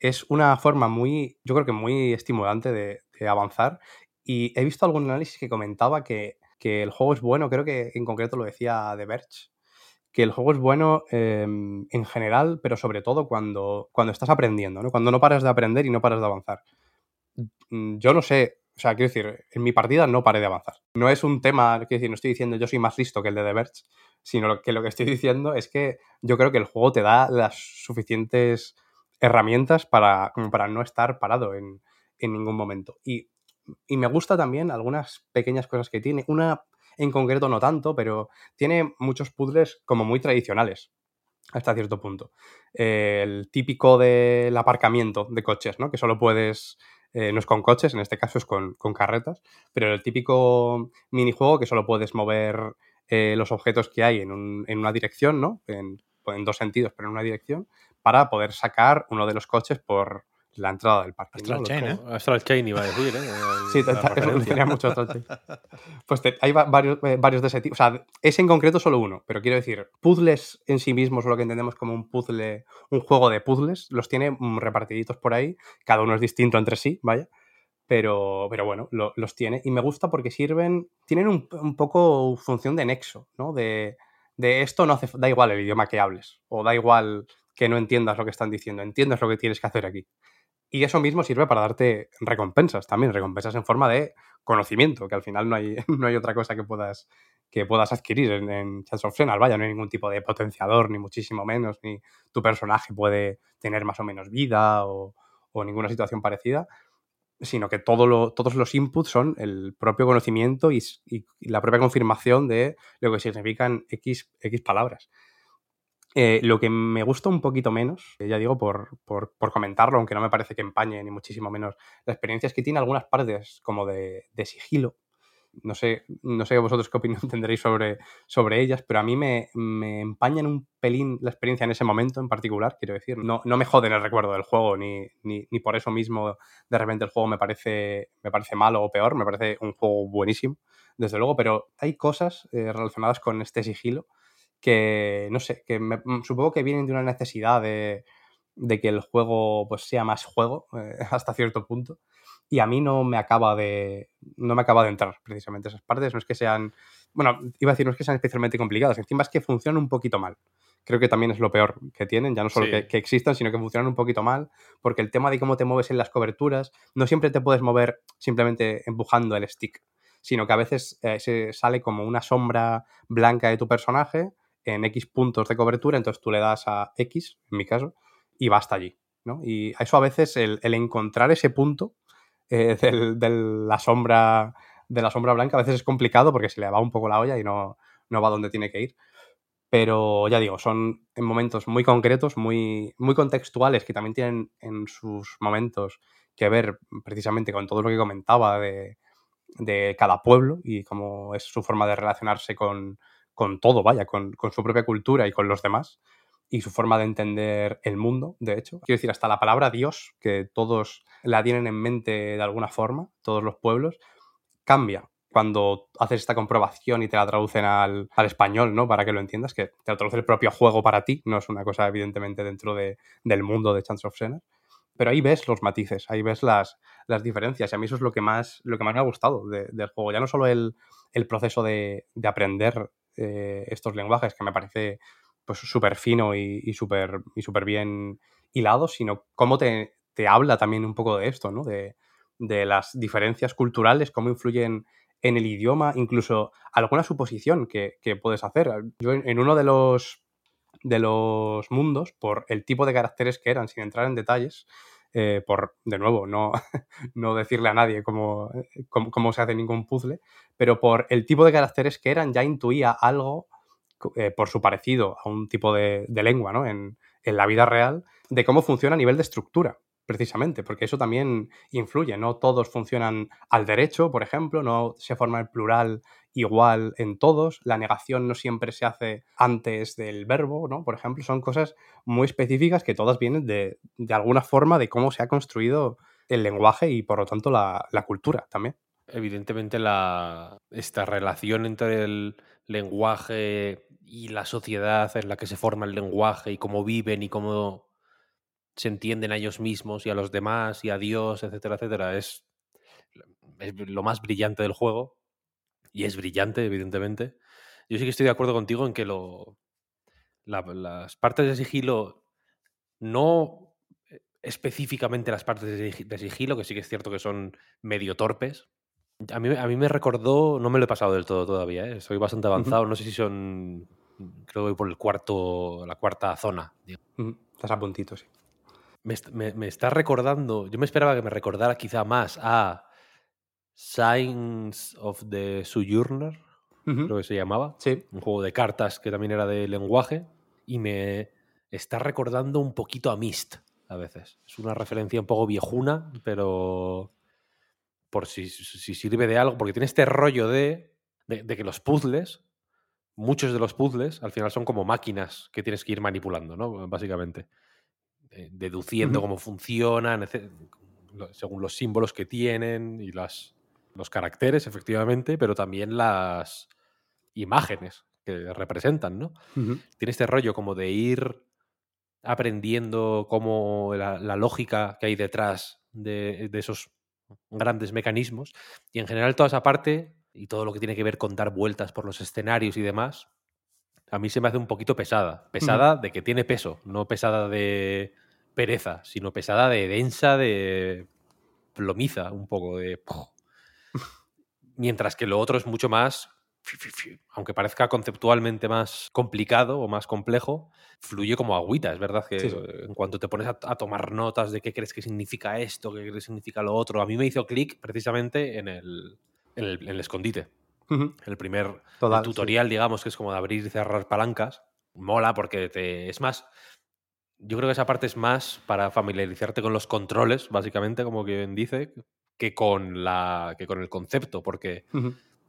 Es una forma muy, yo creo que muy estimulante de, avanzar. Y he visto algún análisis que comentaba que, que, el juego es bueno, creo que en concreto lo decía The Verge, que el juego es bueno em, en general, pero sobre todo cuando, cuando estás aprendiendo, ¿no? Cuando no paras de aprender y no paras de avanzar. Mm, Yo no sé, o sea, quiero decir, en mi partida no paré de avanzar. No es un tema, quiero decir, no estoy diciendo yo soy más listo que el de The Verge, sino que lo que estoy diciendo es que yo creo que el juego te da las suficientes herramientas para, como para no estar parado en, en ningún momento. Y, y me gusta también algunas pequeñas cosas que tiene. Una en concreto no tanto, pero tiene muchos puzzles como muy tradicionales hasta cierto punto. El típico del aparcamiento de coches, ¿no? Que solo puedes... eh, no es con coches, en este caso es con, con carretas, pero el típico minijuego que solo puedes mover eh, los objetos que hay en, un- en una dirección, ¿no? En, en dos sentidos, pero en una dirección, para poder sacar uno de los coches por la entrada del parque. Astral ¿no? Chain, ¿eh? Astral Chain iba a decir, ¿eh? Sí, tenía mucho Astral Chain. Pues te- hay va- varios, eh, varios de ese tipo. O sea, ese en concreto solo uno, pero quiero decir, puzzles en sí mismos, o lo que entendemos como un puzzle, un juego de puzzles, los tiene mm, repartiditos por ahí. Cada uno es distinto entre sí, vaya. Pero, pero bueno, lo- los tiene. Y me gusta porque sirven, tienen un, un poco función de nexo, ¿no? De, de esto no hace, da igual el idioma que hables, o da igual que no entiendas lo que están diciendo, entiendes lo que tienes que hacer aquí. Y eso mismo sirve para darte recompensas también, recompensas en forma de conocimiento, que al final no hay, (laughs) no hay otra cosa que puedas, que puedas adquirir en, en Chance of Senal. Vaya, no hay ningún tipo de potenciador, ni muchísimo menos, ni tu personaje puede tener más o menos vida o, ninguna situación parecida, sino que todo lo- todos los inputs son el propio conocimiento y- y la propia confirmación de lo que significan X, X palabras. Eh, lo que me gusta un poquito menos, eh, ya digo, por, por- comentarlo, aunque no me parece que empañe ni muchísimo menos la experiencia, es que tiene algunas partes como de, de sigilo. No sé, no sé vosotros qué opinión (laughs) tendréis sobre, sobre ellas, pero a mí me, me empañan un pelín la experiencia en ese momento en particular, quiero decir. No, no me joden el recuerdo del juego, ni, ni, ni por eso mismo de repente el juego me parece, me parece malo o peor, me parece un juego buenísimo, desde luego, pero hay cosas eh, relacionadas con este sigilo que, no sé, que me- mm, supongo que vienen de una necesidad de, de que el juego pues, sea más juego eh, (laughs) hasta cierto punto. Y a mí no me acaba de. No me acaba de entrar precisamente esas partes. No es que sean. Bueno, iba a decir, no es que sean especialmente complicadas. Encima es que funcionan un poquito mal. Creo que también es lo peor que tienen. Ya no solo Sí. que, que existan, sino que funcionan un poquito mal. Porque el tema de cómo te mueves en las coberturas. No siempre te puedes mover simplemente empujando el stick. Sino que a veces eh, se sale como una sombra blanca de tu personaje en X puntos de cobertura, entonces tú le das a X, en mi caso, y va hasta allí. ¿no? Y eso a veces, el, el encontrar ese punto eh, (laughs) de la sombra de la sombra blanca, a veces es complicado porque se le va un poco la olla y no, no va donde tiene que ir. Pero ya digo, son en momentos muy concretos, muy, muy contextuales, que también tienen en sus momentos que ver precisamente con todo lo que comentaba de, de cada pueblo y cómo es su forma de relacionarse con, con todo, vaya, con, su propia cultura y con los demás, y su forma de entender el mundo, de hecho. Quiero decir, hasta la palabra Dios, que todos la tienen en mente de alguna forma, todos los pueblos, cambia cuando haces esta comprobación y te la traducen al, español, ¿no? Para que lo entiendas, que te la traduce el propio juego para ti, no es una cosa evidentemente dentro de- del mundo de Chance of Senna. Pero ahí ves los matices, ahí ves las, las diferencias. Y a mí eso es lo que más, lo que más me ha gustado de- del juego. Ya no solo el, el proceso de, de aprender eh, estos lenguajes, que me parece pues súper fino y, y súper y súper bien hilado, sino cómo te, te habla también un poco de esto, ¿no? De, de las diferencias culturales, cómo influyen en el idioma, incluso alguna suposición que, que puedes hacer. Yo en, en uno de los, de los mundos, por el tipo de caracteres que eran, sin entrar en detalles, eh, por, de nuevo, no, (laughs) no decirle a nadie cómo, cómo, cómo se hace ningún puzzle, pero por el tipo de caracteres que eran, ya intuía algo eh, por su parecido a un tipo de, de lengua ¿no? en, en la vida real, de cómo funciona a nivel de estructura precisamente, porque eso también influye, no todos funcionan al derecho, por ejemplo, no se forma el plural igual en todos, la negación no siempre se hace antes del verbo, ¿no? Por ejemplo, son cosas muy específicas que todas vienen de, de alguna forma de cómo se ha construido el lenguaje y por lo tanto la, la cultura también. Evidentemente la, esta relación entre el lenguaje y la sociedad en la que se forma el lenguaje y cómo viven y cómo se entienden a ellos mismos y a los demás y a Dios, etcétera, etcétera, es, es lo más brillante del juego. Y es brillante, evidentemente. Yo sí que estoy de acuerdo contigo en que lo, la- las partes de sigilo, no específicamente las partes de, sig- de sigilo, que sí que es cierto que son medio torpes. A mí, a mí me recordó, no me lo he pasado del todo todavía, ¿eh? estoy bastante avanzado, no sé si son, creo que voy por el cuarto, la cuarta zona. Estás a puntito, sí. Me, me- me está recordando, yo me esperaba que me recordara quizá más a Signs of the Sojourner, creo que se llamaba Sí. un juego de cartas que también era de lenguaje y me está recordando un poquito a Myst a veces. Es una referencia un poco viejuna, pero por si, si sirve de algo, porque tiene este rollo de, de, de que los puzzles, muchos de los puzzles, al final son como máquinas que tienes que ir manipulando, ¿no? Básicamente. Eh, deduciendo cómo funcionan, según los símbolos que tienen y las, los caracteres, efectivamente, pero también las imágenes que representan, ¿no? Tiene este rollo como de ir aprendiendo cómo la, la lógica que hay detrás de, de esos grandes mecanismos. Y en general toda esa parte y todo lo que tiene que ver con dar vueltas por los escenarios y demás, a mí se me hace un poquito pesada. Pesada de que tiene peso, no pesada de pereza, sino pesada de densa, de plomiza, un poco de... Mientras que lo otro es mucho más, aunque parezca conceptualmente más complicado o más complejo, fluye como agüita. Es verdad que Sí, sí. en cuanto te pones a, a tomar notas de qué crees que significa esto, qué crees que significa lo otro, a mí me hizo clic precisamente en el, en el, en el escondite. El primer Total, el tutorial, digamos, que es como de abrir y cerrar palancas, mola porque te. Es más. Yo creo que esa parte es más para familiarizarte con los controles, básicamente, como quien dice, que con, la, que con el concepto, porque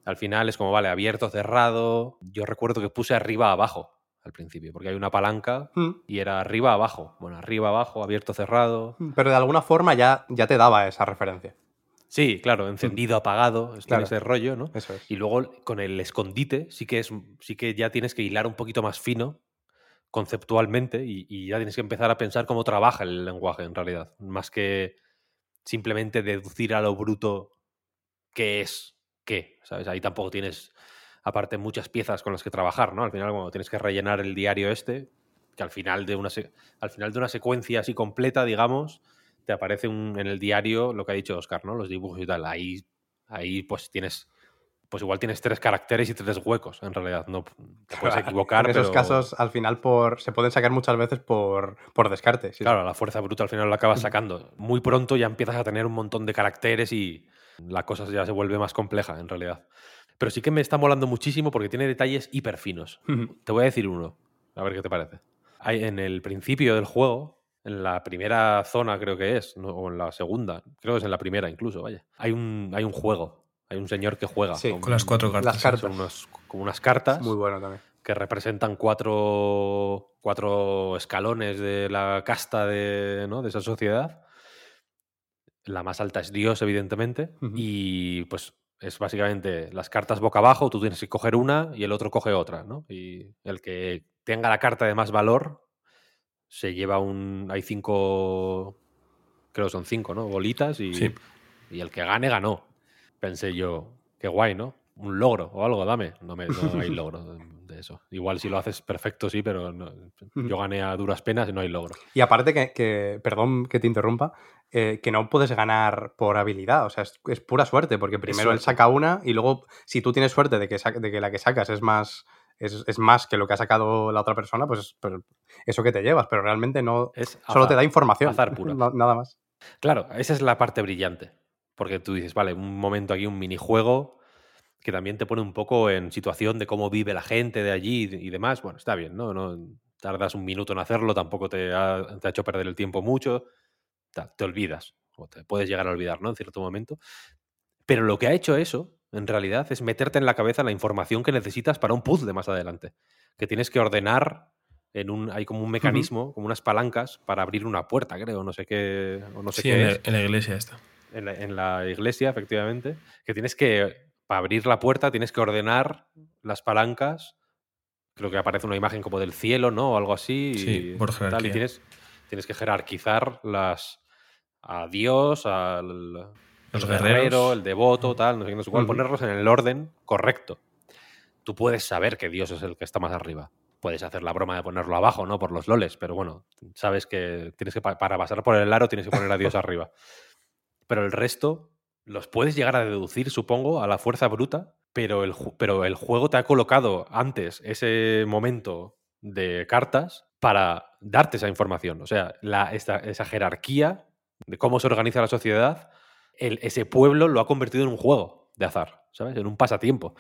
al final es como, vale, abierto, cerrado. Yo recuerdo que puse arriba, abajo al principio, porque hay una palanca Ujú. y era arriba, abajo. Bueno, arriba, abajo, abierto, cerrado. Pero de alguna forma ya, ya te daba esa referencia. Sí, claro, encendido, apagado, es- tiene Claro. ese rollo, ¿no? Eso es. Y luego con el escondite sí que, es, sí que ya tienes que hilar un poquito más fino conceptualmente y, ya tienes que empezar a pensar cómo trabaja el lenguaje en realidad, más que simplemente deducir a lo bruto qué es qué, ¿sabes? Ahí tampoco tienes, aparte, muchas piezas con las que trabajar, ¿no? Al final, cuando tienes que rellenar el diario este, que al final de una, al final de una secuencia así completa, digamos, te aparece un- en el diario lo que ha dicho Oscar, ¿no? Los dibujos y tal. Ahí, ahí pues tienes, pues igual tienes tres caracteres y tres huecos, en realidad. No te puedes (laughs) equivocar, en esos pero- casos, al final, por, se pueden sacar muchas veces por, por descarte. sí, Claro, la fuerza bruta al final la acabas (clears throat) sacando. Muy pronto ya empiezas a tener un montón de caracteres y la cosa ya se vuelve más compleja, en realidad. Pero sí que me está molando muchísimo porque tiene detalles hiper finos. (laughs) Te voy a decir uno, a ver qué te parece. Hay, en el principio del juego, en la primera zona creo que es, ¿no? o en la segunda, creo que es en la primera incluso, vaya. Hay un, hay un juego, hay un señor que juega. Sí. Con las cuatro cartas. Las cartas. Son unos- como unas cartas Muy bueno también. que representan cuatro, cuatro escalones de la casta de, ¿no? de esa sociedad. La más alta es Dios, evidentemente. Y pues es básicamente las cartas boca abajo, tú tienes que coger una y el otro coge otra, ¿no? Y el que tenga la carta de más valor se lleva un... Hay cinco... Creo que son cinco, ¿no? Bolitas y, Sí. y el que gane, ganó. Pensé yo, qué guay, ¿no? Un logro o algo, dame. No, me, no hay (laughs) logro de, eso. Igual si lo haces perfecto, sí, pero no- yo gané a duras penas y no hay logro. Y aparte que, que- perdón que te interrumpa, eh, que no puedes ganar por habilidad, o sea, es, es pura suerte, porque primero él saca una y luego, si tú tienes suerte de que, de que la que sacas es más, es, es más que lo que ha sacado la otra persona, pues eso que te llevas, pero realmente no, Es solo te da información, azar puro. (laughs) nada más. Claro, esa es la parte brillante. Porque tú dices, vale, un momento aquí, un minijuego que también te pone un poco en situación de cómo vive la gente de allí y demás. Bueno, está bien, ¿no? no tardas un minuto en hacerlo, tampoco te ha, te ha hecho perder el tiempo mucho. Te olvidas, o te puedes llegar a olvidar, ¿no? En cierto momento. Pero lo que ha hecho eso, en realidad, es meterte en la cabeza la información que necesitas para un puzzle más adelante. Que tienes que ordenar en un. Hay como un mecanismo, como unas palancas para abrir una puerta, creo, no sé qué. O no sé Sí, qué en, es la- en la iglesia está. En la, en la iglesia, efectivamente, que tienes que, para abrir la puerta, tienes que ordenar las palancas. Creo que aparece una imagen como del cielo, ¿no? O algo así. Sí, y por tal, jerarquía. y tienes, tienes que jerarquizar las a Dios, al Los guerreros. guerrero, el devoto, tal, no sé qué, no sé cuál, Ujú. ponerlos en el orden correcto. Tú puedes saber que Dios es el que está más arriba. puedes hacer la broma de ponerlo abajo, ¿no? Por los loles, pero bueno, sabes que tienes que, para pasar por el aro tienes que poner a Dios (laughs) arriba. Pero el resto los puedes llegar a deducir, supongo, a la fuerza bruta, pero el, pero el juego te ha colocado antes ese momento de cartas para darte esa información. O sea, la, esa jerarquía de cómo se organiza la sociedad, ese pueblo lo ha convertido en un juego de azar, ¿sabes? En un pasatiempo.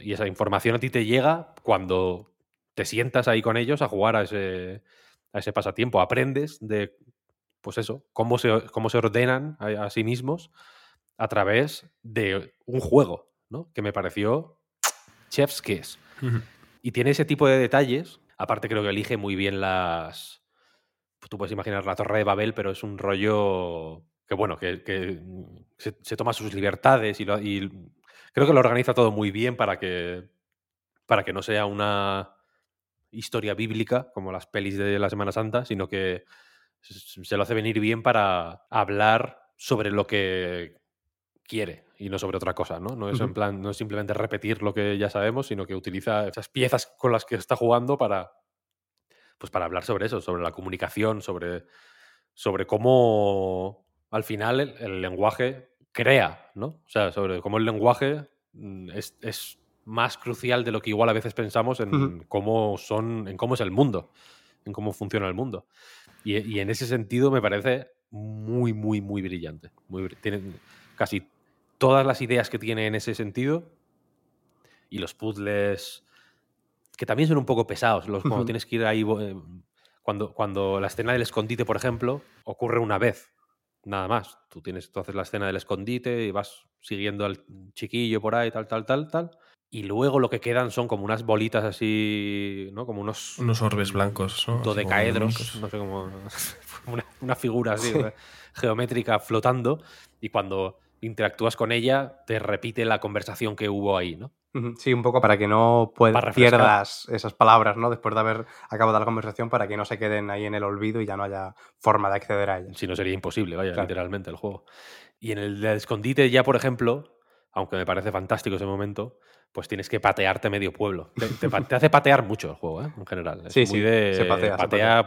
y, esa información a ti te llega cuando te sientas ahí con ellos a jugar a ese, a ese pasatiempo. Aprendes de, pues eso, cómo se, cómo se ordenan a, sí mismos a través de un juego, ¿no? Que me pareció chef's kiss. Y tiene ese tipo de detalles. Aparte creo que elige muy bien las... Tú puedes imaginar la Torre de Babel, pero es un rollo que, bueno, que, se, toma sus libertades y, y creo que lo organiza todo muy bien para que, para que no sea una historia bíblica como las pelis de la Semana Santa, sino que se lo hace venir bien para hablar sobre lo que quiere y no sobre otra cosa, ¿no? No es en plan, no es simplemente repetir lo que ya sabemos, sino que utiliza esas piezas con las que está jugando para pues para hablar sobre eso, sobre la comunicación, sobre, sobre cómo al final el, lenguaje crea, ¿no? O sea, sobre cómo el lenguaje mm, es, es más crucial de lo que igual a veces pensamos en cómo son, en cómo es el mundo, en cómo funciona el mundo. Y, en ese sentido me parece muy, muy, muy brillante. Muy, tiene casi todas las ideas que tiene en ese sentido y los puzzles que también son un poco pesados. Los, cuando tienes que ir ahí, eh, cuando, cuando la escena del escondite, por ejemplo, ocurre una vez, nada más. Tú tienes, tú haces la escena del escondite y vas siguiendo al chiquillo por ahí, tal, tal, tal, tal y luego lo que quedan son como unas bolitas así, ¿no? Como unos... Unos orbes blancos, ¿no? Dodecaedros, no sé cómo... (laughs) Una, figura así geométrica flotando y cuando interactúas con ella te repite la conversación que hubo ahí, ¿no? Sí, un poco para que no pierdas esas palabras, ¿no? Después de haber acabado la conversación, para que no se queden ahí en el olvido y ya no haya forma de acceder a ellas. Si no sería imposible, vaya, literalmente el juego. Y en el escondite ya, por ejemplo, aunque me parece fantástico ese momento, pues tienes que patearte medio pueblo. Te, hace patear mucho el juego, ¿eh? en general. sí, sí, se patea. Patea,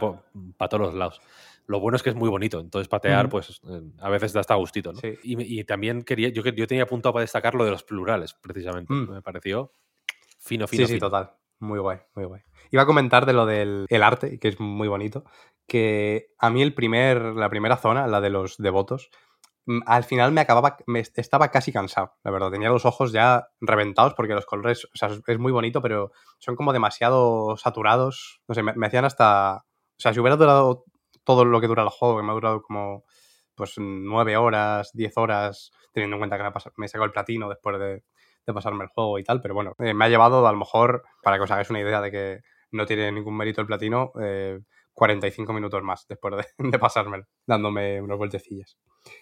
para todos los lados. Lo bueno es que es muy bonito, entonces patear, pues eh, a veces da hasta gustito, ¿no? Y, también quería, yo, yo tenía apuntado para destacar lo de los plurales, precisamente. Mm. Me pareció fino, fino. Sí, sí, total. Muy guay, muy guay. Iba a comentar de lo del el arte, que es muy bonito, que a mí el primer, la primera zona, la de los devotos, al final me acababa, me estaba casi cansado, la verdad. Tenía los ojos ya reventados porque los colores, o sea, es muy bonito, pero son como demasiado saturados. No sé, me, hacían hasta. O sea, si hubiera durado todo lo que dura el juego, que me ha durado como pues nueve horas, diez horas, teniendo en cuenta que me, me sacado el platino después de, pasarme el juego y tal, pero bueno, eh, me ha llevado a lo mejor, para que os hagáis una idea de que no tiene ningún mérito el platino, eh, 45 minutos más después de, (laughs) de pasármelo, dándome unas vueltecillas.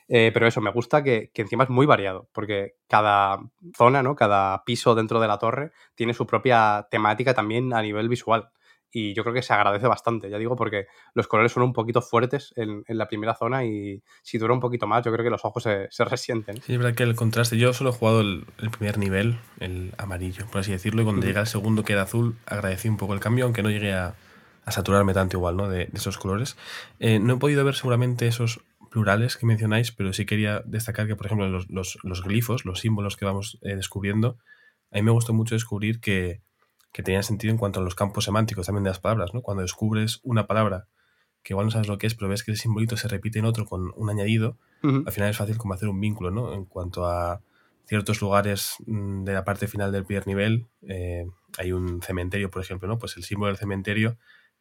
Eh, pero eso, me gusta que, encima es muy variado, porque cada zona, ¿no? Cada piso dentro de la torre tiene su propia temática también a nivel visual. Y yo creo que se agradece bastante, ya digo, porque los colores son un poquito fuertes en, la primera zona y si dura un poquito más, yo creo que los ojos se, (laughs) se resienten. Sí, es verdad que el contraste. Yo solo he jugado el, primer nivel, el amarillo, por así decirlo, y cuando llega el segundo, que era azul, agradecí un poco el cambio, aunque no llegué a, a saturarme tanto igual, ¿no? De, esos colores. Eh, no he podido ver seguramente esos plurales que mencionáis, pero sí quería destacar que, por ejemplo, los, los, glifos, los símbolos que vamos eh, descubriendo, a mí me gustó mucho descubrir que, que tenían sentido en cuanto a los campos semánticos también de las palabras, ¿no? Cuando descubres una palabra que igual no sabes lo que es, pero ves que el simbolito se repite en otro con un añadido, al final es fácil como hacer un vínculo, ¿no? En cuanto a ciertos lugares mm, de la parte final del primer nivel, eh, hay un cementerio, por ejemplo, ¿no? Pues el símbolo del cementerio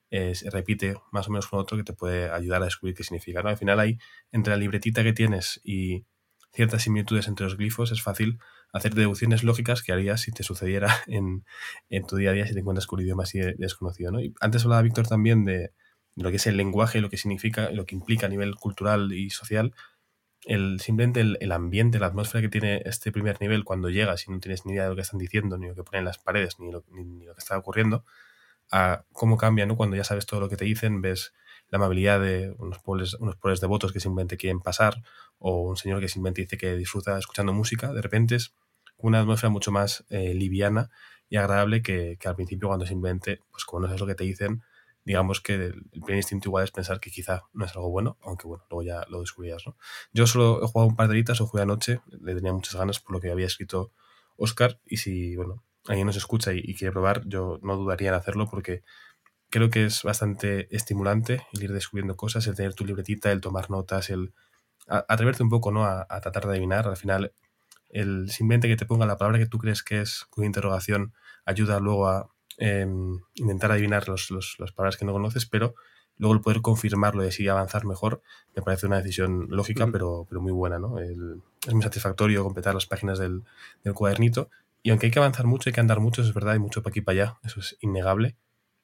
se repite más o menos con otro que te puede ayudar a descubrir qué significa. ¿no? Al final hay, entre la libretita que tienes y ciertas similitudes entre los glifos, es fácil hacer deducciones lógicas que harías si te sucediera (laughs) en, tu día a día si te encuentras con un idioma así desconocido. ¿no? Y antes hablaba Víctor también de, lo que es el lenguaje, lo que significa, lo que implica a nivel cultural y social. El, simplemente el, ambiente, la atmósfera que tiene este primer nivel cuando llegas y no tienes ni idea de lo que están diciendo, ni lo que ponen las paredes, ni lo que está ocurriendo, a cómo cambia, ¿no? Cuando ya sabes todo lo que te dicen, ves la amabilidad de unos pobres, unos pobres devotos que simplemente quieren pasar, o un señor que simplemente dice que disfruta escuchando música, de repente es una atmósfera mucho más eh, liviana y agradable que, al principio cuando simplemente, pues como no sabes lo que te dicen, digamos que el, primer instinto igual es pensar que quizá no es algo bueno, aunque bueno, luego ya lo descubrías, ¿no? Yo solo he jugado un par de horitas, o jugué anoche, le tenía muchas ganas por lo que había escrito Oscar, y si, bueno, alguien nos escucha y, quiere probar, yo no dudaría en hacerlo porque creo que es bastante estimulante el ir descubriendo cosas, el tener tu libretita, el tomar notas, el atreverte un poco, ¿no? A, a tratar de adivinar, al final el simplemente que te ponga la palabra que tú crees que es con interrogación ayuda luego a em, intentar adivinar los, las palabras que no conoces, pero luego el poder confirmarlo y así avanzar mejor me parece una decisión lógica, pero, pero muy buena. ¿no? es muy satisfactorio completar las páginas del, del, cuadernito y aunque hay que avanzar mucho, hay que andar mucho, es verdad, hay mucho para aquí y para allá, eso es innegable.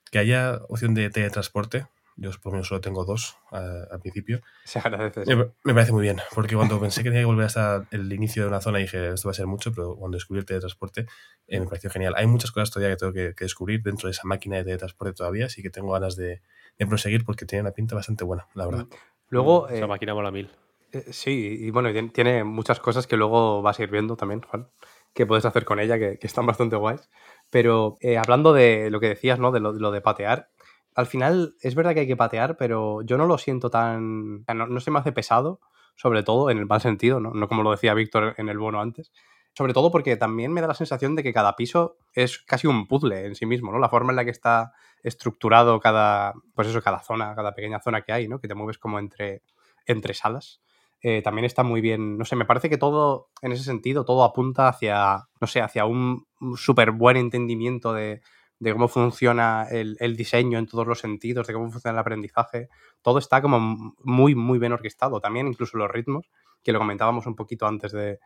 Que haya opción de teletransporte, yo por lo menos solo tengo dos al principio. (laughs) Se agradece. Me, parece muy bien, porque cuando pensé que tenía que volver hasta el inicio de una zona dije esto va a ser mucho, pero cuando descubrí el teletransporte eh, me pareció genial. Hay muchas cosas todavía que tengo que, descubrir dentro de esa máquina de teletransporte todavía, así que tengo ganas de, proseguir porque tiene una pinta bastante buena, la verdad. Mm. Luego. Esa eh, máquina mola mil. Eh, sí, y bueno, tiene muchas cosas que luego vas a ir viendo también, Juan, que puedes hacer con ella, que, están bastante guays. Pero hablando de lo que decías, ¿no? De lo, de lo de patear, al final es verdad que hay que patear, pero yo no lo siento tan. No, se me hace pesado, sobre todo en el mal sentido, ¿no? como lo decía Víctor en el bono antes. Sobre todo porque también me da la sensación de que cada piso es casi un puzzle en sí mismo, ¿no? La forma en la que está estructurado cada, pues eso, cada zona, cada pequeña zona que hay, ¿no? Que te mueves como entre, entre salas. Eh, también está muy bien, no sé, me parece que todo, en ese sentido, todo apunta hacia, no sé, hacia un súper buen entendimiento de, de cómo funciona el, diseño en todos los sentidos, de cómo funciona el aprendizaje. Todo está como muy, muy bien orquestado. También incluso los ritmos, que lo comentábamos un poquito antes de,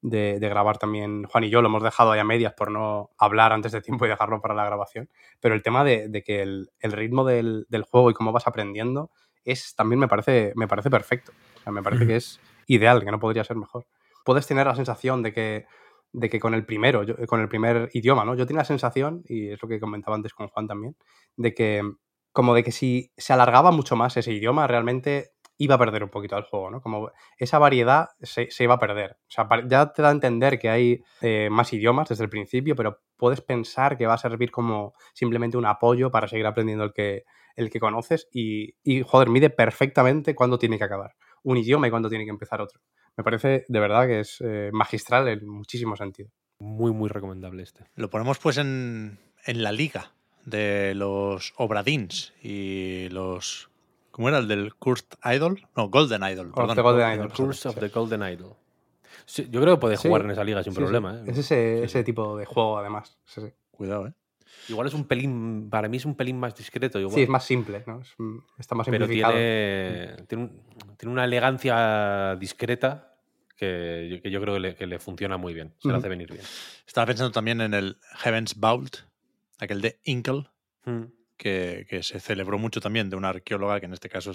grabar también Juan y yo, lo hemos dejado ahí a medias por no hablar antes de tiempo y dejarlo para la grabación. Pero el tema de, que el, ritmo del, juego y cómo vas aprendiendo es también me parece, me parece perfecto. Me parece que es ideal, que no podría ser mejor. Puedes tener la sensación de que de que con el primero, con el primer idioma, ¿no? Yo tenía la sensación, y es lo que comentaba antes con Juan también, de que como de que si se alargaba mucho más ese idioma, realmente iba a perder un poquito el juego, ¿no? Como esa variedad se, iba a perder. O sea, ya te da a entender que hay eh, más idiomas desde el principio, pero puedes pensar que va a servir como simplemente un apoyo para seguir aprendiendo el que, el que conoces y, y, joder, mide perfectamente cuándo tiene que acabar un idioma y cuándo tiene que empezar otro me parece de verdad que es eh, magistral en muchísimo sentido. Muy, muy recomendable este. Lo ponemos pues en, la liga de los Obradins y los... ¿Cómo era el del Cursed Idol? No, Golden Idol. Golden Idol. Curse of the Golden Idol. yo creo que puede jugar en esa liga sin problema. ¿eh? Es ese, ese tipo de juego, además. Cuidado, ¿eh? Igual es un pelín, para mí es un pelín más discreto. Igual. Sí, es más simple, ¿no? está más simplificado. Pero tiene, tiene, una elegancia discreta que, yo creo que le, funciona muy bien. Se le hace venir bien. Estaba pensando también en el Heaven's Vault, aquel de Inkle, mm. que, se celebró mucho también de una arqueóloga que en este caso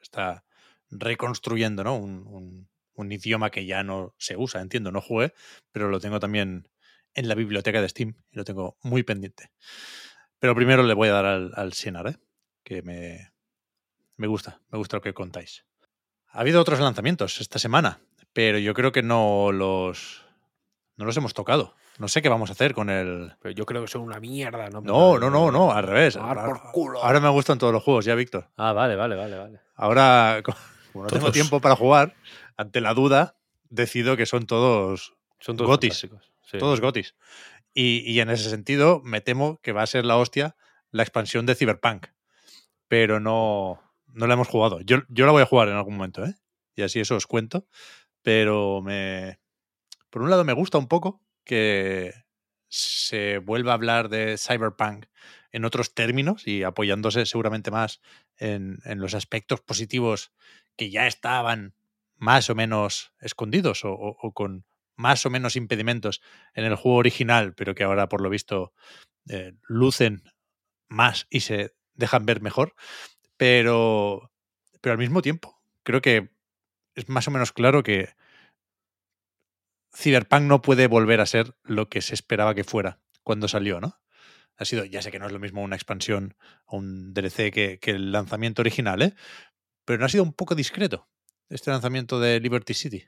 está reconstruyendo ¿no? un, un idioma que ya no se usa, entiendo, no jugué, pero lo tengo también en la biblioteca de Steam y lo tengo muy pendiente. Pero primero le voy a dar al, al ¿eh? que me, me gusta, me gusta lo que contáis. Ha habido otros lanzamientos esta semana, pero yo creo que no los, no los hemos tocado. No sé qué vamos a hacer con el. Pero yo creo que son una mierda, ¿no? No, no, no, no, al revés. Ahora, me gustan todos los juegos, ya, Víctor. Ah, vale, vale, vale, vale. Ahora, (laughs) como no tengo tiempo para jugar, ante la duda, decido que son todos, son todos gotis. Todos gotis. Y, en ese sentido, me temo que va a ser la hostia la expansión de Cyberpunk. Pero no, no la hemos jugado. Yo, yo la voy a jugar en algún momento, ¿eh? Y así eso os cuento. Pero me. Por un lado, me gusta un poco que se vuelva a hablar de Cyberpunk en otros términos y apoyándose seguramente más en, los aspectos positivos que ya estaban más o menos escondidos o con más o menos impedimentos en el juego original, pero que ahora por lo visto eh, lucen más y se dejan ver mejor. Pero, pero al mismo tiempo, creo que es más o menos claro que Cyberpunk no puede volver a ser lo que se esperaba que fuera cuando salió, ¿no? Ha sido, ya sé que no es lo mismo una expansión o un DLC que, que el lanzamiento original, ¿eh? Pero no ha sido un poco discreto este lanzamiento de Liberty City.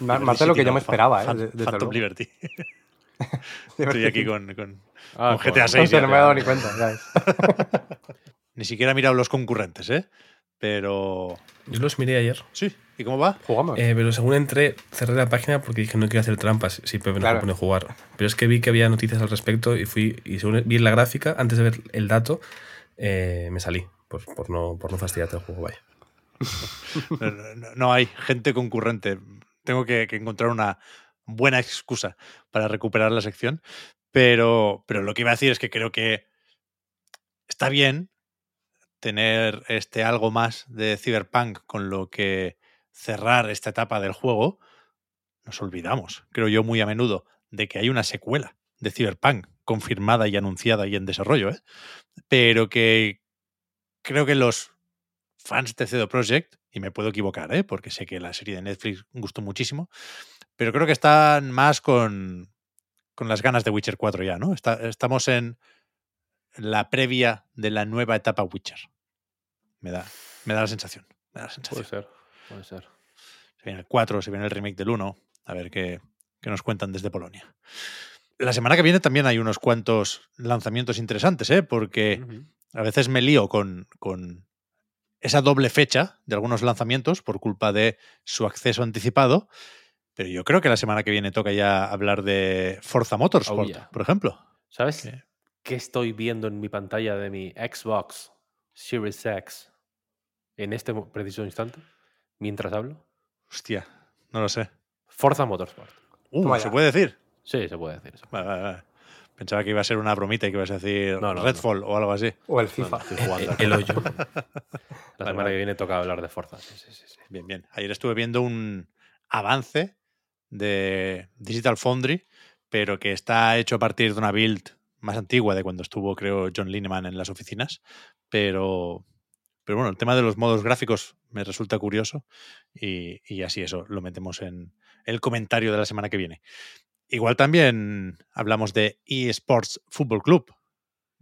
Más, de lo que yo me esperaba, ¿eh? Phantom Liberty. (laughs) Estoy aquí con, con, Ah, con GTA con- 6. Hostia, ya. no me he dado ni cuenta. ya. (laughs) Ni siquiera he mirado los concurrentes, ¿eh? Pero. Yo los miré ayer. Sí. ¿Y cómo va? Jugamos. Eh, pero según entré, cerré la página porque dije no quiero hacer trampas si Pepe no Claro. se pone a jugar. Pero es que vi que había noticias al respecto y fui y según vi la gráfica, antes de ver el dato, eh, me salí por, por no, por no fastidiarte el juego. Vaya. (laughs) No, no- no hay gente concurrente. Tengo que, encontrar una buena excusa para recuperar la sección. Pero, pero lo que iba a decir es que creo que está bien tener este algo más de Cyberpunk con lo que cerrar esta etapa del juego. Nos olvidamos, creo yo, muy a menudo, de que hay una secuela de Cyberpunk confirmada y anunciada y en desarrollo, ¿eh? pero que creo que los fans de CD Projekt, y me puedo equivocar, ¿eh? porque sé que la serie de Netflix gustó muchísimo, pero creo que están más con, con las ganas de Witcher 4 ya, ¿no? Está- estamos en la previa de la nueva etapa Witcher. Me da, me da la sensación. Me da la sensación. Puede ser, puede ser. Se viene el 4, se viene el remake del 1. A ver qué, qué nos cuentan desde Polonia. La semana que viene también hay unos cuantos lanzamientos interesantes, ¿eh? porque a veces me lío con, con esa doble fecha de algunos lanzamientos por culpa de su acceso anticipado. Pero yo creo que la semana que viene toca ya hablar de Forza Motorsport, Oh, yeah. por ejemplo. ¿Sabes ¿Qué? qué estoy viendo en mi pantalla de mi Xbox Series X en este preciso instante? Mientras hablo. Hostia, no lo sé. Forza Motorsport. Uh, ¿Se puede decir? Sí, se puede decir eso. Vale, vale, vale. Pensaba que iba a ser una bromita y que ibas a decir No, no, no. Redfall o algo así. O el FIFA. no, estoy jugando. El, el hoyo. La semana vale. que viene toca hablar de Forza. Sí, sí, sí, sí. Bien, bien. Ayer estuve viendo un avance de Digital Foundry, pero que está hecho a partir de una build más antigua de cuando estuvo, creo, John Lineman en las oficinas. Pero, pero bueno, el tema de los modos gráficos me resulta curioso y, y así eso lo metemos en el comentario de la semana que viene. Igual también hablamos de eSports Football Club,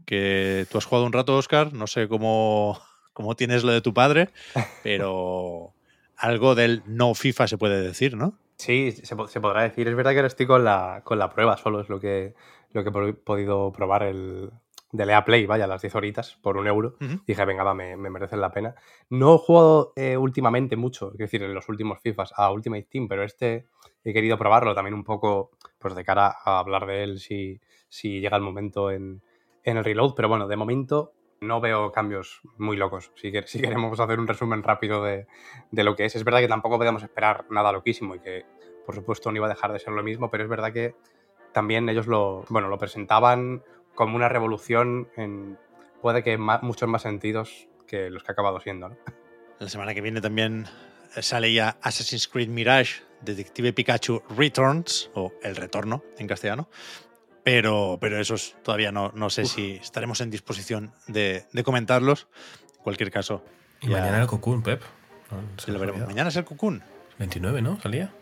que tú has jugado un rato, Oscar. No sé cómo, (laughs) cómo tienes lo de tu padre, (laughs) pero algo del no FIFA se puede decir, ¿no? Sí, se, po- se podrá decir. Es verdad que ahora estoy con la, con la prueba solo, es lo que, lo que he po- podido probar el de Lea Play, vaya, las 10 horitas por un euro. Dije, venga, va, me, me merecen la pena. No he jugado eh, últimamente mucho, es decir, en los últimos FIFAs a Ultimate Team, pero este he querido probarlo también un poco, pues de cara a hablar de él si, si llega el momento en, en el reload. Pero bueno, de momento no veo cambios muy locos. Si, si queremos hacer un resumen rápido de, de lo que es, es verdad que tampoco podemos esperar nada loquísimo y que, por supuesto, no iba a dejar de ser lo mismo, pero es verdad que también ellos lo, bueno, lo presentaban como una revolución en puede que muchos más sentidos que los que ha acabado siendo. ¿no? La semana que viene también sale ya Assassin's Creed Mirage, Detective Pikachu Returns, o El Retorno en castellano. Pero, pero esos todavía no, no sé si estaremos en disposición de, de comentarlos. En cualquier caso, Y Ya. mañana el Cocoon, Pep. No, se lo veremos. Mañana es el Cocoon. 29, ¿no? ¿Salía?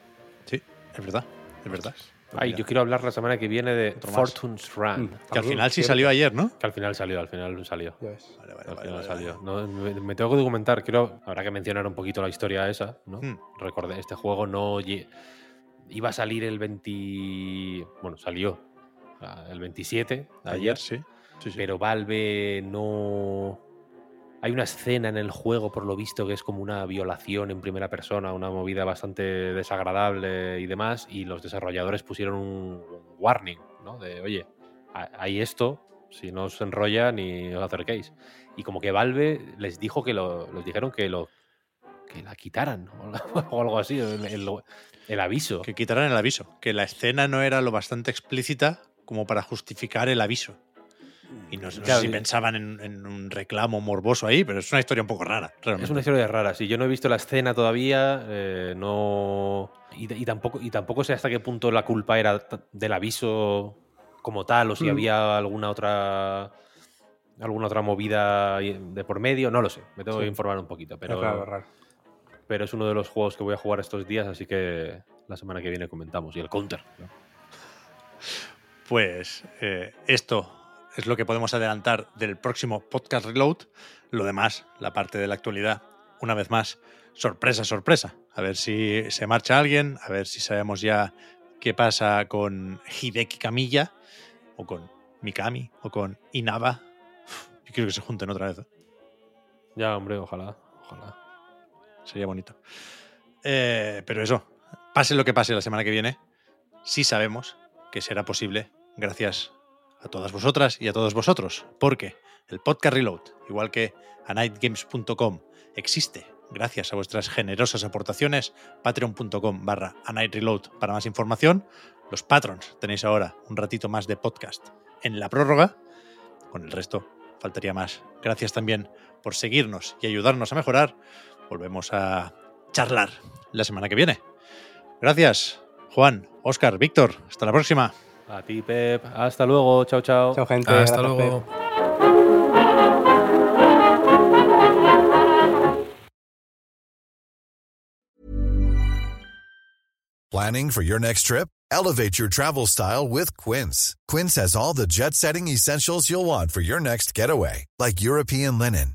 Sí, es verdad. Es verdad. Pues Ay, yo quiero hablar la semana que viene de Otro. Fortune's Run. Mm. que al final sí salió ayer, ¿no? Que al final salió, al final salió. Vale, vale, Al vale, final vale, salió. vale. No, me, me tengo que documentar, quiero, habrá que mencionar un poquito la historia esa, ¿no? Hmm. Recordé, este juego no iba a salir el 20... Bueno, salió el 27, ayer, Ayer, sí. Sí, sí. pero Valve no... Hay una escena en el juego, por lo visto, que es como una violación en primera persona, una movida bastante desagradable y demás, y los desarrolladores pusieron un warning, ¿no? De, oye, ha- hay esto, si no os enrolla ni os acerquéis. Y como que Valve les dijo que lo, les dijeron que lo que la quitaran (laughs) o algo así, el aviso. Que quitaran el aviso. Que la escena no era lo bastante explícita como para justificar el aviso. Y no, sé- no sé Claro, si y- pensaban en, en un reclamo morboso ahí, pero es una historia un poco rara, realmente. Es una historia rara. Si yo no he visto la escena todavía, eh, no. Y, y tampoco, y tampoco sé hasta qué punto la culpa era del aviso como tal, o si Mm. había alguna otra. alguna otra movida i- de por medio. No lo sé. Me tengo Sí. que informar un poquito. Pero, es raro, raro. pero es uno de los juegos que voy a jugar estos días, así que la semana que viene comentamos. Y el counter. ¿no? Pues eh, esto es lo que podemos adelantar del próximo podcast Reload. Lo demás, la parte de la actualidad, una vez más, sorpresa, sorpresa. A ver si se marcha alguien, a ver si sabemos ya qué pasa con Hideki Kamiya, o con Mikami, o con Inaba. Yo quiero que se junten otra vez. ¿eh? Ya, hombre, ojalá, ojalá. Sería bonito. Eh, pero eso, pase lo que pase la semana que viene, sí sabemos que será posible gracias a todas vosotras y a todos vosotros, porque el podcast Reload, igual que a nightgames.com, existe gracias a vuestras generosas aportaciones, patreon.com barra Reload para más información. Los patrons tenéis ahora un ratito más de podcast en la prórroga. Con el resto faltaría más. Gracias también por seguirnos y ayudarnos a mejorar. Volvemos a charlar la semana que viene. Gracias, Juan, Oscar, Víctor. Hasta la próxima. A ti, Pep. Hasta luego. Chao, chao. Chao, gente. Hasta Gracias, Pep. Planning for your next trip? Elevate your travel style with Quince. Quince has all the jet setting essentials you'll want for your next getaway, like European linen,